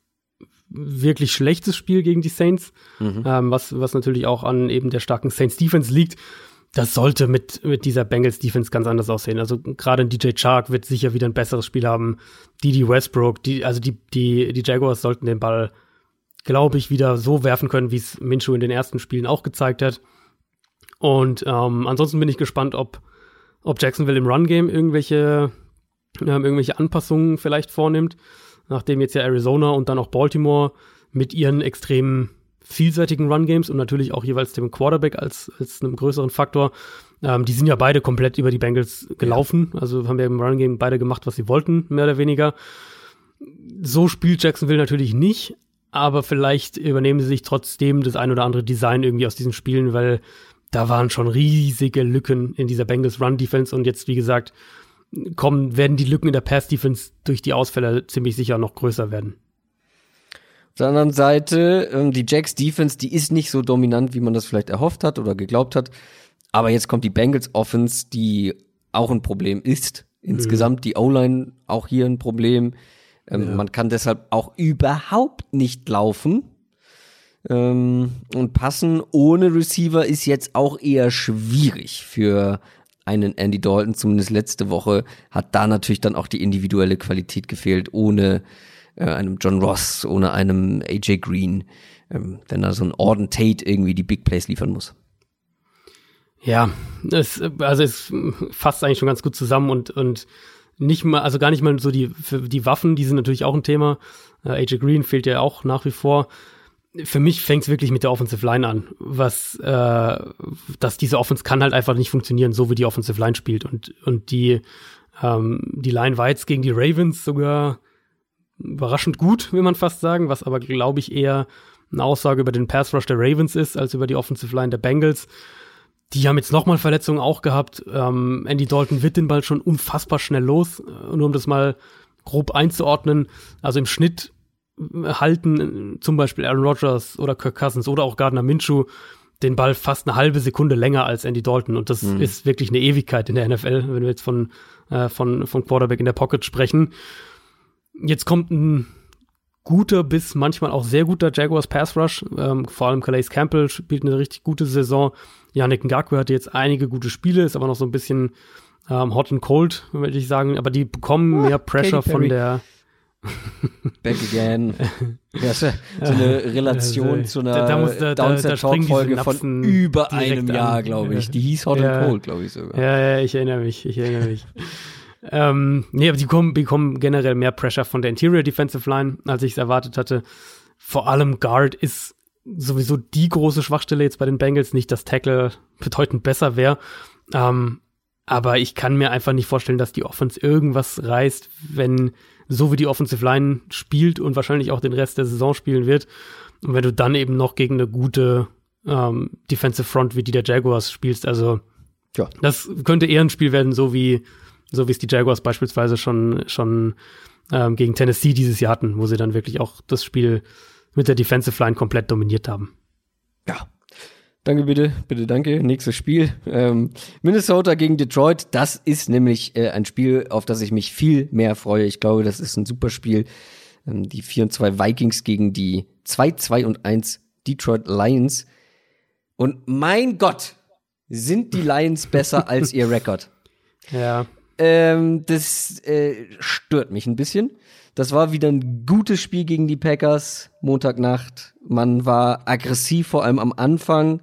wirklich schlechtes Spiel gegen die Saints, mhm. ähm, was, was natürlich auch an eben der starken Saints Defense liegt. Das sollte mit, mit dieser Bengals Defense ganz anders aussehen. Also gerade ein DJ Chark wird sicher wieder ein besseres Spiel haben. Didi Westbrook, die, also die, die, die Jaguars sollten den Ball, glaube ich, wieder so werfen können, wie es Minshew in den ersten Spielen auch gezeigt hat. Und ähm, ansonsten bin ich gespannt, ob, ob Jacksonville im Run-Game irgendwelche ähm, irgendwelche Anpassungen vielleicht vornimmt, nachdem jetzt ja Arizona und dann auch Baltimore mit ihren extrem vielseitigen Run-Games und natürlich auch jeweils dem Quarterback als, als einem größeren Faktor, ähm, die sind ja beide komplett über die Bengals gelaufen, also haben ja im Run-Game beide gemacht, was sie wollten, mehr oder weniger. So spielt Jacksonville natürlich nicht, aber vielleicht übernehmen sie sich trotzdem das ein oder andere Design irgendwie aus diesen Spielen, weil da waren schon riesige Lücken in dieser Bengals Run Defense und jetzt, wie gesagt, kommen, werden die Lücken in der Pass-Defense durch die Ausfälle ziemlich sicher noch größer werden. Auf der anderen Seite, ähm, die Jacks Defense, die ist nicht so dominant, wie man das vielleicht erhofft hat oder geglaubt hat. aber jetzt kommt die Bengals Offense, die auch ein Problem ist. Insgesamt die O-Line auch hier ein Problem. Ähm, Man kann deshalb auch überhaupt nicht laufen. Ähm, und passen ohne Receiver ist jetzt auch eher schwierig für einen Andy Dalton, zumindest letzte Woche, hat da natürlich dann auch die individuelle Qualität gefehlt, ohne äh, einem John Ross, ohne einem AJ Green, ähm, wenn da so ein Orden Tate irgendwie die Big Plays liefern muss. Ja, es, also es fasst eigentlich schon ganz gut zusammen und, und nicht mal, also gar nicht mal so die, die Waffen, die sind natürlich auch ein Thema. Äh, AJ Green fehlt ja auch nach wie vor. Für mich fängt es wirklich mit der Offensive Line an, was, äh, dass diese Offense kann halt einfach nicht funktionieren, so wie die Offensive Line spielt. Und, und die, ähm, die Line war jetzt gegen die Ravens sogar überraschend gut, will man fast sagen, was aber, glaube ich, eher eine Aussage über den Pass Rush der Ravens ist, als über die Offensive Line der Bengals. Die haben jetzt nochmal Verletzungen auch gehabt. Ähm, Andy Dalton wird den Ball schon unfassbar schnell los. Äh, Nur um das mal grob einzuordnen. Also im Schnitt äh, halten äh, zum Beispiel Aaron Rodgers oder Kirk Cousins oder auch Gardner Minshew den Ball fast eine halbe Sekunde länger als Andy Dalton. Und das Mhm. ist wirklich eine Ewigkeit in der NFL, wenn wir jetzt von, äh, von, von Quarterback in der Pocket sprechen. Jetzt kommt ein guter bis manchmal auch sehr guter Jaguars Pass Rush. Ähm, vor allem Calais Campbell spielt eine richtig gute Saison. Yannick Ngakwe hatte jetzt einige gute Spiele, ist aber noch so ein bisschen ähm, hot and cold, würde ich sagen. Aber die bekommen mehr Pressure von der Back again. Ist so eine Relation zu einer da- da da- da- Folge von über einem. Jahr, glaube ich. Die hieß Hot Ja. and Cold, glaube ich sogar. Ja, ja, ich erinnere mich, ich erinnere mich. ähm, nee, aber die kommen, bekommen generell mehr Pressure von der Interior Defensive Line, als ich es erwartet hatte. Vor allem Guard ist sowieso die große Schwachstelle jetzt bei den Bengals. Nicht, dass Tackle bedeutend besser wäre. Ähm, aber ich kann mir einfach nicht vorstellen, dass die Offense irgendwas reißt, wenn so wie die Offensive Line spielt und wahrscheinlich auch den Rest der Saison spielen wird. Und wenn du dann eben noch gegen eine gute ähm, Defensive Front wie die der Jaguars spielst, also Ja. das könnte eher ein Spiel werden, so wie so wie es die Jaguars beispielsweise schon schon ähm, gegen Tennessee dieses Jahr hatten, wo sie dann wirklich auch das Spiel mit der Defensive Line komplett dominiert haben. Ja. Danke, bitte, bitte, danke. Nächstes Spiel. Ähm, Minnesota gegen Detroit. Das ist nämlich äh, ein Spiel, auf das ich mich viel mehr freue. Ich glaube, das ist ein super Spiel. Ähm, die 4 und 2 Vikings gegen die 2, 2 und 1 Detroit Lions. Und mein Gott, sind die Lions besser als ihr Rekord. Ja, Ähm, das äh, stört mich ein bisschen. Das war wieder ein gutes Spiel gegen die Packers, Montagnacht. Man war aggressiv, vor allem am Anfang.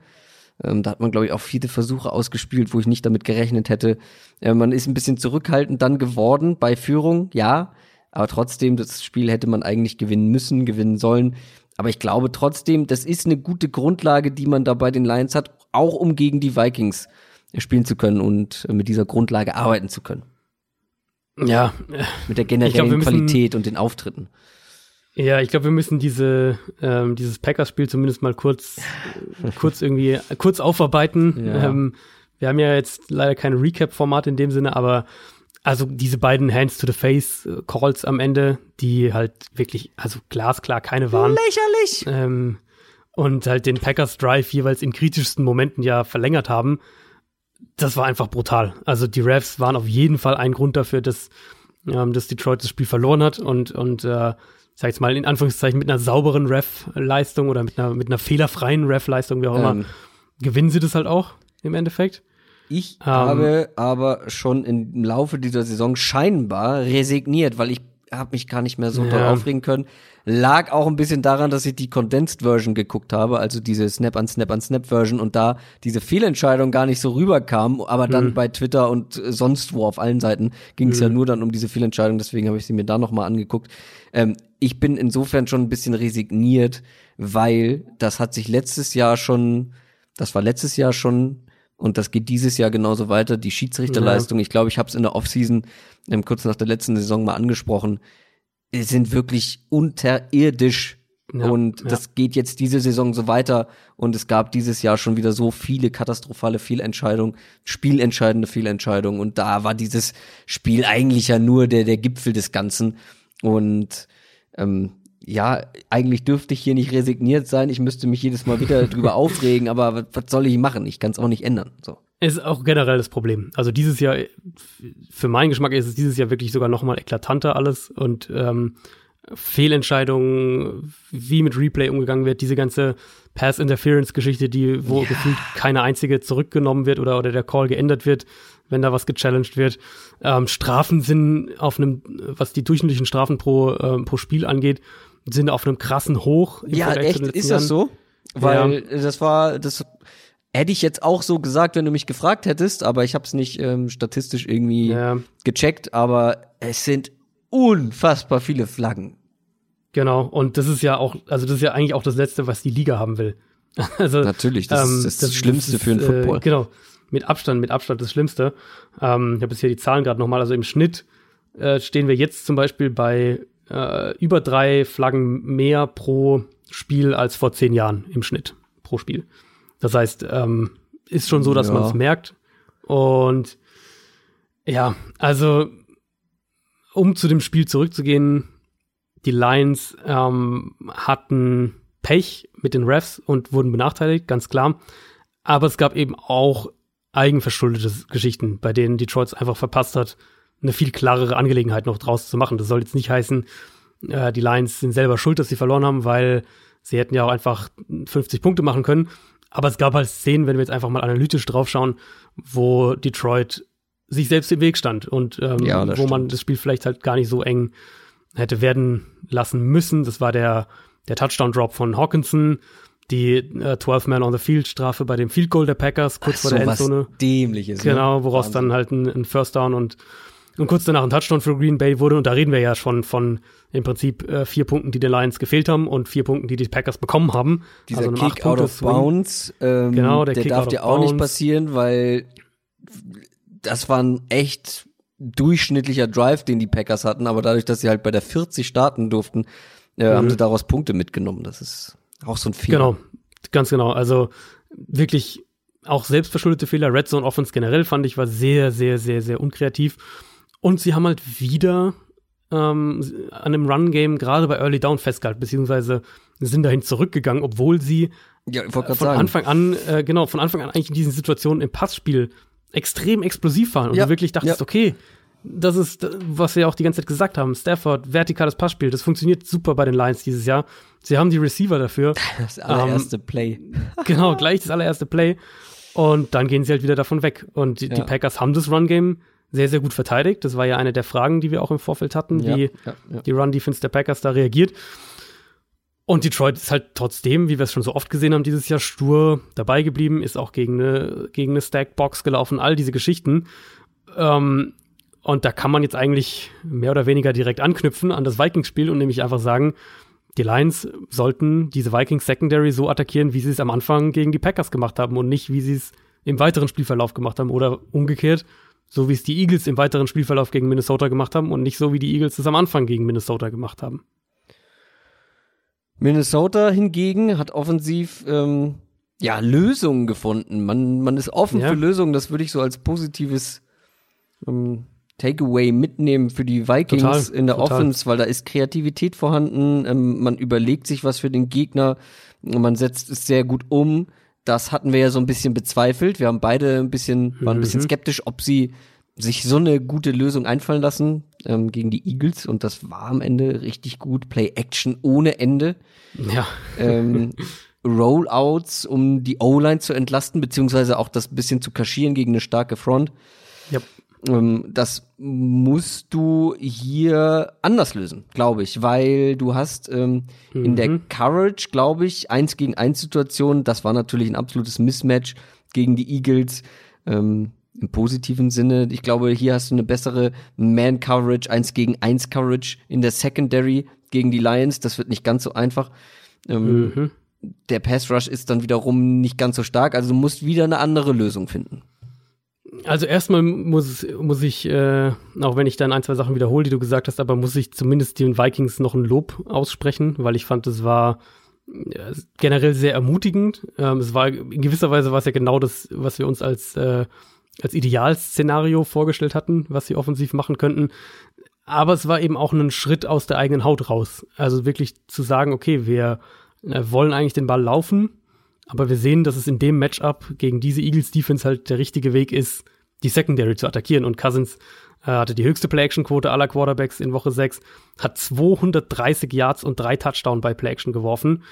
Ähm, da hat man, glaube ich, auch viele Versuche ausgespielt, wo ich nicht damit gerechnet hätte. Äh, man ist ein bisschen zurückhaltend dann geworden bei Führung, ja. Aber trotzdem, das Spiel hätte man eigentlich gewinnen müssen, gewinnen sollen. Aber ich glaube trotzdem, das ist eine gute Grundlage, die man da bei den Lions hat, auch um gegen die Vikings spielen zu können und äh, mit dieser Grundlage arbeiten zu können. ja, Mit der generellen glaub, Qualität und den Auftritten. ja. Ich glaube, wir müssen diese ähm, dieses Packers-Spiel zumindest mal kurz kurz irgendwie kurz aufarbeiten. Ja. Ähm, wir haben ja jetzt leider kein Recap-Format in dem Sinne, aber also diese beiden Hands to the Face äh, Calls am Ende, die halt wirklich also glasklar keine waren. Lächerlich! ähm, und halt den Packers Drive jeweils in kritischsten Momenten ja verlängert haben, das war einfach brutal. Also die Refs waren auf jeden Fall ein Grund dafür, dass, ähm, dass Detroit das Spiel verloren hat und, und äh, ich sag jetzt mal in Anführungszeichen mit einer sauberen Ref-Leistung oder mit einer, mit einer fehlerfreien Ref-Leistung, wie auch immer, Ähm, gewinnen sie das halt auch im Endeffekt. ich Ähm. habe aber schon im Laufe dieser Saison scheinbar resigniert, weil ich habe mich gar nicht mehr so doll Ja. aufregen können. Lag auch ein bisschen daran, dass ich die Condensed Version geguckt habe, also diese Snap an Snap an Snap Version und da diese Fehlentscheidung gar nicht so rüberkam, aber dann Mhm. bei Twitter und äh, sonst wo auf allen Seiten ging es ja nur dann um diese Fehlentscheidung, deswegen habe ich sie mir da nochmal angeguckt. Ähm, ich bin insofern schon ein bisschen resigniert, weil das hat sich letztes Jahr schon, das war letztes Jahr schon und das geht dieses Jahr genauso weiter. Die Schiedsrichterleistung, ich glaube, ich habe es in der Offseason ähm, kurz nach der letzten Saison mal angesprochen, sind wirklich unterirdisch. Ja, und ja. das geht jetzt diese Saison so weiter. Und es gab dieses Jahr schon wieder so viele katastrophale Fehlentscheidungen, spielentscheidende Fehlentscheidungen. Und da war dieses Spiel eigentlich ja nur der, der Gipfel des Ganzen. Und ähm, ja, eigentlich dürfte ich hier nicht resigniert sein. Ich müsste mich jedes Mal wieder drüber aufregen, aber was, was soll ich machen? Ich kann es auch nicht ändern. So. ist auch generell das Problem. Also dieses Jahr, für meinen Geschmack ist es dieses Jahr wirklich sogar noch mal eklatanter alles und ähm, Fehlentscheidungen, wie mit Replay umgegangen wird, diese ganze Pass-Interference-Geschichte, die, wo ja. gefühlt keine einzige zurückgenommen wird oder, oder der Call geändert wird, wenn da was gechallenged wird. Ähm, Strafen sind auf einem, was die durchschnittlichen Strafen pro, ähm, pro Spiel angeht, sind auf einem krassen Hoch. Ja, echt, ist das so? Weil ja. das war, das hätte ich jetzt auch so gesagt, wenn du mich gefragt hättest, aber ich habe es nicht ähm, statistisch irgendwie ja. gecheckt, aber es sind unfassbar viele Flaggen. Genau, und das ist ja auch, also das ist ja eigentlich auch das Letzte, was die Liga haben will. also, Natürlich, das, ähm, ist das, das Schlimmste ist, für den äh, Football. Genau, mit Abstand, mit Abstand das Schlimmste. Ähm, ich habe jetzt hier die Zahlen gerade nochmal, also im Schnitt äh, stehen wir jetzt zum Beispiel bei äh, über drei Flaggen mehr pro Spiel als vor zehn Jahren im Schnitt pro Spiel. Das heißt, ähm, ist schon so, dass ja. man es merkt. Und ja, also um zu dem Spiel zurückzugehen, die Lions ähm, hatten Pech mit den Refs und wurden benachteiligt, ganz klar. Aber es gab eben auch eigenverschuldete Geschichten, bei denen Detroit einfach verpasst hat, eine viel klarere Angelegenheit noch draus zu machen. Das soll jetzt nicht heißen, äh, die Lions sind selber schuld, dass sie verloren haben, weil sie hätten ja auch einfach 50 Punkte machen können. Aber es gab halt Szenen, wenn wir jetzt einfach mal analytisch draufschauen, wo Detroit sich selbst im Weg stand und ähm, ja, wo man das Spiel vielleicht halt gar nicht so eng hätte werden lassen müssen. Das war der, der Touchdown-Drop von Hawkinson, die äh, 12-Man-on-the-Field-Strafe bei dem Field Goal der Packers, kurz Ach, vor so der Endzone. Dämliches. Ne? Genau, woraus Wahnsinn. dann halt ein, ein First Down und, und kurz danach ein Touchdown für Green Bay wurde. Und da reden wir ja schon von im Prinzip äh, vier Punkten, die den Lions gefehlt haben und vier Punkten, die die Packers bekommen haben. Dieser also Kick out of bounds, ähm, genau, der, der darf dir auch nicht passieren, weil das war ein echt durchschnittlicher Drive, den die Packers hatten, aber dadurch, dass sie halt bei der 40 starten durften, äh, mhm. haben sie daraus Punkte mitgenommen. Das ist auch so ein Fehler. Genau, ganz genau. Also wirklich auch selbstverschuldete Fehler. Red Zone Offense generell fand ich war sehr, sehr, sehr, sehr unkreativ. Und sie haben halt wieder ähm, an dem Run-Game gerade bei Early Down festgehalten, beziehungsweise sind dahin zurückgegangen, obwohl sie ja, von sagen. Anfang an, äh, genau, von Anfang an eigentlich in diesen Situationen im Passspiel extrem explosiv waren und ja. du wirklich dachtest, ja. okay, das ist, was wir auch die ganze Zeit gesagt haben. Stafford, vertikales Passspiel, das funktioniert super bei den Lions dieses Jahr. Sie haben die Receiver dafür. Das allererste ähm, Play. genau, gleich das allererste Play. Und dann gehen sie halt wieder davon weg. Und die, ja. die Packers haben das Run-Game sehr, sehr gut verteidigt. Das war ja eine der Fragen, die wir auch im Vorfeld hatten, ja, wie ja, die Run-Defense der Packers da reagiert. Und Detroit ist halt trotzdem, wie wir es schon so oft gesehen haben, dieses Jahr stur dabei geblieben, ist auch gegen eine, gegen eine Stack-Box gelaufen, all diese Geschichten. Ähm, und da kann man jetzt eigentlich mehr oder weniger direkt anknüpfen an das Vikings-Spiel und nämlich einfach sagen, die Lions sollten diese Vikings Secondary so attackieren, wie sie es am Anfang gegen die Packers gemacht haben und nicht, wie sie es im weiteren Spielverlauf gemacht haben oder umgekehrt, so wie es die Eagles im weiteren Spielverlauf gegen Minnesota gemacht haben und nicht so, wie die Eagles es am Anfang gegen Minnesota gemacht haben. Minnesota hingegen hat offensiv ähm, ja Lösungen gefunden. Man, man ist offen ja. für Lösungen. Das würde ich so als positives ähm, Takeaway mitnehmen für die Vikings total, in der total. Offense, weil da ist Kreativität vorhanden. Ähm, man überlegt sich was für den Gegner. Man setzt es sehr gut um. Das hatten wir ja so ein bisschen bezweifelt. Wir haben beide ein bisschen, waren ein bisschen mhm. skeptisch, ob sie sich so eine gute Lösung einfallen lassen ähm, gegen die Eagles und das war am Ende richtig gut. Play Action ohne Ende. Ja. Ähm, Rollouts, um die O-Line zu entlasten, beziehungsweise auch das bisschen zu kaschieren gegen eine starke Front. Ja. Ähm, das musst du hier anders lösen, glaube ich, weil du hast ähm, mhm. in der mhm. Courage, glaube ich, eins gegen eins Situation, das war natürlich ein absolutes Mismatch gegen die Eagles. Ähm, im positiven Sinne. Ich glaube, hier hast du eine bessere Man-Coverage, 1 gegen 1 Coverage in der Secondary gegen die Lions. Das wird nicht ganz so einfach. Ähm, mhm. Der Pass Rush ist dann wiederum nicht ganz so stark. Also du musst wieder eine andere Lösung finden. Also erstmal muss, muss ich, äh, auch wenn ich dann ein, zwei Sachen wiederhole, die du gesagt hast, aber muss ich zumindest den Vikings noch ein Lob aussprechen, weil ich fand, es war generell sehr ermutigend. Ähm, es war in gewisser Weise war es ja genau das, was wir uns als äh, als Idealszenario vorgestellt hatten, was sie offensiv machen könnten. Aber es war eben auch ein Schritt aus der eigenen Haut raus. Also wirklich zu sagen, okay, wir äh, wollen eigentlich den Ball laufen Aber wir sehen, dass es in dem Matchup gegen diese Eagles Defense halt der richtige Weg ist, die Secondary zu attackieren. Und Cousins äh, hatte die höchste Play-Action-Quote aller Quarterbacks in Woche 6, hat 230 Yards und drei Touchdown bei Play-Action geworfen.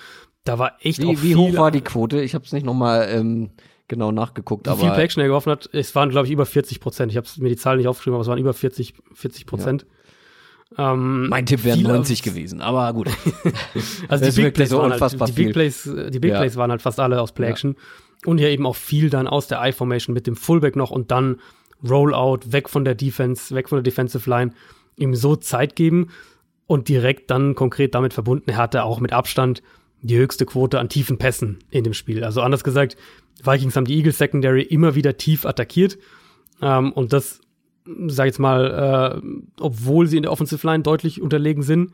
Da war echt wie, wie hoch war die Quote? Ich habe es nicht nochmal ähm, genau nachgeguckt, wie aber viel Play-Action er geworfen hat. Es waren, glaube ich, über 40 Prozent. Ich habe mir die Zahl nicht aufgeschrieben, aber es waren über 40 40 Prozent. Ähm, mein Tipp wäre viel 90 auf- gewesen. Aber gut. Also die Big Plays, so waren halt, die Big. Plays, äh, die Big Ja. Plays waren halt fast alle aus Play Action. Und ja eben auch viel dann aus der I-Formation mit dem Fullback noch und dann Rollout, weg von der Defense, weg von der Defensive Line, ihm so Zeit geben und direkt dann konkret damit verbunden, er hatte auch mit Abstand die höchste Quote an tiefen Pässen in dem Spiel. Also anders gesagt, Vikings haben die Eagles Secondary immer wieder tief attackiert. Ähm, und das, sag jetzt mal, äh, obwohl sie in der Offensive Line deutlich unterlegen sind.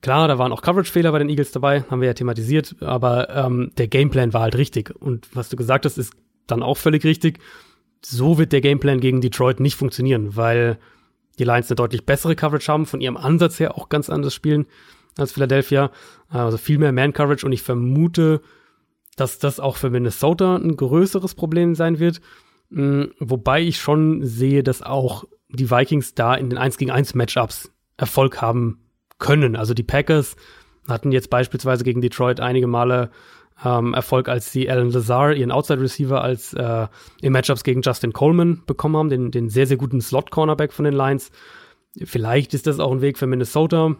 Klar, da waren auch Coverage-Fehler bei den Eagles dabei, haben wir ja thematisiert, aber ähm, der Gameplan war halt richtig. Und was du gesagt hast, ist dann auch völlig richtig. So wird der Gameplan gegen Detroit nicht funktionieren, weil die Lions eine deutlich bessere Coverage haben, von ihrem Ansatz her auch ganz anders spielen als Philadelphia. Also viel mehr Man-Coverage und ich vermute, dass das auch für Minnesota ein größeres Problem sein wird. Mm, Wobei ich schon sehe, dass auch die Vikings da in den 1 gegen 1 Matchups Erfolg haben können. Also die Packers hatten jetzt beispielsweise gegen Detroit einige Male ähm, Erfolg, als sie Alan Lazar, ihren Outside Receiver, als äh, in Matchups gegen Justin Coleman bekommen haben, den, den sehr, sehr guten Slot-Cornerback von den Lions. Vielleicht ist das auch ein Weg für Minnesota.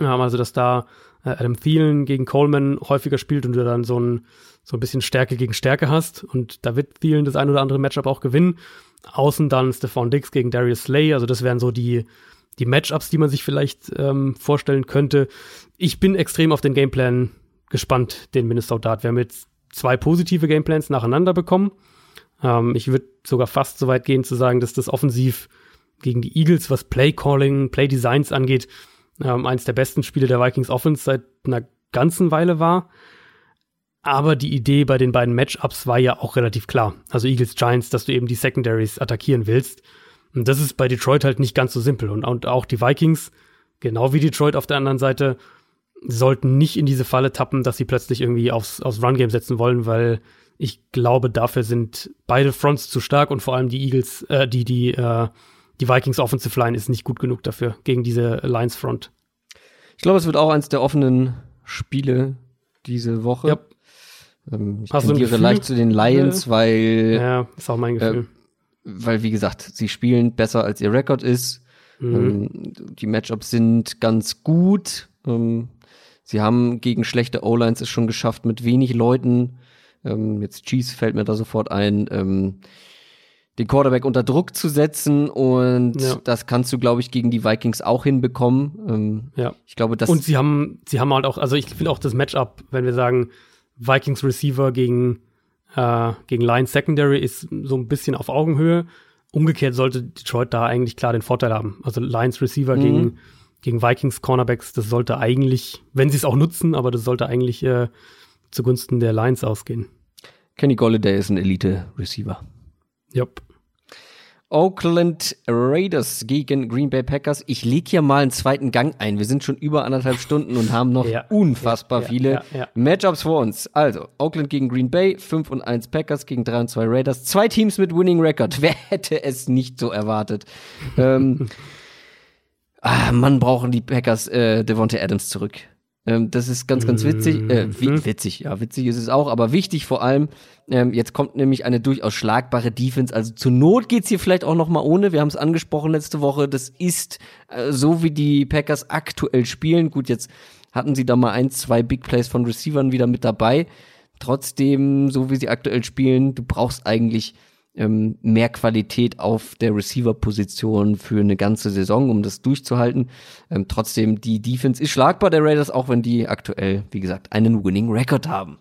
Ähm, also, dass da äh, Adam Thielen gegen Coleman häufiger spielt und du dann so ein, so ein bisschen Stärke gegen Stärke hast. Und da wird Thielen das ein oder andere Matchup auch gewinnen. Außen dann Stephon Diggs gegen Darius Slay. Also, das wären so die, die Matchups, die man sich vielleicht ähm, vorstellen könnte. Ich bin extrem auf den Gameplan gespannt, den Minnesota hat. Wir haben jetzt zwei positive Gameplans nacheinander bekommen. Ähm, ich würde sogar fast so weit gehen zu sagen, dass das offensiv gegen die Eagles, was Play Calling, Play Designs angeht, ähm, eins der besten Spiele der Vikings Offense seit einer ganzen Weile war. Aber die Idee bei den beiden Matchups war ja auch relativ klar. Also Eagles Giants, dass du eben die Secondaries attackieren willst. Und das ist bei Detroit halt nicht ganz so simpel. Und, und auch die Vikings, genau wie Detroit auf der anderen Seite, sollten nicht in diese Falle tappen, dass sie plötzlich irgendwie aufs, aufs Run-Game setzen wollen, weil ich glaube, dafür sind beide Fronts zu stark und vor allem die Eagles, äh, die, die, äh, die Vikings Offensive Line ist nicht gut genug dafür, gegen diese Lions Front. Ich glaube, es wird auch eins der offenen Spiele diese Woche. Ja. Ähm, ich Hast tendiere leicht zu den Lions, weil, Ja, ist auch mein Gefühl. weil, wie gesagt, sie spielen besser als ihr Rekord ist. Mhm. Ähm, die Matchups sind ganz gut. Ähm, sie haben gegen schlechte O-Lines es schon geschafft, mit wenig Leuten, ähm, jetzt Cheese fällt mir da sofort ein, den Quarterback unter Druck zu setzen und Ja. das kannst du, glaube ich, gegen die Vikings auch hinbekommen. Ähm, ja. ich glaube, das Und sie haben, sie haben halt auch, also ich finde auch das Matchup, wenn wir sagen, Vikings Receiver gegen, äh, gegen Lions Secondary ist so ein bisschen auf Augenhöhe. Umgekehrt sollte Detroit da eigentlich klar den Vorteil haben. Also Lions Receiver Mhm. gegen, gegen Vikings Cornerbacks, das sollte eigentlich, wenn sie es auch nutzen, aber das sollte eigentlich äh, zugunsten der Lions ausgehen. Kenny Golladay ist ein Elite-Receiver. Jupp. Oakland Raiders gegen Green Bay Packers. Ich leg hier mal einen zweiten Gang ein. Wir sind schon über anderthalb Stunden und haben noch Ja, unfassbar ja, viele ja, ja. Matchups vor uns. Also, Oakland gegen Green Bay, 5 und 1 Packers gegen 3 und 2 Raiders. Zwei Teams mit Winning Record. Wer hätte es nicht so erwartet? ähm, ah, Mann, brauchen die Packers äh, Devontae Adams zurück. Ähm, das ist ganz, ganz witzig. Äh, wie, witzig, ja, witzig ist es auch, aber wichtig vor allem. Ähm, jetzt kommt nämlich eine durchaus schlagbare Defense. Also zur Not geht's hier vielleicht auch noch mal ohne. Wir haben es angesprochen letzte Woche. Das ist äh, so, wie die Packers aktuell spielen. Gut, jetzt hatten sie da mal ein, zwei Big Plays von Receivern wieder mit dabei. Trotzdem, so wie sie aktuell spielen, du brauchst eigentlich ähm, mehr Qualität auf der Receiver-Position für eine ganze Saison, um das durchzuhalten. Ähm, trotzdem, die Defense ist schlagbar der Raiders, auch wenn die aktuell, wie gesagt, einen Winning Record haben.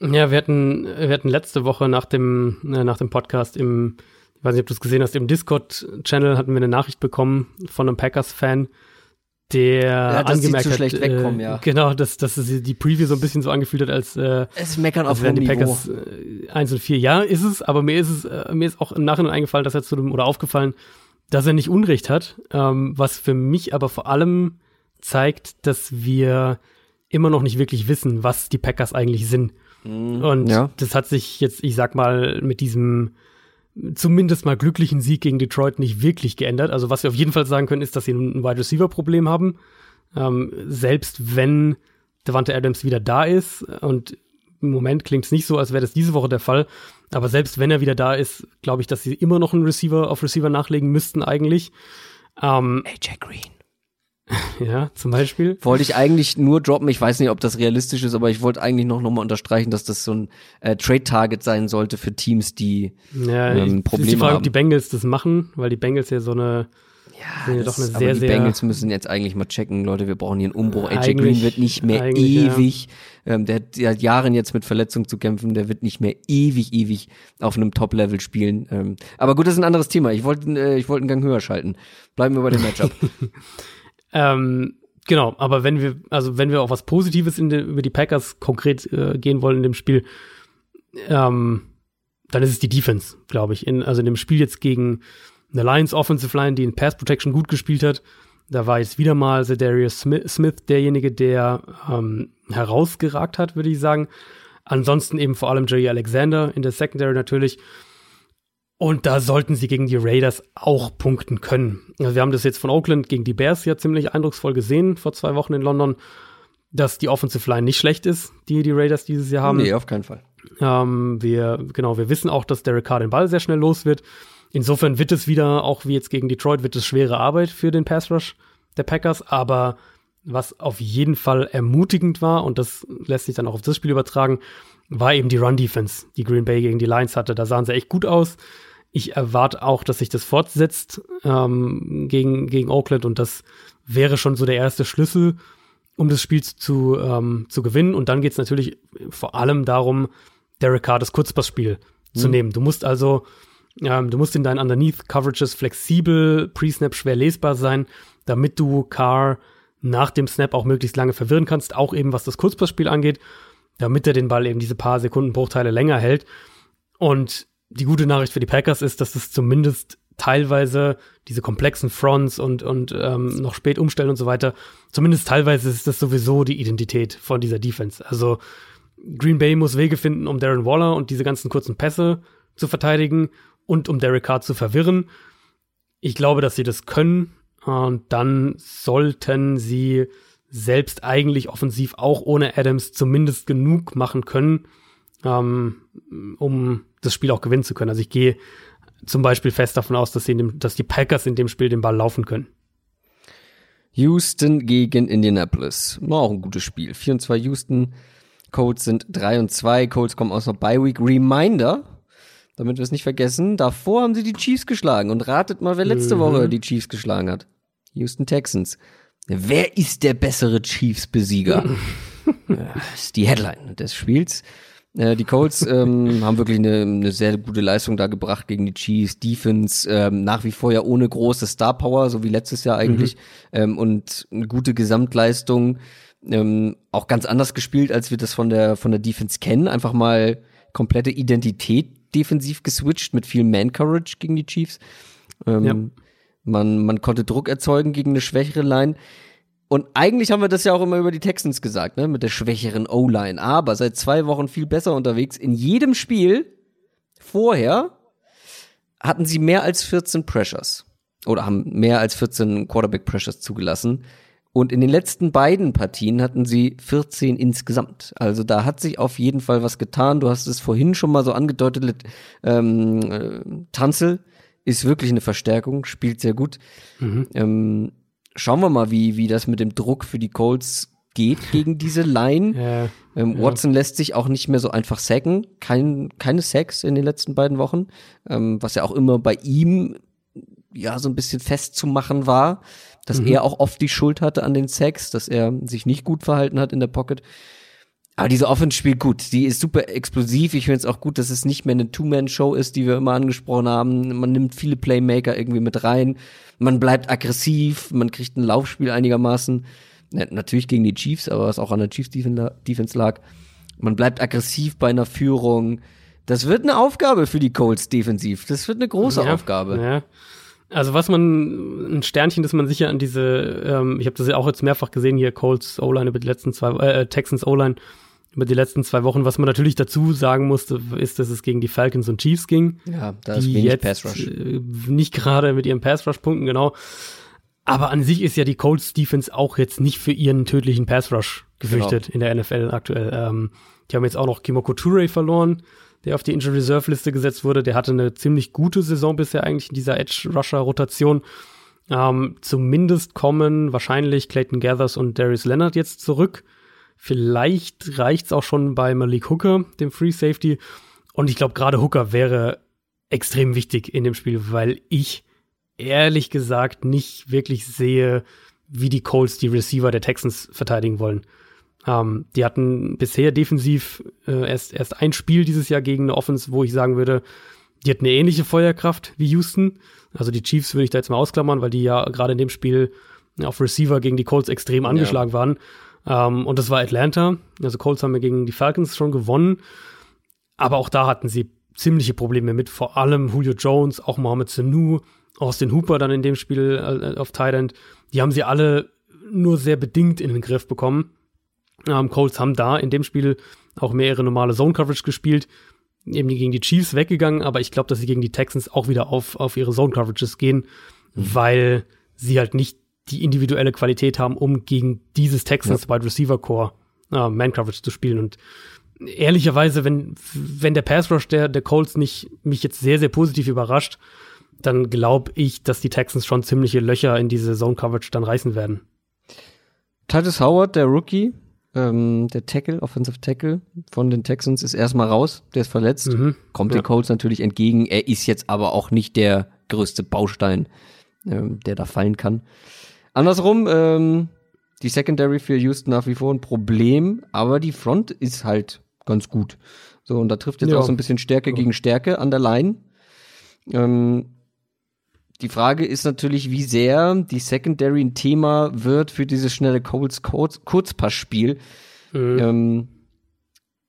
Ja, wir hatten, wir hatten letzte Woche nach dem, äh, nach dem Podcast im, ich weiß nicht, ob du es gesehen hast, im Discord-Channel hatten wir eine Nachricht bekommen von einem Packers-Fan, der dass die angemerkt zu hat, schlecht wegkommen, ja. Genau, dass, dass es die Preview so ein bisschen so angefühlt hat, als, äh, Es meckern auf hohem die. Packers äh, 1 und 4. Ja, ist es, aber mir ist es, äh, mir ist auch im Nachhinein eingefallen, dass er zu dem, oder aufgefallen, dass er nicht Unrecht hat, ähm, was für mich aber vor allem zeigt, dass wir immer noch nicht wirklich wissen, was die Packers eigentlich sind. Und ja. das hat sich jetzt, ich sag mal, mit diesem zumindest mal glücklichen Sieg gegen Detroit nicht wirklich geändert. Also was wir auf jeden Fall sagen können, ist, dass sie ein Wide Receiver Problem haben. Ähm, selbst wenn Devante Adams wieder da ist und im Moment klingt es nicht so, als wäre das diese Woche der Fall. Aber selbst wenn er wieder da ist, glaube ich, dass sie immer noch einen Receiver auf Receiver nachlegen müssten eigentlich. Ähm, AJ Green. ja, zum Beispiel. Wollte ich eigentlich nur droppen, ich weiß nicht, ob das realistisch ist, aber ich wollte eigentlich noch, noch mal unterstreichen, dass das so ein äh, Trade-Target sein sollte für Teams, die Ja, ähm, ist Probleme die Frage, haben. ob die Bengals das machen, weil die Bengals ja so eine ja, ja das, doch eine aber sehr, die sehr- Bengals müssen jetzt eigentlich mal checken, Leute, wir brauchen hier einen Umbruch. AJ Green wird nicht mehr eigentlich, ja. ewig, ähm, der hat seit Jahren jetzt mit Verletzungen zu kämpfen, der wird nicht mehr ewig, ewig auf einem Top-Level spielen. Ähm, aber gut, das ist ein anderes Thema. Ich wollte äh, ich wollte einen Gang höher schalten. Bleiben wir bei dem Matchup. Ähm, genau, aber wenn wir, also wenn wir auf was Positives in den, über die Packers konkret äh, gehen wollen in dem Spiel, ähm, dann ist es die Defense, glaube ich. In, also in dem Spiel jetzt gegen eine Lions Offensive Line, die in Pass Protection gut gespielt hat, da war jetzt wieder mal Smith, Smith derjenige, der ähm, herausgeragt hat, würde ich sagen. Ansonsten eben vor allem Jerry Alexander in der Secondary natürlich. Und da sollten sie gegen die Raiders auch punkten können. Also wir haben das jetzt von Oakland gegen die Bears ja ziemlich eindrucksvoll gesehen vor zwei Wochen in London, dass die Offensive Line nicht schlecht ist, die die Raiders dieses Jahr haben. nee, auf keinen Fall. Ähm, wir, genau, wir wissen auch, dass Derek Carr den Ball sehr schnell los wird. Insofern wird es wieder, auch wie jetzt gegen Detroit, wird es schwere Arbeit für den Pass Rush der Packers. Aber was auf jeden Fall ermutigend war, und das lässt sich dann auch auf das Spiel übertragen, war eben die Run-Defense, die Green Bay gegen die Lions hatte. Da sahen sie echt gut aus. Ich erwarte auch, dass sich das fortsetzt ähm, gegen, gegen Oakland und das wäre schon so der erste Schlüssel, um das Spiel zu, ähm, zu gewinnen. Und dann geht es natürlich vor allem darum, Derek Carr das Kurzpassspiel zu nehmen. Du musst also, ähm, du musst in deinen Underneath-Coverages flexibel, Pre-Snap schwer lesbar sein, damit du Carr nach dem Snap auch möglichst lange verwirren kannst, auch eben was das Kurzpassspiel angeht, damit er den Ball eben diese paar Sekundenbruchteile länger hält. Und die gute Nachricht für die Packers ist, dass es zumindest teilweise diese komplexen Fronts und, und ähm, noch spät umstellen und so weiter, zumindest teilweise ist das sowieso die Identität von dieser Defense. Also Green Bay muss Wege finden, um Darren Waller und diese ganzen kurzen Pässe zu verteidigen und um Derek Carr zu verwirren. Ich glaube, dass sie das können. Und dann sollten sie selbst eigentlich offensiv auch ohne Adams zumindest genug machen können, ähm, um das Spiel auch gewinnen zu können. Also ich gehe zum Beispiel fest davon aus, dass, sie dem, dass die Packers in dem Spiel den Ball laufen können. Houston gegen Indianapolis. War auch ein gutes Spiel. 4 und 2 Houston. Colts sind 3 und 2. Colts kommen aus einer Bye Week. Reminder, damit wir es nicht vergessen, davor haben sie die Chiefs geschlagen. Und ratet mal, wer letzte Mhm. Woche die Chiefs geschlagen hat. Houston Texans. Wer ist der bessere Chiefs-Besieger? das ist die Headline des Spiels. Äh, die Colts ähm, haben wirklich eine, eine sehr gute Leistung da gebracht gegen die Chiefs. Defense ähm, nach wie vor ja ohne große Star Power, so wie letztes Jahr eigentlich. Ähm, und eine gute Gesamtleistung. Ähm, auch ganz anders gespielt, als wir das von der, von der Defense kennen. Einfach mal komplette Identität defensiv geswitcht mit viel Man-Courage gegen die Chiefs. Ähm, Ja. man, man konnte Druck erzeugen gegen eine schwächere Line. Und eigentlich haben wir das ja auch immer über die Texans gesagt, ne, mit der schwächeren O-Line. Aber seit zwei Wochen viel besser unterwegs. In jedem Spiel vorher hatten sie mehr als 14 Pressures. Oder haben mehr als 14 Quarterback Pressures zugelassen. Und in den letzten beiden Partien hatten sie 14 insgesamt. Also da hat sich auf jeden Fall was getan. Du hast es vorhin schon mal so angedeutet. Ähm, äh, Tanzel ist wirklich eine Verstärkung, spielt sehr gut. Ähm, schauen wir mal, wie, wie das mit dem Druck für die Colts geht gegen diese Line. Äh, Ähm, Watson lässt sich auch nicht mehr so einfach sacken. Kein, keine Sacks in den letzten beiden Wochen, ähm, was ja auch immer bei ihm ja so ein bisschen festzumachen war, dass er auch oft die Schuld hatte an den Sacks, dass er sich nicht gut verhalten hat in der Pocket. Aber diese Offense spielt gut. Die ist super explosiv. Ich finde es auch gut, dass es nicht mehr eine Two-Man-Show ist, die wir immer angesprochen haben. Man nimmt viele Playmaker irgendwie mit rein. Man bleibt aggressiv. Man kriegt ein Laufspiel einigermaßen. Natürlich gegen die Chiefs, aber was auch an der Chiefs-Defense lag. Man bleibt aggressiv bei einer Führung. Das wird eine Aufgabe für die Colts defensiv. Das wird eine große ja, Aufgabe. Ja. Also was man, ein Sternchen, das man sicher an diese, ähm, ich habe das ja auch jetzt mehrfach gesehen hier, Colts O-Line über die letzten zwei, äh, Texans O-Line über die letzten zwei Wochen. Was man natürlich dazu sagen musste, ist, dass es gegen die Falcons und Chiefs ging. Ja, da ist die wenig jetzt Pass Rush. äh, nicht gerade mit ihren Pass Rush Punkten, genau. Aber an sich ist ja die Colts Defense auch jetzt nicht für ihren tödlichen Pass Rush gefürchtet in der NFL aktuell. Ähm, die haben jetzt auch noch Kimoko Toure verloren, der auf die Injury Reserve Liste gesetzt wurde. Der hatte eine ziemlich gute Saison bisher eigentlich in dieser Edge Rusher Rotation. Ähm, zumindest kommen wahrscheinlich Clayton Gathers und Darius Leonard jetzt zurück. Vielleicht reicht's auch schon bei Malik Hooker, dem Free Safety. Und ich glaube, gerade Hooker wäre extrem wichtig in dem Spiel, weil ich ehrlich gesagt nicht wirklich sehe, wie die Colts die Receiver der Texans verteidigen wollen. Ähm, die hatten bisher defensiv äh, erst, erst ein Spiel dieses Jahr gegen eine Offense, wo ich sagen würde, die hat eine ähnliche Feuerkraft wie Houston. Also die Chiefs würde ich da jetzt mal ausklammern, weil die ja gerade in dem Spiel auf Receiver gegen die Colts extrem angeschlagen waren. Ähm, und das war Atlanta. Also Colts haben ja gegen die Falcons schon gewonnen. Aber auch da hatten sie ziemliche Probleme mit, vor allem Julio Jones, auch Mohamed Sanu, Austin Hooper dann in dem Spiel äh, auf Thailand. Die haben sie alle nur sehr bedingt in den Griff bekommen. Ähm, Colts haben da in dem Spiel auch mehrere normale Zone Coverage gespielt, eben gegen die Chiefs weggegangen, aber ich glaube, dass sie gegen die Texans auch wieder auf, auf ihre Zone Coverages gehen, mhm. weil sie halt nicht die individuelle Qualität haben, um gegen dieses Texans ja. Wide Receiver Core äh, Man Coverage zu spielen und ehrlicherweise, wenn, wenn der Pass Rush der, der Colts nicht mich jetzt sehr, sehr positiv überrascht, dann glaube ich, dass die Texans schon ziemliche Löcher in diese Zone Coverage dann reißen werden. Titus Howard, der Rookie, ähm, der Tackle, Offensive Tackle von den Texans, ist erstmal raus. Der ist verletzt. Mhm. Kommt ja. den Colts natürlich entgegen. Er ist jetzt aber auch nicht der größte Baustein, ähm, der da fallen kann. Andersrum, ähm, die Secondary für Houston nach wie vor ein Problem, aber die Front ist halt ganz gut. So, und da trifft jetzt ja. auch so ein bisschen Stärke ja. gegen Stärke an der Line. Ähm, die Frage ist natürlich, wie sehr die Secondary ein Thema wird für dieses schnelle Colts Kurz Kurzpassspiel. Mhm. Ähm,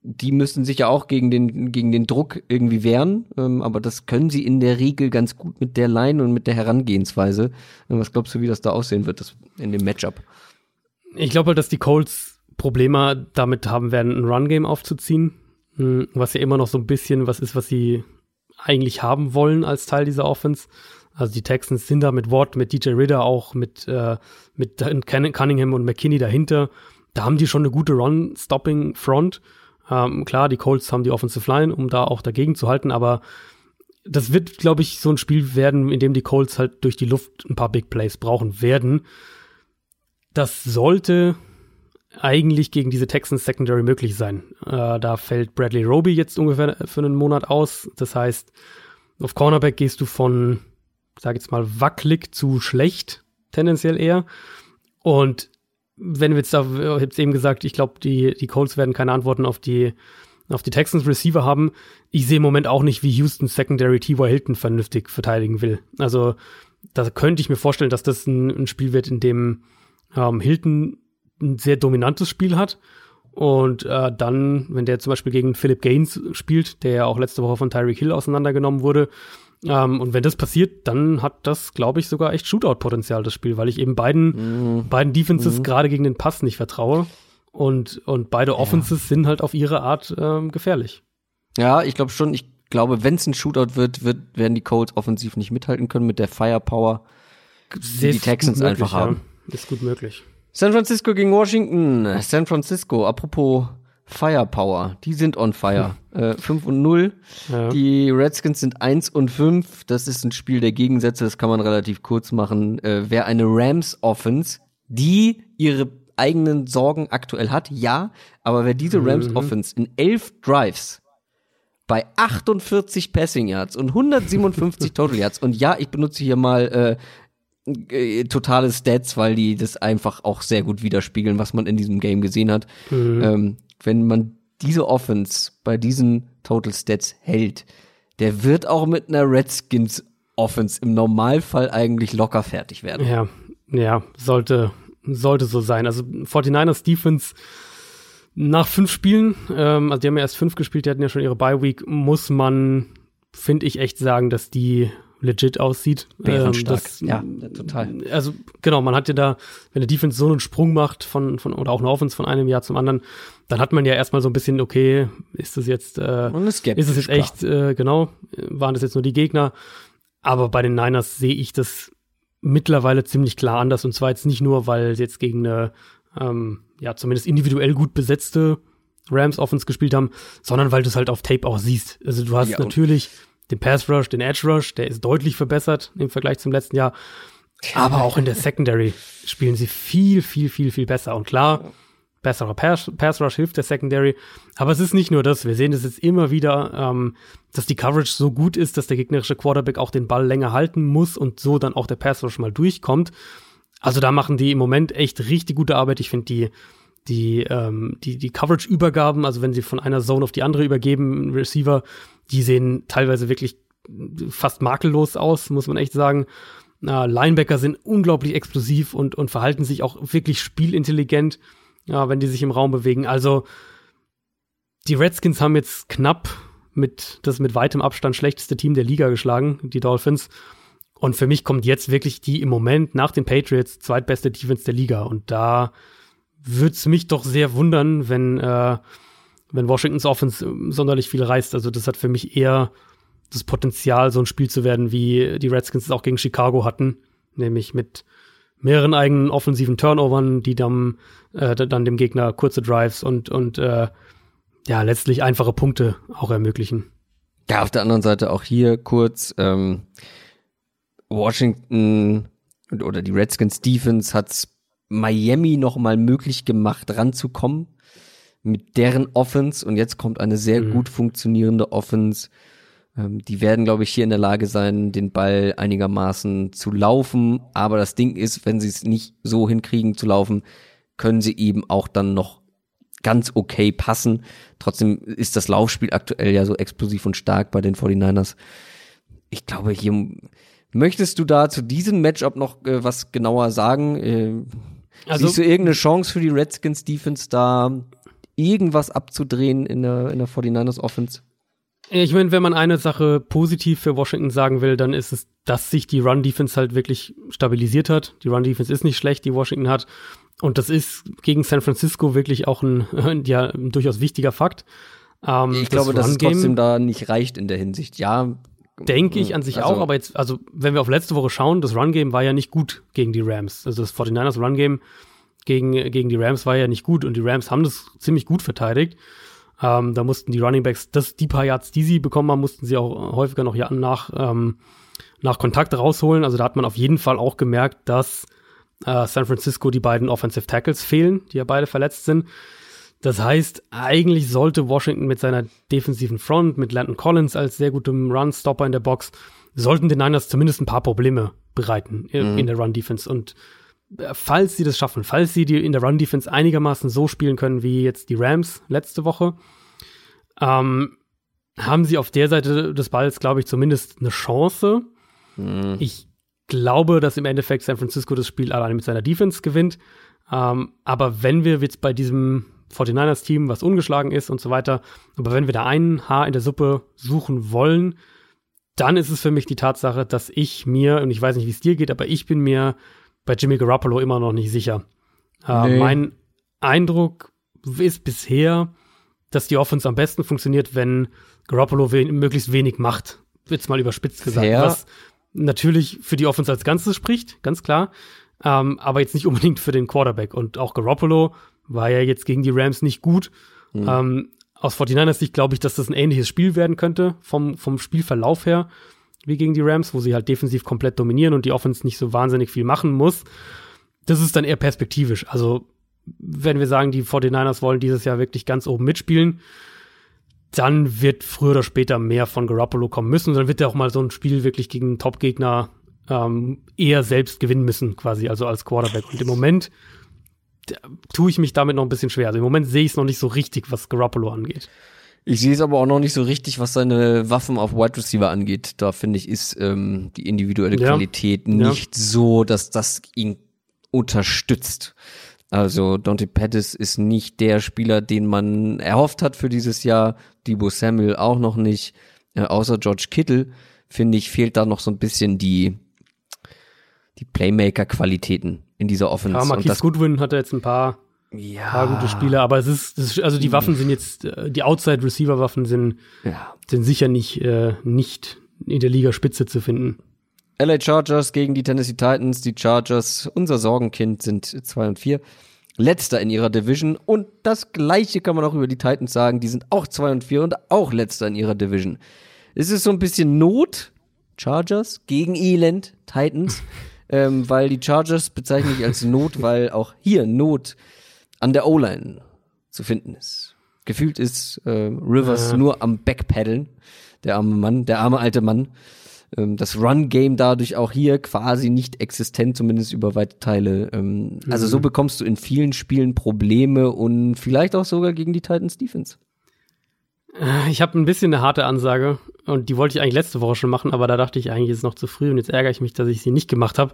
die müssen sich ja auch gegen den, gegen den Druck irgendwie wehren, ähm, aber das können sie in der Regel ganz gut mit der Line und mit der Herangehensweise. Und was glaubst du, wie das da aussehen wird, das in dem Matchup? Ich glaube halt, dass die Colts Probleme damit haben werden, ein Run-Game aufzuziehen, hm, was ja immer noch so ein bisschen was ist, was sie eigentlich haben wollen als Teil dieser Offense. Also die Texans sind da mit Watt, mit DJ Ritter auch, mit, äh, mit Cunningham und McKinney dahinter. Da haben die schon eine gute Run-Stopping-Front. Ähm, klar, die Colts haben die Offensive Line, um da auch dagegen zu halten, aber das wird, glaube ich, so ein Spiel werden, in dem die Colts halt durch die Luft ein paar Big Plays brauchen werden. Das sollte eigentlich gegen diese Texans Secondary möglich sein. Äh, da fällt Bradley Roby jetzt ungefähr für einen Monat aus. Das heißt, auf Cornerback gehst du von, sag jetzt mal, wackelig zu schlecht, tendenziell eher. Und wenn wir jetzt da, ich hab's eben gesagt, ich glaube, die, die Colts werden keine Antworten auf die, auf die Texans Receiver haben. Ich sehe im Moment auch nicht, wie Houston Secondary T.Y. Hilton vernünftig verteidigen will. Also, da könnte ich mir vorstellen, dass das ein, ein Spiel wird, in dem ähm, Hilton ein sehr dominantes Spiel hat. Und äh, dann, wenn der zum Beispiel gegen Philip Gaines spielt, der ja auch letzte Woche von Tyreek Hill auseinandergenommen wurde, ähm, und wenn das passiert, dann hat das, glaube ich, sogar echt Shootout-Potenzial, das Spiel, weil ich eben beiden, mhm. beiden Defenses mhm. gerade gegen den Pass nicht vertraue. Und, und beide ja. Offenses sind halt auf ihre Art ähm, gefährlich. Ja, ich glaube schon. Ich glaube, wenn es ein Shootout wird, wird, werden die Colts offensiv nicht mithalten können mit der Firepower, die die Texans möglich, einfach haben. Ja. Ist gut möglich. San Francisco gegen Washington. San Francisco, apropos Firepower, die sind on fire. Hm. Äh, 5 und 0. Ja. Die Redskins sind 1 und 5. Das ist ein Spiel der Gegensätze, das kann man relativ kurz machen. Äh, wer eine Rams Offense, die ihre eigenen Sorgen aktuell hat, ja, aber wer diese Rams mhm. Offense in 11 Drives bei 48 Passing Yards und 157 Total Yards und ja, ich benutze hier mal äh, äh, totale Stats, weil die das einfach auch sehr gut widerspiegeln, was man in diesem Game gesehen hat. Mhm. Ähm, wenn man diese Offense bei diesen Total Stats hält, der wird auch mit einer Redskins Offense im Normalfall eigentlich locker fertig werden. Ja, ja, sollte, sollte so sein. Also 49ers Defense nach fünf Spielen, ähm, also die haben ja erst fünf gespielt, die hatten ja schon ihre Bye Week, muss man, finde ich, echt sagen, dass die legit aussieht. Bärenstark. Ähm, ja, total. Also genau, man hat ja da, wenn der Defense so einen Sprung macht von, von oder auch eine Offense von einem Jahr zum anderen, dann hat man ja erstmal so ein bisschen, okay, ist das jetzt, äh, ist es jetzt echt, äh, genau, waren das jetzt nur die Gegner? Aber bei den Niners sehe ich das mittlerweile ziemlich klar anders und zwar jetzt nicht nur, weil sie jetzt gegen eine, ähm, ja, zumindest individuell gut besetzte Rams Offense gespielt haben, sondern weil du es halt auf Tape auch siehst. Also du hast ja, natürlich den Pass Rush, den Edge Rush, der ist deutlich verbessert im Vergleich zum letzten Jahr. Aber auch in der Secondary spielen sie viel, viel, viel, viel besser. Und klar, besserer Pass, Rush hilft der Secondary. Aber es ist nicht nur das. Wir sehen es jetzt immer wieder, ähm, dass die Coverage so gut ist, dass der gegnerische Quarterback auch den Ball länger halten muss und so dann auch der Pass Rush mal durchkommt. Also da machen die im Moment echt richtig gute Arbeit. Ich finde die die, ähm, die, die Coverage-Übergaben, also wenn sie von einer Zone auf die andere übergeben, Receiver, die sehen teilweise wirklich fast makellos aus, muss man echt sagen. Äh, Linebacker sind unglaublich explosiv und, und verhalten sich auch wirklich spielintelligent, ja, wenn die sich im Raum bewegen. Also die Redskins haben jetzt knapp mit das mit weitem Abstand schlechteste Team der Liga geschlagen, die Dolphins. Und für mich kommt jetzt wirklich die im Moment nach den Patriots zweitbeste Defense der Liga. Und da würde es mich doch sehr wundern, wenn, äh, wenn Washingtons Offense ähm, sonderlich viel reißt. Also das hat für mich eher das Potenzial, so ein Spiel zu werden, wie die Redskins es auch gegen Chicago hatten, nämlich mit mehreren eigenen offensiven Turnovern, die dann, äh, dann dem Gegner kurze Drives und, und äh, ja, letztlich einfache Punkte auch ermöglichen. Ja, auf der anderen Seite auch hier kurz, ähm, Washington oder die Redskins Defense hat's Miami noch mal möglich gemacht, ranzukommen mit deren Offense. Und jetzt kommt eine sehr mhm. gut funktionierende Offense. Ähm, die werden, glaube ich, hier in der Lage sein, den Ball einigermaßen zu laufen. Aber das Ding ist, wenn sie es nicht so hinkriegen zu laufen, können sie eben auch dann noch ganz okay passen. Trotzdem ist das Laufspiel aktuell ja so explosiv und stark bei den 49ers. Ich glaube, hier möchtest du da zu diesem Matchup noch äh, was genauer sagen? Äh, also, Siehst du irgendeine Chance für die Redskins Defense da irgendwas abzudrehen in der, in der 49ers Offense? Ich meine, wenn man eine Sache positiv für Washington sagen will, dann ist es, dass sich die Run-Defense halt wirklich stabilisiert hat. Die Run-Defense ist nicht schlecht, die Washington hat. Und das ist gegen San Francisco wirklich auch ein, ja, ein durchaus wichtiger Fakt. Ähm, ich glaube, dass es trotzdem da nicht reicht in der Hinsicht. Ja, Denke ich an sich also, auch, aber jetzt, also wenn wir auf letzte Woche schauen, das Run-Game war ja nicht gut gegen die Rams. Also das 49ers Run-Game gegen, gegen die Rams war ja nicht gut und die Rams haben das ziemlich gut verteidigt. Ähm, da mussten die Running Backs, das, die paar Yards, die sie bekommen haben, mussten sie auch häufiger noch ja nach, ähm, nach Kontakt rausholen. Also da hat man auf jeden Fall auch gemerkt, dass äh, San Francisco die beiden Offensive Tackles fehlen, die ja beide verletzt sind. Das heißt, eigentlich sollte Washington mit seiner defensiven Front, mit Landon Collins als sehr gutem Run-Stopper in der Box, sollten den Niners zumindest ein paar Probleme bereiten mhm. in der Run-Defense. Und äh, falls sie das schaffen, falls sie die in der Run-Defense einigermaßen so spielen können wie jetzt die Rams letzte Woche, ähm, haben sie auf der Seite des Balls, glaube ich, zumindest eine Chance. Mhm. Ich glaube, dass im Endeffekt San Francisco das Spiel alleine mit seiner Defense gewinnt. Ähm, aber wenn wir jetzt bei diesem 49ers-Team, was ungeschlagen ist und so weiter. Aber wenn wir da ein Haar in der Suppe suchen wollen, dann ist es für mich die Tatsache, dass ich mir, und ich weiß nicht, wie es dir geht, aber ich bin mir bei Jimmy Garoppolo immer noch nicht sicher. Äh, nee. mein Eindruck ist bisher, dass die Offense am besten funktioniert, wenn Garoppolo we möglichst wenig macht. Jetzt mal überspitzt gesagt. Fair. Was natürlich für die Offense als Ganzes spricht, ganz klar. Ähm, aber jetzt nicht unbedingt für den Quarterback. Und auch Garoppolo war ja jetzt gegen die Rams nicht gut. Mhm. Ähm, aus 49ers Sicht glaube ich, dass das ein ähnliches Spiel werden könnte, vom, vom Spielverlauf her, wie gegen die Rams, wo sie halt defensiv komplett dominieren und die Offense nicht so wahnsinnig viel machen muss. Das ist dann eher perspektivisch. Also, wenn wir sagen, die 49ers wollen dieses Jahr wirklich ganz oben mitspielen, dann wird früher oder später mehr von Garoppolo kommen müssen. Und dann wird er auch mal so ein Spiel wirklich gegen einen Top-Gegner ähm, eher selbst gewinnen müssen, quasi, also als Quarterback. Und im Moment tue ich mich damit noch ein bisschen schwer. Also im Moment sehe ich es noch nicht so richtig, was Garoppolo angeht. Ich sehe es aber auch noch nicht so richtig, was seine Waffen auf Wide Receiver angeht. Da finde ich, ist ähm, die individuelle ja. Qualität nicht ja. so, dass das ihn unterstützt. Also Dante Pettis ist nicht der Spieler, den man erhofft hat für dieses Jahr. Debo Samuel auch noch nicht, äh, außer George Kittle finde ich, fehlt da noch so ein bisschen die, die Playmaker-Qualitäten in dieser Offense. Ja, Und Marquis das, Goodwin hat er jetzt ein paar, ja, paar gute Spiele, aber es ist, ist also die Waffen sind jetzt, äh, die Outside-Receiver-Waffen sind, ja. sind sicher nicht, äh, nicht in der Ligaspitze zu finden. LA Chargers gegen die Tennessee Titans. Die Chargers, unser Sorgenkind, sind 2 und 4. Letzter in ihrer Division. Und das gleiche kann man auch über die Titans sagen. Die sind auch 2 und 4 und auch letzter in ihrer Division. Es ist so ein bisschen Not, Chargers gegen Elend, Titans. ähm, weil die Chargers bezeichne ich als Not, weil auch hier Not an der O-Line zu finden ist. Gefühlt ist äh, Rivers Ja. nur am Backpedalen, der arme Mann, der arme alte Mann. Ähm, das Run-Game dadurch auch hier quasi nicht existent, zumindest über weite Teile. Ähm, Also so bekommst du in vielen Spielen Probleme und vielleicht auch sogar gegen die Titans Defense. Äh, Ich habe ein bisschen eine harte Ansage und die wollte ich eigentlich letzte Woche schon machen, aber da dachte ich eigentlich, ist es noch zu früh und jetzt ärgere ich mich, dass ich sie nicht gemacht habe.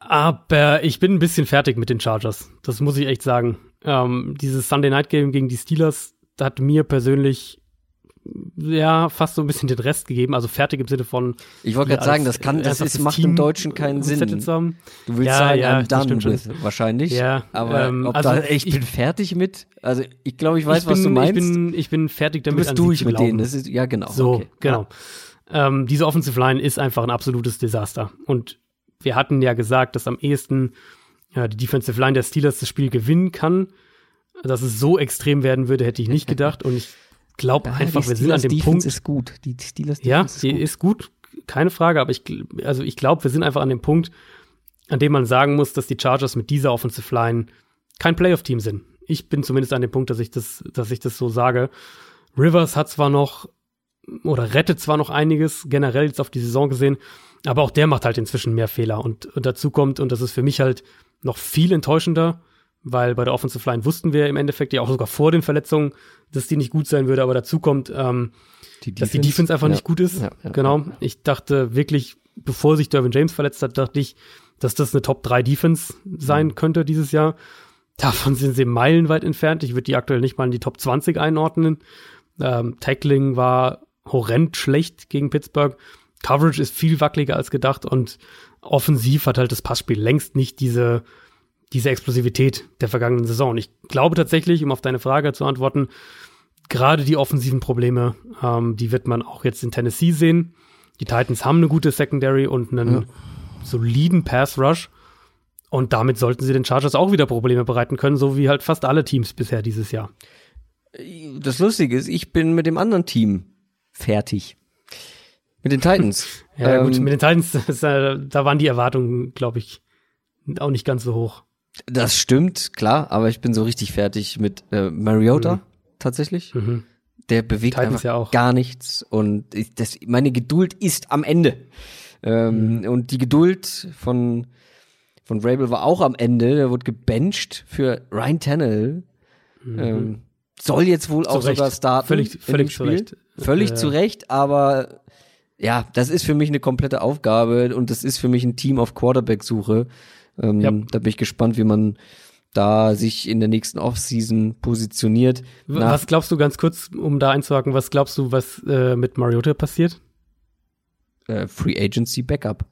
Aber ich bin ein bisschen fertig mit den Chargers. Das muss ich echt sagen. Ähm, dieses Sunday Night Game gegen die Steelers hat mir persönlich ja fast so ein bisschen den Rest gegeben. Also fertig im Sinne von. Ich wollte gerade sagen, das kann, das ist, macht Team im Deutschen keinen gesettet Sinn. zu haben. Du willst Ja, sagen, ja, I'm das done with, wahrscheinlich. Ja, aber ähm, ob also da, ich, ich- bin fertig mit. Also ich glaube, ich weiß, ich bin, was du meinst. Ich bin, ich bin fertig du damit. bist an sie durch mit glauben. denen. Das ist, ja, genau. So, okay. genau. Ähm, diese Offensive Line ist einfach ein absolutes Desaster. Und wir hatten ja gesagt, dass am ehesten ja, die Defensive Line der Steelers das Spiel gewinnen kann. Dass es so extrem werden würde, hätte ich nicht gedacht. Und ich glaube Ja, einfach, die wir sind an dem Defense Punkt. ist gut. Die Steelers Ja, Defense sie ist gut, keine Frage, aber ich, also ich glaube, wir sind einfach an dem Punkt, an dem man sagen muss, dass die Chargers mit dieser Offensive Line kein Playoff-Team sind. Ich bin zumindest an dem Punkt, dass ich das, dass ich das so sage. Rivers hat zwar noch oder rettet zwar noch einiges, generell jetzt auf die Saison gesehen, aber auch der macht halt inzwischen mehr Fehler. Und, und dazu kommt, und das ist für mich halt noch viel enttäuschender, weil bei der Offensive Line wussten wir im Endeffekt ja auch sogar vor den Verletzungen, dass die nicht gut sein würde, aber dazu kommt, ähm, Die dass die Defense einfach ja. nicht gut ist. Ja, ja, genau. Ich dachte wirklich, bevor sich Dervin James verletzt hat, dachte ich, dass das eine Top 3 Defense Mhm. sein könnte dieses Jahr. Davon sind sie meilenweit entfernt. Ich würde die aktuell nicht mal in die Top 20 einordnen. Ähm, Tackling war horrend schlecht gegen Pittsburgh. Coverage ist viel wackeliger als gedacht und offensiv hat halt das Passspiel längst nicht diese, diese Explosivität der vergangenen Saison. Und ich glaube tatsächlich, um auf deine Frage zu antworten, gerade die offensiven Probleme, ähm, die wird man auch jetzt in Tennessee sehen. Die Titans haben eine gute Secondary und einen Ja. soliden Pass Rush. Und damit sollten sie den Chargers auch wieder Probleme bereiten können, so wie halt fast alle Teams bisher dieses Jahr. Das Lustige ist, ich bin mit dem anderen Team fertig. Mit den Titans. Ja, gut, Ähm, mit den Titans, äh, da waren die Erwartungen, glaube ich, auch nicht ganz so hoch. Das stimmt, klar, aber ich bin so richtig fertig mit äh, Mariota Mhm. tatsächlich. Mhm. Der bewegt Titans einfach ja auch. gar nichts und ich, das, meine Geduld ist am Ende. Ähm, Mhm. Und die Geduld von von Rabel war auch am Ende. Der wurde gebencht für Ryan Tannehill. Ähm, soll jetzt wohl auch Mhm. Sogar starten. Völlig- völlig zu. Recht. Völlig Ja. zu Recht, aber ja, das ist für mich eine komplette Aufgabe und das ist für mich ein Team auf Quarterback-Suche. Ähm, Ja. Da bin ich gespannt, wie man da sich in der nächsten Offseason positioniert. Nach- Was glaubst du ganz kurz, um da einzuhaken, was glaubst du, was äh, mit Mariota passiert? äh, Free Agency Backup.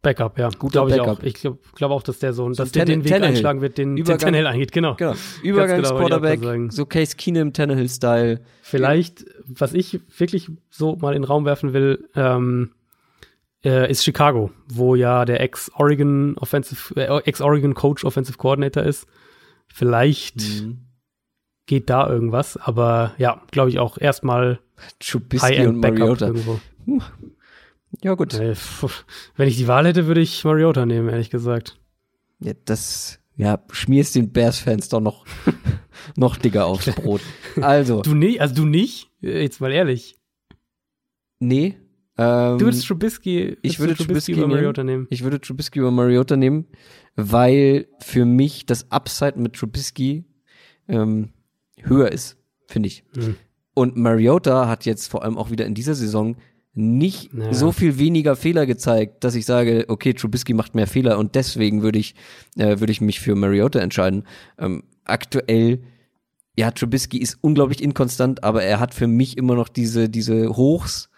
Backup, ja. Guter Glaube ich Backup. auch. Ich glaube glaub auch, dass der so, dass der den Weg Tannehill. einschlagen wird, den, den Übergang- Tannehill eingeht, genau. Genau. genau, Übergangs-Quarterback, sagen. so Case Keenum, Tannehill-Style. Vielleicht, was ich wirklich so mal in den Raum werfen will, ähm, äh, ist Chicago, wo ja der Ex-Oregon Offensive, äh, Ex-Oregon Coach Offensive Coordinator ist. Vielleicht Mhm. geht da irgendwas, aber ja, glaube ich auch erstmal Trubisky und Mariota. irgendwo. Ja, gut. Äh, wenn ich die Wahl hätte, würde ich Mariota nehmen, ehrlich gesagt. Ja, das, ja, schmierst den Bears-Fans doch noch, noch dicker aufs Brot. Also, Du nicht, also du nicht? Äh, Jetzt mal ehrlich. nee. Ähm, Du würdest Trubisky, ich würde du Trubisky über. Mariota nehmen. Ich würde Trubisky über Mariota nehmen, weil für mich das Upside mit Trubisky ähm, höher ist, finde ich. Hm. Und Mariota hat jetzt vor allem auch wieder in dieser Saison nicht Ja. so viel weniger Fehler gezeigt, dass ich sage, okay, Trubisky macht mehr Fehler und deswegen würde ich, äh, würde ich mich für Mariota entscheiden. Ähm, aktuell, ja, Trubisky ist unglaublich inkonstant, aber er hat für mich immer noch diese, diese Hochs,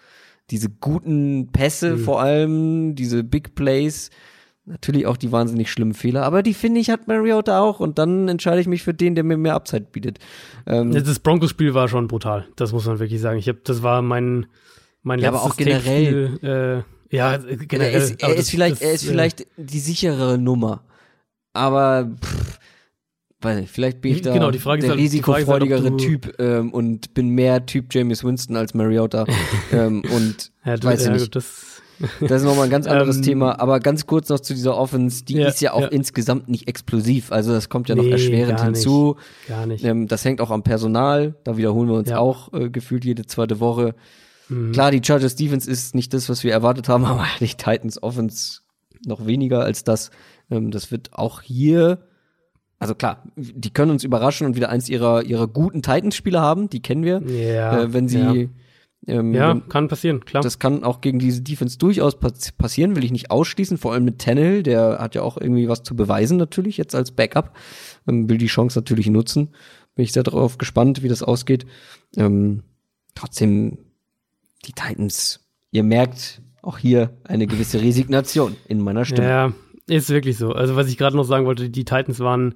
diese guten Pässe Mhm. vor allem, diese Big Plays, natürlich auch die wahnsinnig schlimmen Fehler, aber die finde ich hat Mariota auch und dann entscheide ich mich für den, der mir mehr Upside bietet. Ähm, Das Broncos-Spiel war schon brutal. Das muss man wirklich sagen. Ich habe, das war mein, mein Ja, aber letztes auch generell. Äh, ja, generell. er ist, er aber ist das- vielleicht, das, er ist äh, vielleicht die sicherere Nummer, aber pff, weiß nicht, vielleicht bin ich da Genau, die Frage ist der halt- ist halt, risikofreudigere du- Typ ähm, und bin mehr Typ James Winston als Mariota ähm, und Ja, du, weiß ich ja, nicht. das, Das ist nochmal ein ganz anderes Ähm, Thema, aber ganz kurz noch zu dieser Offense, die Ja, ist ja auch ja. insgesamt nicht explosiv, also das kommt ja noch Nee, erschwerend gar nicht. hinzu. gar nicht. Ähm, das hängt auch am Personal, da wiederholen wir uns auch äh, gefühlt jede zweite Woche. Mhm. Klar, die Chargers Defense ist nicht das, was wir erwartet haben, aber die Titans Offense noch weniger als das. Ähm, das wird auch hier, also klar, die können uns überraschen und wieder eins ihrer, ihrer guten Titans-Spieler haben, die kennen wir. Ja, äh, wenn sie, ja. ähm, Ja, wenn, kann passieren, klar. das kann auch gegen diese Defense durchaus pass passieren, will ich nicht ausschließen, vor allem mit Tannehill, der hat ja auch irgendwie was zu beweisen natürlich jetzt als Backup, ähm, will die Chance natürlich nutzen. Bin ich sehr darauf gespannt, wie das ausgeht. Ähm, trotzdem, die Titans, ihr merkt auch hier eine gewisse Resignation in meiner Stimme. Ja, ist wirklich so. Also was ich gerade noch sagen wollte, die Titans waren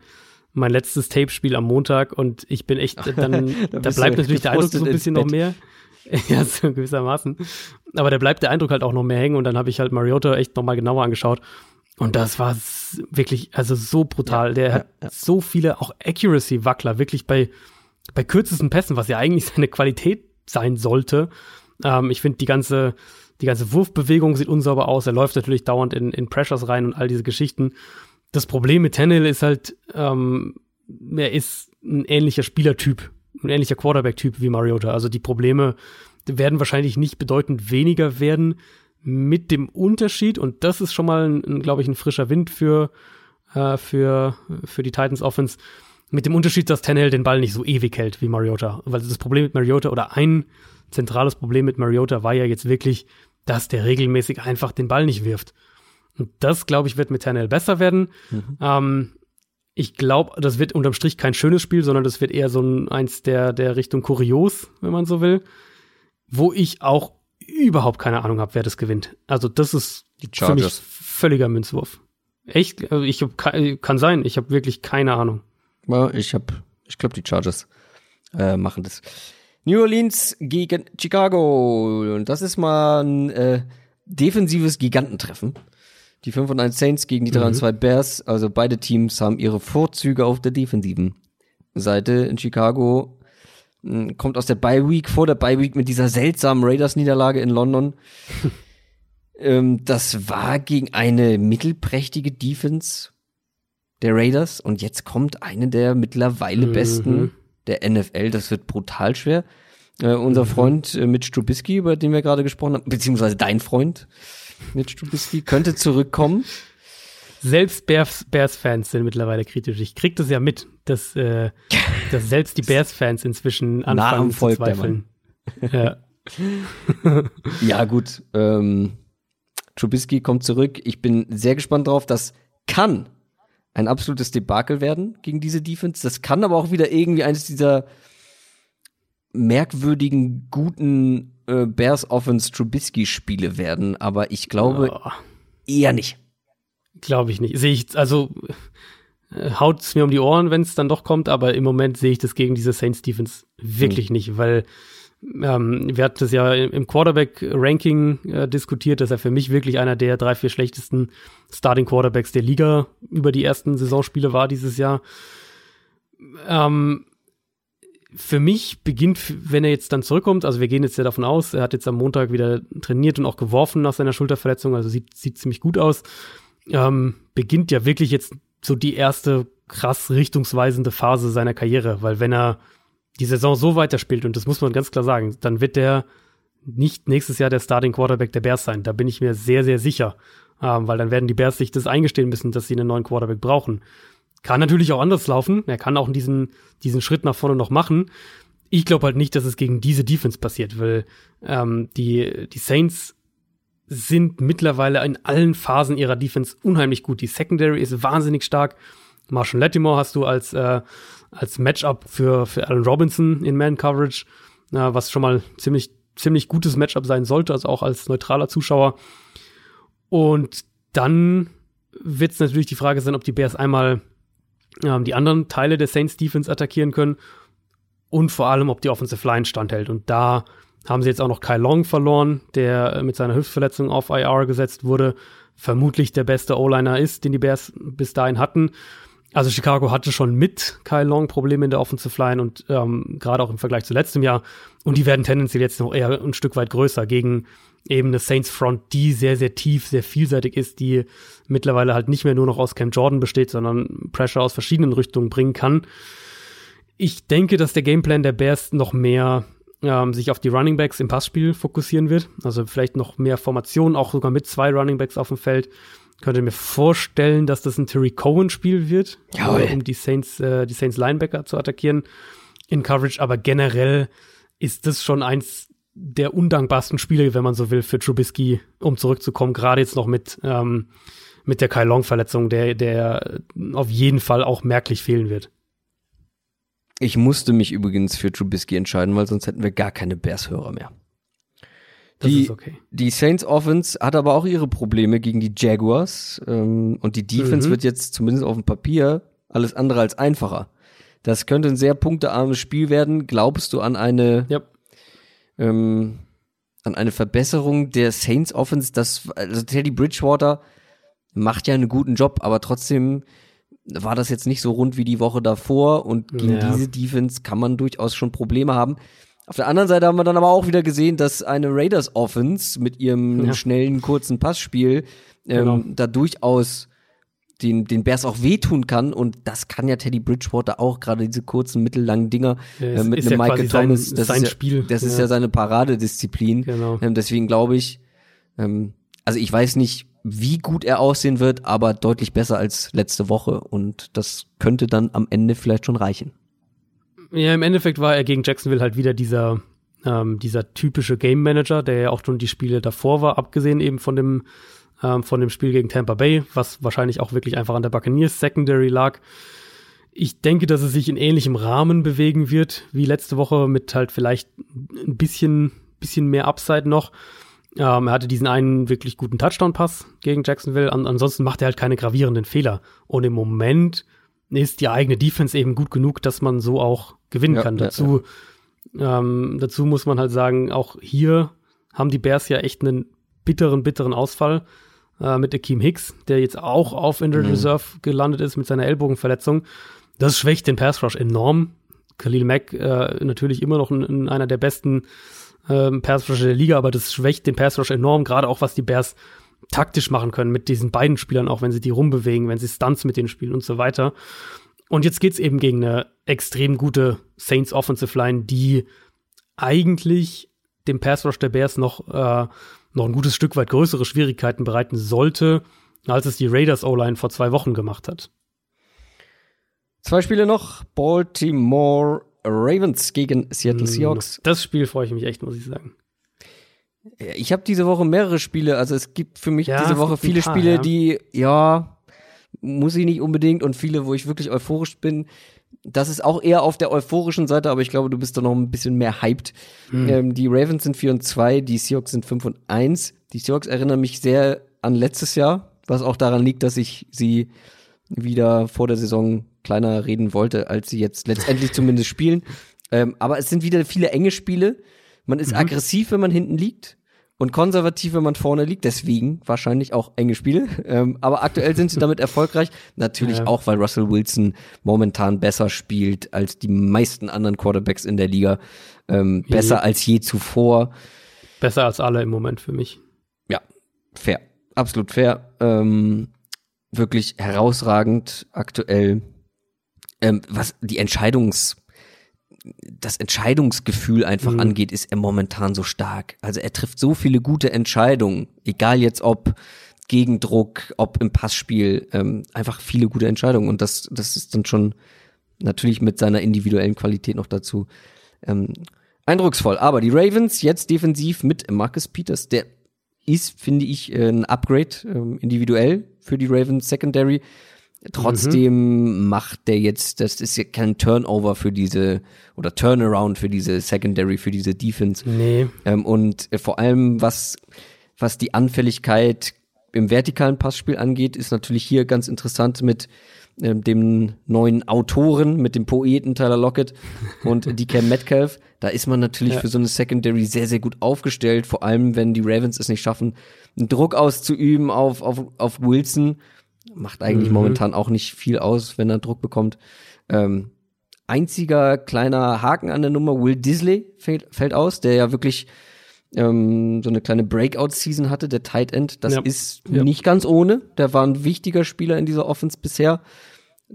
mein letztes Tape-Spiel am Montag und ich bin echt, dann, da, bist bleibt natürlich der Eindruck so ein bisschen noch mehr. ja, so gewissermaßen. Aber da bleibt der Eindruck halt auch noch mehr hängen und dann habe ich halt Mariota echt noch mal genauer angeschaut und das war wirklich, also so brutal. der hat so viele auch Accuracy-Wackler, wirklich bei, bei kürzesten Pässen, was ja eigentlich seine Qualität sein sollte. Ähm, ich finde, die ganze, die ganze Wurfbewegung sieht unsauber aus. Er läuft natürlich dauernd in, in Pressures rein und all diese Geschichten. Das Problem mit Tannehill ist halt, ähm, er ist ein ähnlicher Spielertyp, ein ähnlicher Quarterback-Typ wie Mariota. Also die Probleme werden wahrscheinlich nicht bedeutend weniger werden mit dem Unterschied, und das ist schon mal, glaube ich, ein frischer Wind für, äh, für, für die Titans Offense, mit dem Unterschied, dass Tannehill den Ball nicht so ewig hält wie Mariota. Weil das Problem mit Mariota oder ein zentrales Problem mit Mariota war ja jetzt wirklich, dass der regelmäßig einfach den Ball nicht wirft. Und das, glaube ich, wird mit Tannehill besser werden. Ähm, ich glaube, das wird unterm Strich kein schönes Spiel, sondern das wird eher so ein, eins der, der Richtung kurios, wenn man so will. Wo ich auch überhaupt keine Ahnung habe, wer das gewinnt. Also das ist Die für mich völliger Münzwurf. Echt? Also ich hab, kann sein. Ich habe wirklich keine Ahnung. Ja, ich hab, ich glaube, die Chargers äh, machen das. New Orleans gegen Chicago. Und das ist mal ein äh, defensives Gigantentreffen. Die 5 und 1 Saints gegen die 3 und 2 Bears. Also beide Teams haben ihre Vorzüge auf der defensiven Seite in Chicago. mh, Kommt aus der Bye Week, vor der Bye Week mit dieser seltsamen Raiders-Niederlage in London. ähm, das war gegen eine mittelprächtige Defense der Raiders und jetzt kommt eine der mittlerweile Mhm. Der NFL. Das wird brutal schwer. Äh, unser Freund äh, Mitch Trubisky, über den wir gerade gesprochen haben, beziehungsweise dein Freund Mitch Trubisky, könnte zurückkommen. Selbst Bears- Bears-Fans sind mittlerweile kritisch. Ich krieg das ja mit, dass, äh, dass selbst die Bears-Fans inzwischen anfangen zu Volk, der zweifeln. Ja. Ja, gut. Ähm, Trubisky kommt zurück. Ich bin sehr gespannt drauf. Das kann ein absolutes Debakel werden gegen diese Defense. Das kann aber auch wieder irgendwie eines dieser merkwürdigen, guten äh, Bears Offense Trubisky Spiele werden. Aber ich glaube Oh, eher nicht. Glaube ich nicht. Sehe ich, also äh, haut es mir um die Ohren, wenn es dann doch kommt, aber im Moment sehe ich das gegen diese Saints Defense wirklich nicht, weil ähm, wir hatten das ja im Quarterback-Ranking äh, diskutiert, dass er für mich wirklich einer der drei, vier schlechtesten Starting Quarterbacks der Liga über die ersten Saisonspiele war dieses Jahr. Ähm, für mich beginnt, wenn er jetzt dann zurückkommt, also wir gehen jetzt ja davon aus, er hat jetzt am Montag wieder trainiert und auch geworfen nach seiner Schulterverletzung, also sieht, sieht ziemlich gut aus, ähm, beginnt ja wirklich jetzt so die erste krass richtungsweisende Phase seiner Karriere, weil wenn er die Saison so weiterspielt, und das muss man ganz klar sagen, dann wird der nicht nächstes Jahr der Starting Quarterback der Bears sein. Da bin ich mir sehr, sehr sicher. Ähm, weil dann werden die Bears sich das eingestehen müssen, dass sie einen neuen Quarterback brauchen. Kann natürlich auch anders laufen. Er kann auch diesen, diesen Schritt nach vorne noch machen. Ich glaube halt nicht, dass es gegen diese Defense passiert, weil ähm, die, die Saints sind mittlerweile in allen Phasen ihrer Defense unheimlich gut. Die Secondary ist wahnsinnig stark. Marshall Lattimore hast du als, äh, als Matchup für, für Allen Robinson in Man Coverage, äh, was schon mal ziemlich, ziemlich gutes Matchup sein sollte, also auch als neutraler Zuschauer. Und dann wird es natürlich die Frage sein, ob die Bears einmal ähm, die anderen Teile der Saints Defense attackieren können und vor allem, ob die Offensive Line standhält. Und da haben sie jetzt auch noch Kai Long verloren, der äh, mit seiner Hüftverletzung auf IR gesetzt wurde. Vermutlich der beste O-Liner ist, den die Bears bis dahin hatten. Also Chicago hatte schon mit Kai Long Probleme in der Offensive Line und ähm, gerade auch im Vergleich zu letztem Jahr. Und die werden tendenziell jetzt noch eher ein Stück weit größer gegen eben eine Saints Front, die sehr, sehr tief, sehr vielseitig ist, die mittlerweile halt nicht mehr nur noch aus Cam Jordan besteht, sondern Pressure aus verschiedenen Richtungen bringen kann. Ich denke, dass der Gameplan der Bears noch mehr ähm, sich auf die Running Backs im Passspiel fokussieren wird. Also vielleicht noch mehr Formationen, auch sogar mit zwei Running Backs auf dem Feld. Könnte mir vorstellen, dass das ein Terry Cohen-Spiel wird, Jawohl. um die Saints, äh, die Saints Linebacker zu attackieren in Coverage. Aber generell ist das schon eins der undankbarsten Spiele, wenn man so will, für Trubisky, um zurückzukommen. Gerade jetzt noch mit, ähm, mit der Kai Long-Verletzung, der, der auf jeden Fall auch merklich fehlen wird. Ich musste mich übrigens für Trubisky entscheiden, weil sonst hätten wir gar keine Bears-Hörer mehr. Das die, ist okay. die Saints Offense hat aber auch ihre Probleme gegen die Jaguars ähm, und die Defense Mhm. wird jetzt zumindest auf dem Papier alles andere als einfacher. Das könnte ein sehr punktearmes Spiel werden. Glaubst du an eine Ja. ähm, an eine Verbesserung der Saints Offense? Das also Teddy Bridgewater macht ja einen guten Job, aber trotzdem war das jetzt nicht so rund wie die Woche davor und gegen Ja. diese Defense kann man durchaus schon Probleme haben. Auf der anderen Seite haben wir dann aber auch wieder gesehen, dass eine Raiders Offense mit ihrem Ja. schnellen, kurzen Passspiel ähm, Genau. da durchaus den, den Bears auch wehtun kann und das kann ja Teddy Bridgewater auch, gerade diese kurzen, mittellangen Dinger Ja, äh, mit einem ja Michael quasi sein- Thomas. das sein ist ja, Spiel. Das ist Ja. ja seine Paradedisziplin. Genau. Ähm, deswegen glaube ich, ähm, also ich weiß nicht, wie gut er aussehen wird, aber deutlich besser als letzte Woche und das könnte dann am Ende vielleicht schon reichen. Ja, im Endeffekt war er gegen Jacksonville halt wieder dieser, ähm, dieser typische Game Manager, der ja auch schon die Spiele davor war, abgesehen eben von dem, ähm, von dem Spiel gegen Tampa Bay, was wahrscheinlich auch wirklich einfach an der Buccaneers Secondary lag. Ich denke, dass es sich in ähnlichem Rahmen bewegen wird wie letzte Woche mit halt vielleicht ein bisschen, bisschen mehr Upside noch. Ähm, er hatte diesen einen wirklich guten Touchdown-Pass gegen Jacksonville. An ansonsten macht er halt keine gravierenden Fehler. Und im Moment ist die eigene Defense eben gut genug, dass man so auch gewinnen Ja, kann. ja, dazu, Ähm, dazu muss man halt sagen, auch hier haben die Bears ja echt einen bitteren, bitteren Ausfall äh, mit Akeem Hicks, der jetzt auch auf Injured Mhm. Reserve gelandet ist mit seiner Ellbogenverletzung. Das schwächt den Pass Rush enorm. Khalil Mack äh, natürlich immer noch in, in einer der besten ähm, Pass Rusher der Liga, aber das schwächt den Pass Rush enorm, gerade auch was die Bears taktisch machen können mit diesen beiden Spielern, auch wenn sie die rumbewegen, wenn sie Stunts mit denen spielen und so weiter. Und jetzt geht's eben gegen eine extrem gute Saints Offensive Line, die eigentlich dem Pass Rush der Bears noch, äh, noch ein gutes Stück weit größere Schwierigkeiten bereiten sollte, als es die Raiders O-Line vor zwei Wochen gemacht hat. Zwei Spiele noch. Baltimore Ravens gegen Seattle Seahawks. Auf Das Spiel freue ich mich echt, muss ich sagen. Ich habe diese Woche mehrere Spiele. Also es gibt für mich Ja, diese es Woche viele paar, Spiele, ja. die, ja, muss ich nicht unbedingt und viele, wo ich wirklich euphorisch bin. Das ist auch eher auf der euphorischen Seite, aber ich glaube, du bist da noch ein bisschen mehr hyped. Hm. Ähm, die Ravens sind 4 und 2, die Seahawks sind 5 und 1. Die Seahawks erinnern mich sehr an letztes Jahr, was auch daran liegt, dass ich sie wieder vor der Saison kleiner reden wollte, als sie jetzt letztendlich zumindest spielen. Ähm, aber es sind wieder viele enge Spiele. Man ist aggressiv, wenn man hinten liegt und konservativ, wenn man vorne liegt. Deswegen wahrscheinlich auch enge Spiele. Ähm, aber aktuell sind sie damit erfolgreich. Natürlich Ja. auch, weil Russell Wilson momentan besser spielt als die meisten anderen Quarterbacks in der Liga. Ähm, besser als je zuvor. Besser als alle im Moment für mich. Ja, fair. Absolut fair. Ähm, wirklich herausragend aktuell. Ähm, was die Entscheidungs, das Entscheidungsgefühl einfach Mhm. angeht, ist er momentan so stark. Also er trifft so viele gute Entscheidungen, egal jetzt ob Gegendruck, ob im Passspiel, ähm, einfach viele gute Entscheidungen. Und das, das ist dann schon natürlich mit seiner individuellen Qualität noch dazu ähm, eindrucksvoll. Aber die Ravens jetzt defensiv mit Marcus Peters, der ist, finde ich, äh, ein Upgrade ähm, individuell für die Ravens Secondary. Trotzdem mhm. macht der jetzt, das ist ja kein Turnover für diese oder Turnaround für diese Secondary, für diese Defense. Nee. Ähm, und äh, vor allem, was, was die Anfälligkeit im vertikalen Passspiel angeht, ist natürlich hier ganz interessant mit ähm, dem neuen Autoren, mit dem Poeten Tyler Lockett und DK Metcalf. Da ist man natürlich ja. für so eine Secondary sehr, sehr gut aufgestellt, vor allem wenn die Ravens es nicht schaffen, einen Druck auszuüben auf, auf, auf Wilson Macht eigentlich mhm. momentan auch nicht viel aus, wenn er Druck bekommt. Ähm, einziger kleiner Haken an der Nummer, Will Disley fällt, fällt aus, der ja wirklich ähm, so eine kleine Breakout-Season hatte, der Tight End. Das ja. ist ja. nicht ganz ohne. Der war ein wichtiger Spieler in dieser Offense bisher.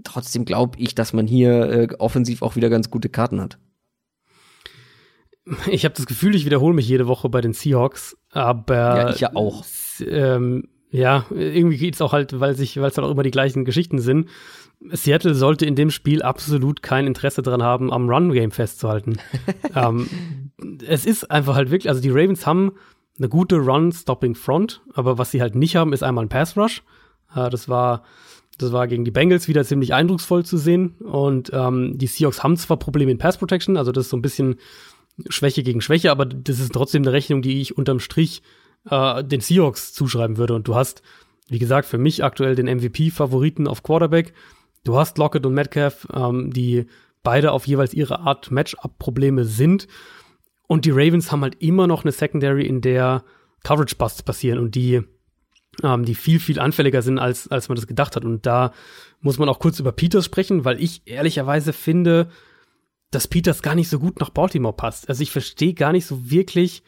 Trotzdem glaube ich, dass man hier äh, offensiv auch wieder ganz gute Karten hat. Ich habe das Gefühl, ich wiederhole mich jede Woche bei den Seahawks, aber ja, ich ja auch. Ähm, ja, irgendwie geht's auch halt, weil sich, weil es halt auch immer die gleichen Geschichten sind. Seattle sollte in dem Spiel absolut kein Interesse daran haben, am Run-Game festzuhalten. ähm, es ist einfach halt wirklich, also die Ravens haben eine gute Run-Stopping-Front, aber was sie halt nicht haben, ist einmal ein Pass-Rush. Äh, das war, das war gegen die Bengals wieder ziemlich eindrucksvoll zu sehen. Und ähm, die Seahawks haben zwar Probleme in Pass-Protection, also das ist so ein bisschen Schwäche gegen Schwäche, aber das ist trotzdem eine Rechnung, die ich unterm Strich äh, den Seahawks zuschreiben würde. Und du hast, wie gesagt, für mich aktuell den MVP-Favoriten auf Quarterback. Du hast Lockett und Metcalf, ähm, die beide auf jeweils ihre Art Matchup-Probleme sind. Und die Ravens haben halt immer noch eine Secondary, in der Coverage-Busts passieren und die, ähm, die viel, viel anfälliger sind, als, als man das gedacht hat. Und da muss man auch kurz über Peters sprechen, weil ich ehrlicherweise finde, dass Peters gar nicht so gut nach Baltimore passt. Also ich verstehe gar nicht so wirklich,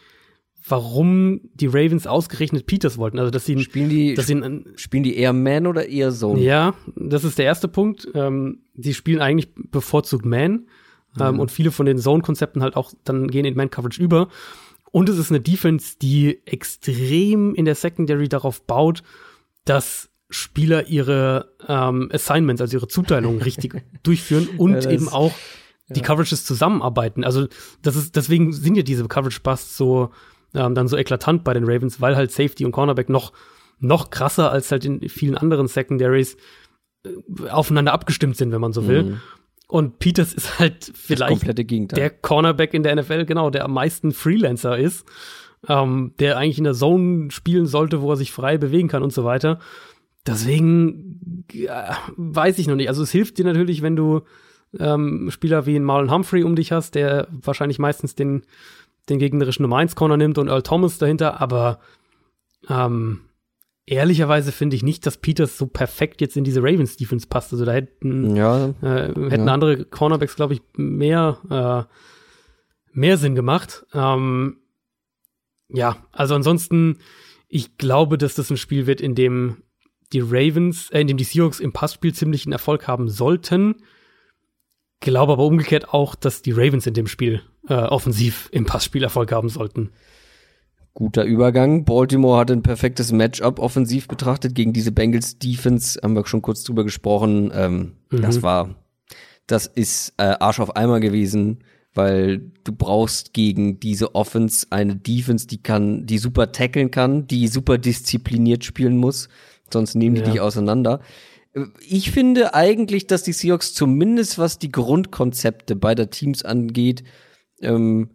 warum die Ravens ausgerechnet Peters wollten. Also, dass sie spielen die, dass sie spielen die eher Man oder eher Zone? Ja, das ist der erste Punkt. Ähm, die spielen eigentlich bevorzugt Man. Ähm, mhm. Und viele von den Zone-Konzepten halt auch dann gehen in Man-Coverage über. Und es ist eine Defense, die extrem in der Secondary darauf baut, dass Spieler ihre ähm, Assignments, also ihre Zuteilungen richtig durchführen und ja, eben auch die Coverages zusammenarbeiten. Also das ist deswegen sind ja diese Coverage Busts so ähm, dann so eklatant bei den Ravens, weil halt Safety und Cornerback noch, noch krasser als halt in vielen anderen Secondaries äh, aufeinander abgestimmt sind, wenn man so will. Mhm. Und Peters ist halt vielleicht der Cornerback in der NFL, genau, der am meisten Freelancer ist, ähm, der eigentlich in der Zone spielen sollte, wo er sich frei bewegen kann und so weiter. Deswegen ja, weiß ich noch nicht. Also es hilft dir natürlich, wenn du ähm, Spieler wie einen Marlon Humphrey um dich hast, der wahrscheinlich meistens den den gegnerischen Nummer 1 Corner nimmt und Earl Thomas dahinter, aber ähm, ehrlicherweise finde ich nicht, dass Peters so perfekt jetzt in diese Ravens Defense passt. Also da hätten, ja, äh, hätten ja. andere Cornerbacks, glaube ich, mehr, äh, mehr Sinn gemacht. Ähm, ja, also ansonsten, ich glaube, dass das ein Spiel wird, in dem die Ravens, äh, in dem die Seahawks im Passspiel ziemlichen Erfolg haben sollten. Glaube aber umgekehrt auch, dass die Ravens in dem Spiel äh, offensiv im Passspiel Erfolg haben sollten. Guter Übergang. Baltimore hat ein perfektes Matchup offensiv betrachtet gegen diese Bengals Defense. Haben wir schon kurz drüber gesprochen. Ähm, mhm. Das war, das ist äh, Arsch auf Eimer gewesen, weil du brauchst gegen diese Offense eine Defense, die kann, die super tackeln kann, die super diszipliniert spielen muss. Sonst nehmen die ja. dich auseinander. Ich finde eigentlich, dass die Seahawks zumindest was die Grundkonzepte beider Teams angeht, ähm,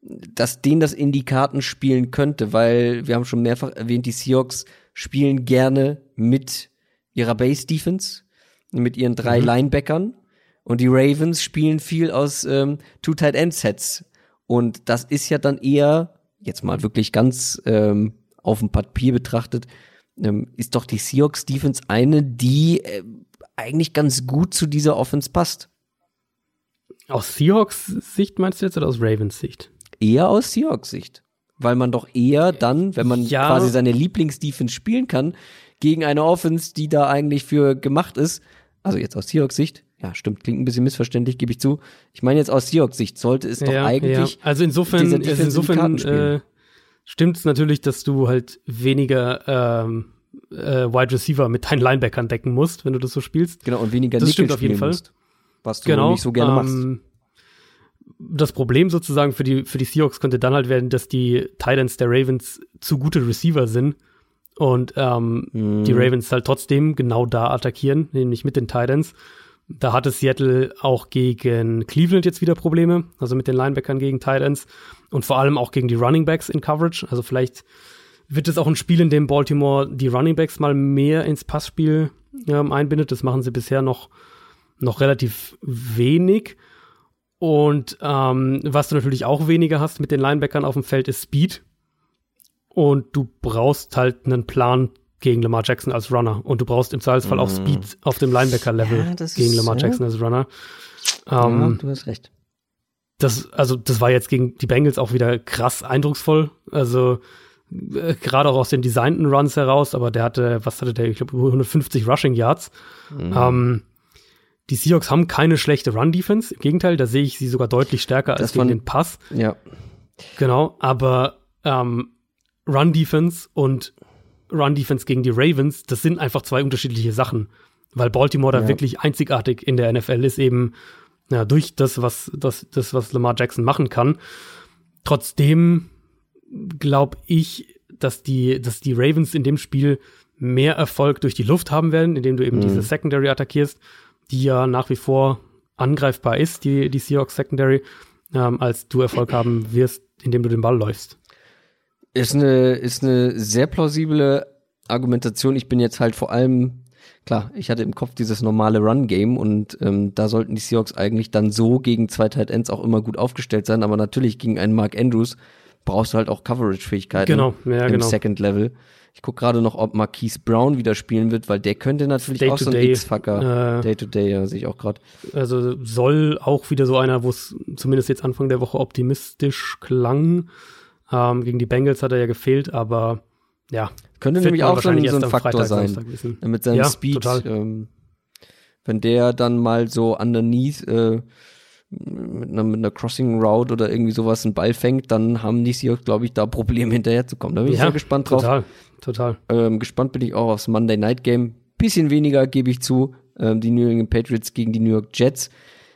dass denen das in die Karten spielen könnte, weil wir haben schon mehrfach erwähnt, die Seahawks spielen gerne mit ihrer Base Defense, mit ihren drei mhm. Linebackern und die Ravens spielen viel aus ähm, Two Tight End Sets und das ist ja dann eher jetzt mal wirklich ganz ähm, auf dem Papier betrachtet ähm, ist doch die Seahawks Defense eine, die äh, eigentlich ganz gut zu dieser Offense passt. Aus Seahawks Sicht meinst du jetzt oder aus Ravens Sicht? Eher aus Seahawks Sicht. Weil man doch eher dann, wenn man ja. quasi seine Lieblingsdefense spielen kann, gegen eine Offense, die da eigentlich für gemacht ist, also jetzt aus Seahawks Sicht, ja, stimmt, klingt ein bisschen missverständlich, gebe ich zu. Ich meine jetzt aus Seahawks Sicht sollte es ja, doch eigentlich. Ja. Also insofern, also insofern äh, stimmt es natürlich, dass du halt weniger ähm, äh, Wide Receiver mit deinen Linebackern decken musst, wenn du das so spielst. Genau, und weniger das Nickel stimmt auf jeden Fall. Musst, was du genau, nicht so gerne ähm, machst. Das Problem sozusagen für die, für die Seahawks könnte dann halt werden, dass die Titans der Ravens zu gute Receiver sind und ähm, Mhm. die Ravens halt trotzdem genau da attackieren, nämlich mit den Titans. Da hatte Seattle auch gegen Cleveland jetzt wieder Probleme, also mit den Linebackern gegen Titans und vor allem auch gegen die Running Backs in Coverage. Also vielleicht wird es auch ein Spiel, in dem Baltimore die Running Backs mal mehr ins Passspiel ähm, einbindet. Das machen sie bisher noch, noch relativ wenig. Und ähm, was du natürlich auch weniger hast mit den Linebackern auf dem Feld, ist Speed. Und du brauchst halt einen Plan gegen Lamar Jackson als Runner. Und du brauchst im Zweifelsfall auch Mhm. Speed auf dem Linebacker-Level Ja, gegen Lamar ja. Jackson als Runner. ja, Ähm, du hast recht. das, also, das war jetzt gegen die Bengals auch wieder krass eindrucksvoll. Also, äh, gerade auch aus den designten Runs heraus, aber der hatte, was hatte der? Ich glaube, über 150 Rushing Yards. Mhm. Ähm, die Seahawks haben keine schlechte Run-Defense. Im Gegenteil, da sehe ich sie sogar deutlich stärker als Das gegen von- den Pass. Ja. Genau, aber ähm, Run-Defense und Run-Defense gegen die Ravens, das sind einfach zwei unterschiedliche Sachen. Weil Baltimore da Ja. wirklich einzigartig in der NFL ist, eben ja, durch das, was, das, das, was Lamar Jackson machen kann. Trotzdem glaube ich, dass die, dass die Ravens in dem Spiel mehr Erfolg durch die Luft haben werden, indem du eben Mhm. diese Secondary attackierst, die ja nach wie vor angreifbar ist, die, die Seahawks Secondary, ähm, als du Erfolg haben wirst, indem du den Ball läufst. Ist eine, ist eine sehr plausible Argumentation. Ich bin jetzt halt vor allem, klar, ich hatte im Kopf dieses normale Run-Game und ähm, da sollten die Seahawks eigentlich dann so gegen zwei Tight Ends auch immer gut aufgestellt sein, aber natürlich gegen einen Mark Andrews brauchst du halt auch Coverage-Fähigkeiten Genau, ja, im genau. Second Level. Ich gucke gerade noch, ob Marquise Brown wieder spielen wird, weil der könnte natürlich auch so ein X-Fucker. äh, Day-to-Day, ja, sehe ich auch gerade. Also soll auch wieder so einer, wo es zumindest jetzt Anfang der Woche optimistisch klang. Ähm, gegen die Bengals hat er ja gefehlt, aber ja. Könnte nämlich auch so ein erst am Faktor Freitag, sein. Mit seinem Ja, Speed. Ähm, wenn der dann mal so underneath äh, mit einer, mit einer Crossing Route oder irgendwie sowas einen Ball fängt, dann haben die Seahawks, glaube ich, da Probleme hinterherzukommen. Da bin ich ja, sehr gespannt drauf. Total, total. Ähm, gespannt bin ich auch aufs Monday Night Game. Bisschen weniger gebe ich zu. Ähm, die New England Patriots gegen die New York Jets.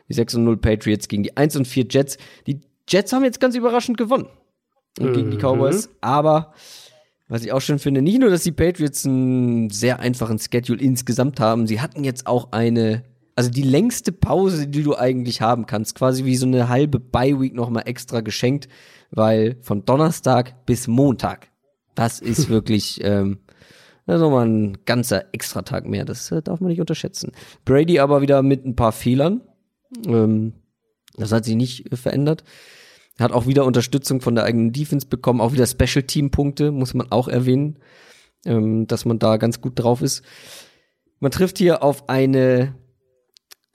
Die 6 und 0 Patriots gegen die 1 und 4 Jets. Die Jets haben jetzt ganz überraschend gewonnen. Und gegen die Mhm. Cowboys. Aber was ich auch schön finde, nicht nur, dass die Patriots einen sehr einfachen Schedule insgesamt haben, sie hatten jetzt auch eine, also die längste Pause, die du eigentlich haben kannst, quasi wie so eine halbe Bye-Week nochmal extra geschenkt, weil von Donnerstag bis Montag, das ist wirklich, ähm, das ist nochmal ein ganzer Extratag mehr, das äh, darf man nicht unterschätzen. Brady aber wieder mit ein paar Fehlern, ähm, das hat sich nicht äh, verändert. Er hat auch wieder Unterstützung von der eigenen Defense bekommen, auch wieder Special Team Punkte, muss man auch erwähnen, ähm, dass man da ganz gut drauf ist. Man trifft hier auf eine,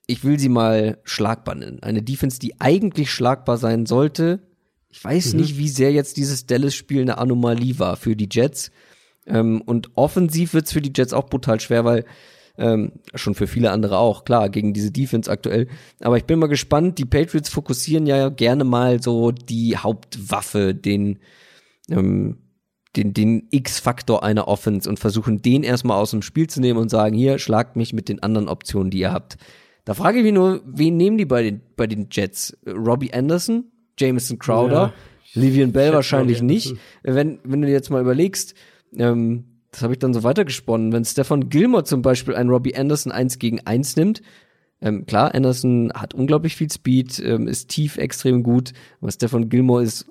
ich will sie mal schlagbar nennen, eine Defense, die eigentlich schlagbar sein sollte. Ich weiß Mhm. nicht, wie sehr jetzt dieses Dallas-Spiel eine Anomalie war für die Jets. Ähm, und offensiv wird's für die Jets auch brutal schwer, weil ähm, schon für viele andere auch, klar, gegen diese Defense aktuell. Aber ich bin mal gespannt, die Patriots fokussieren ja gerne mal so die Hauptwaffe, den, ähm, den, den X-Faktor einer Offense und versuchen den erstmal aus dem Spiel zu nehmen und sagen, hier, schlagt mich mit den anderen Optionen, die ihr habt. Da frage ich mich nur, wen nehmen die bei den, bei den Jets? Robbie Anderson? Jameson Crowder? Livian Bell wahrscheinlich nicht. Wenn, wenn du dir jetzt mal überlegst, ähm, das habe ich dann so weitergesponnen, wenn Stefan Gilmore zum Beispiel einen Robbie Anderson 1 gegen 1 nimmt, ähm, klar, Anderson hat unglaublich viel Speed, ähm, ist tief extrem gut, aber Stefan Gilmore ist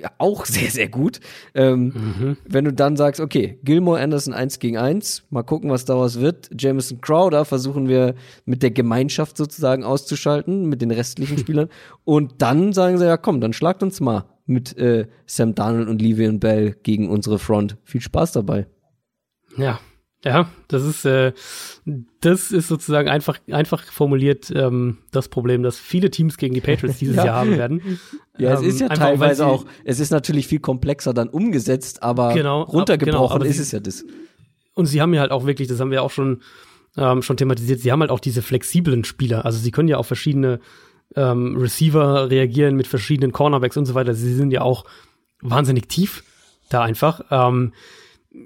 ja auch sehr, sehr gut. Ähm, Mhm. Wenn du dann sagst, okay, Gilmore Anderson 1 gegen 1, mal gucken, was daraus wird. Jameson Crowder versuchen wir mit der Gemeinschaft sozusagen auszuschalten, mit den restlichen Spielern. Und dann sagen sie, ja komm, dann schlagt uns mal mit äh, Sam Darnold und Livian Bell gegen unsere Front. Viel Spaß dabei. Ja, ja, das ist, äh, das ist sozusagen einfach, einfach formuliert ähm, das Problem, das viele Teams gegen die Patriots dieses Ja. Jahr haben werden. Ja, es Ähm, ist ja einfach, weil teilweise auch, es ist natürlich viel komplexer dann umgesetzt, aber Genau, ab- runtergebrochen genau, aber ist sie- es ja das. Und sie haben ja halt auch wirklich, das haben wir auch schon, ähm, schon thematisiert, sie haben halt auch diese flexiblen Spieler. Also sie können ja auf verschiedene ähm, Receiver reagieren mit verschiedenen Cornerbacks und so weiter. Sie sind ja auch wahnsinnig tief da einfach. Ähm,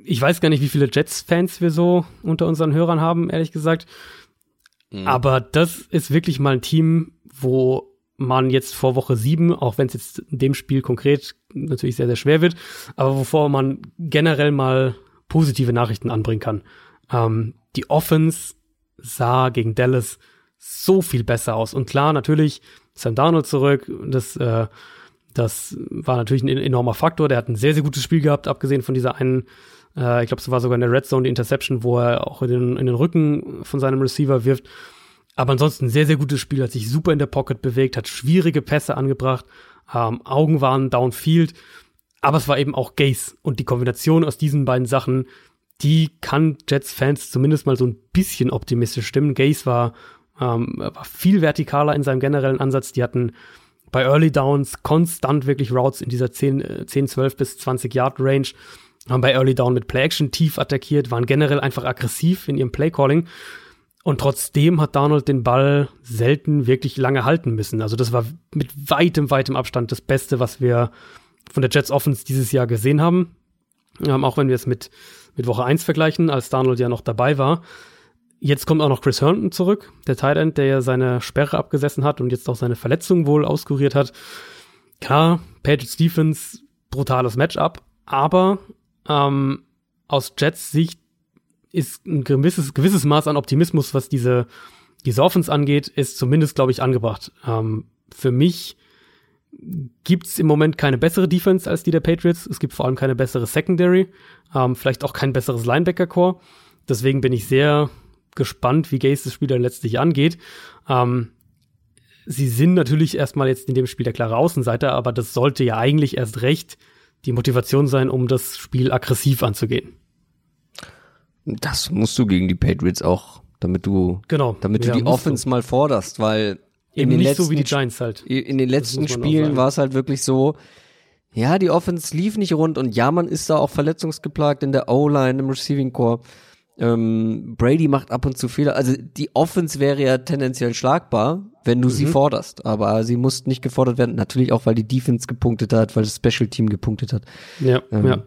ich weiß gar nicht, wie viele Jets-Fans wir so unter unseren Hörern haben, ehrlich gesagt. Aber das ist wirklich mal ein Team, wo man jetzt vor Woche sieben, auch wenn es jetzt in dem Spiel konkret natürlich sehr, sehr schwer wird, aber wovor man generell mal positive Nachrichten anbringen kann. Ähm, die Offense sah gegen Dallas so viel besser aus. Und klar, natürlich, Sam Darnold zurück, das, äh, das war natürlich ein enormer Faktor. Der hat ein sehr, sehr gutes Spiel gehabt, abgesehen von dieser einen, äh, ich glaube, es war sogar in der Red Zone die Interception, wo er auch in den, in den Rücken von seinem Receiver wirft. Aber ansonsten sehr, sehr gutes Spiel, hat sich super in der Pocket bewegt, hat schwierige Pässe angebracht, ähm, Augen waren downfield, aber es war eben auch Gaze. Und die Kombination aus diesen beiden Sachen, die kann Jets-Fans zumindest mal so ein bisschen optimistisch stimmen. Gaze war, ähm, war viel vertikaler in seinem generellen Ansatz. Die hatten bei Early Downs konstant wirklich Routes in dieser 10, 10 12 bis 20 Yard Range. Haben bei Early Down mit Play Action tief attackiert, waren generell einfach aggressiv in ihrem Play Calling. Und trotzdem hat Donald den Ball selten wirklich lange halten müssen. Also das war mit weitem, weitem Abstand das Beste, was wir von der Jets Offense dieses Jahr gesehen haben. Ähm, auch wenn wir es mit, mit Woche 1 vergleichen, als Donald ja noch dabei war. Jetzt kommt auch noch Chris Herndon zurück, der Tight End, der ja seine Sperre abgesessen hat und jetzt auch seine Verletzung wohl auskuriert hat. Klar, Patriots Defense, brutales Matchup, aber ähm, aus Jets Sicht ist ein gewisses, gewisses Maß an Optimismus, was diese, diese Offense angeht, ist zumindest, glaube ich, angebracht. Ähm, für mich gibt's im Moment keine bessere Defense als die der Patriots. Es gibt vor allem keine bessere Secondary, ähm, vielleicht auch kein besseres Linebacker-Core. Deswegen bin ich sehr gespannt, wie Gaze das Spiel dann letztlich angeht. Ähm, sie sind natürlich erstmal jetzt in dem Spiel der klare Außenseiter, aber das sollte ja eigentlich erst recht die Motivation sein, um das Spiel aggressiv anzugehen. Das musst du gegen die Patriots auch, damit du, genau. damit du ja, die Offense du. mal forderst, weil in in den den nicht so letzten wie die Giants halt. in den letzten Spielen war es halt wirklich so, ja, die Offense lief nicht rund und ja, man ist da auch verletzungsgeplagt in der O-Line, im Receiving Core. Ähm, Brady macht ab und zu Fehler. Also die Offense wäre ja tendenziell schlagbar, wenn du sie Mhm. forderst. Aber sie musste nicht gefordert werden. Natürlich auch, weil die Defense gepunktet hat, weil das Special Team gepunktet hat. Ja, Ähm, ja.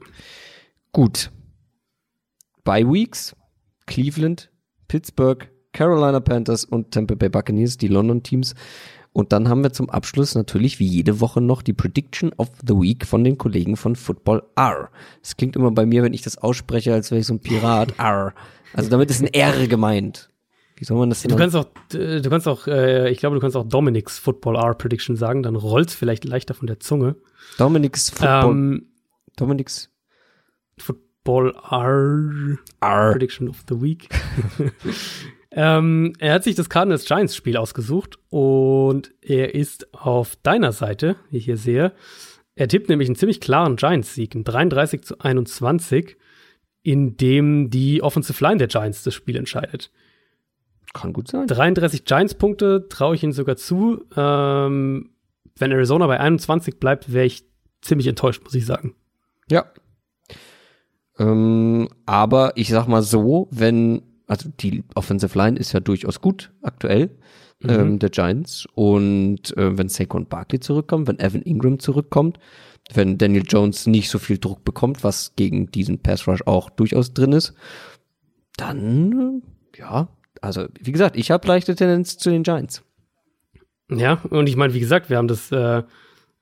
Gut. Bye Weeks, Cleveland, Pittsburgh, Carolina Panthers und Tampa Bay Buccaneers, die London Teams. Und dann haben wir zum Abschluss natürlich wie jede Woche noch die Prediction of the Week von den Kollegen von Football R. Das klingt immer bei mir, wenn ich das ausspreche, als wäre ich so ein Pirat. R. Also damit ist ein R gemeint. Wie soll man das denn? Du kannst auch, du kannst auch, äh, ich glaube, du kannst auch Dominics Football R Prediction sagen, dann rollt's vielleicht leichter von der Zunge. Dominics Football. Ähm, Dominics Football R R. Prediction of the Week. ähm, er hat sich das Cardinals Giants Spiel ausgesucht und er ist auf deiner Seite, wie ich hier sehe. Er tippt nämlich einen ziemlich klaren Giants-Sieg, ein 33 zu 21, in dem die Offensive Line der Giants das Spiel entscheidet. Kann gut sein. 33 Giants-Punkte traue ich ihnen sogar zu. Ähm, wenn Arizona bei 21 bleibt, wäre ich ziemlich enttäuscht, muss ich sagen. Ja. Ähm, aber ich sag mal so, wenn, also die Offensive Line ist ja durchaus gut aktuell, ähm, der Giants. Und äh, wenn Saquon Barkley zurückkommt, wenn Evan Ingram zurückkommt, wenn Daniel Jones nicht so viel Druck bekommt, was gegen diesen Pass Rush auch durchaus drin ist, dann, äh, ja, also wie gesagt, ich habe leichte Tendenz zu den Giants. Ja, und ich meine, wie gesagt, wir haben das, äh,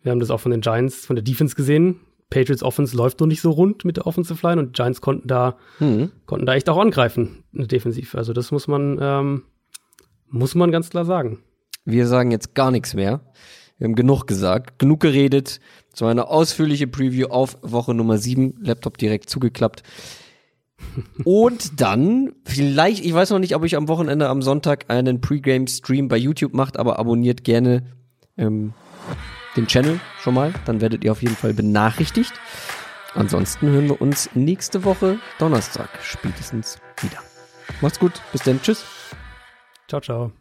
wir haben das auch von den Giants, von der Defense gesehen. Patriots Offense läuft noch nicht so rund mit der Offensive Line und Giants konnten da, Hm. konnten da echt auch angreifen, defensiv. Also das muss man, ähm, muss man ganz klar sagen. Wir sagen jetzt gar nichts mehr. Wir haben genug gesagt, genug geredet. So eine ausführliche Preview auf Woche Nummer 7. Laptop direkt zugeklappt. Und dann, vielleicht, ich weiß noch nicht, ob ich am Wochenende am Sonntag einen Pre-Game-Stream bei YouTube macht, aber abonniert gerne ähm, den Channel schon mal. Dann werdet ihr auf jeden Fall benachrichtigt. Ansonsten hören wir uns nächste Woche Donnerstag spätestens wieder. Macht's gut, bis dann, tschüss. Ciao, ciao.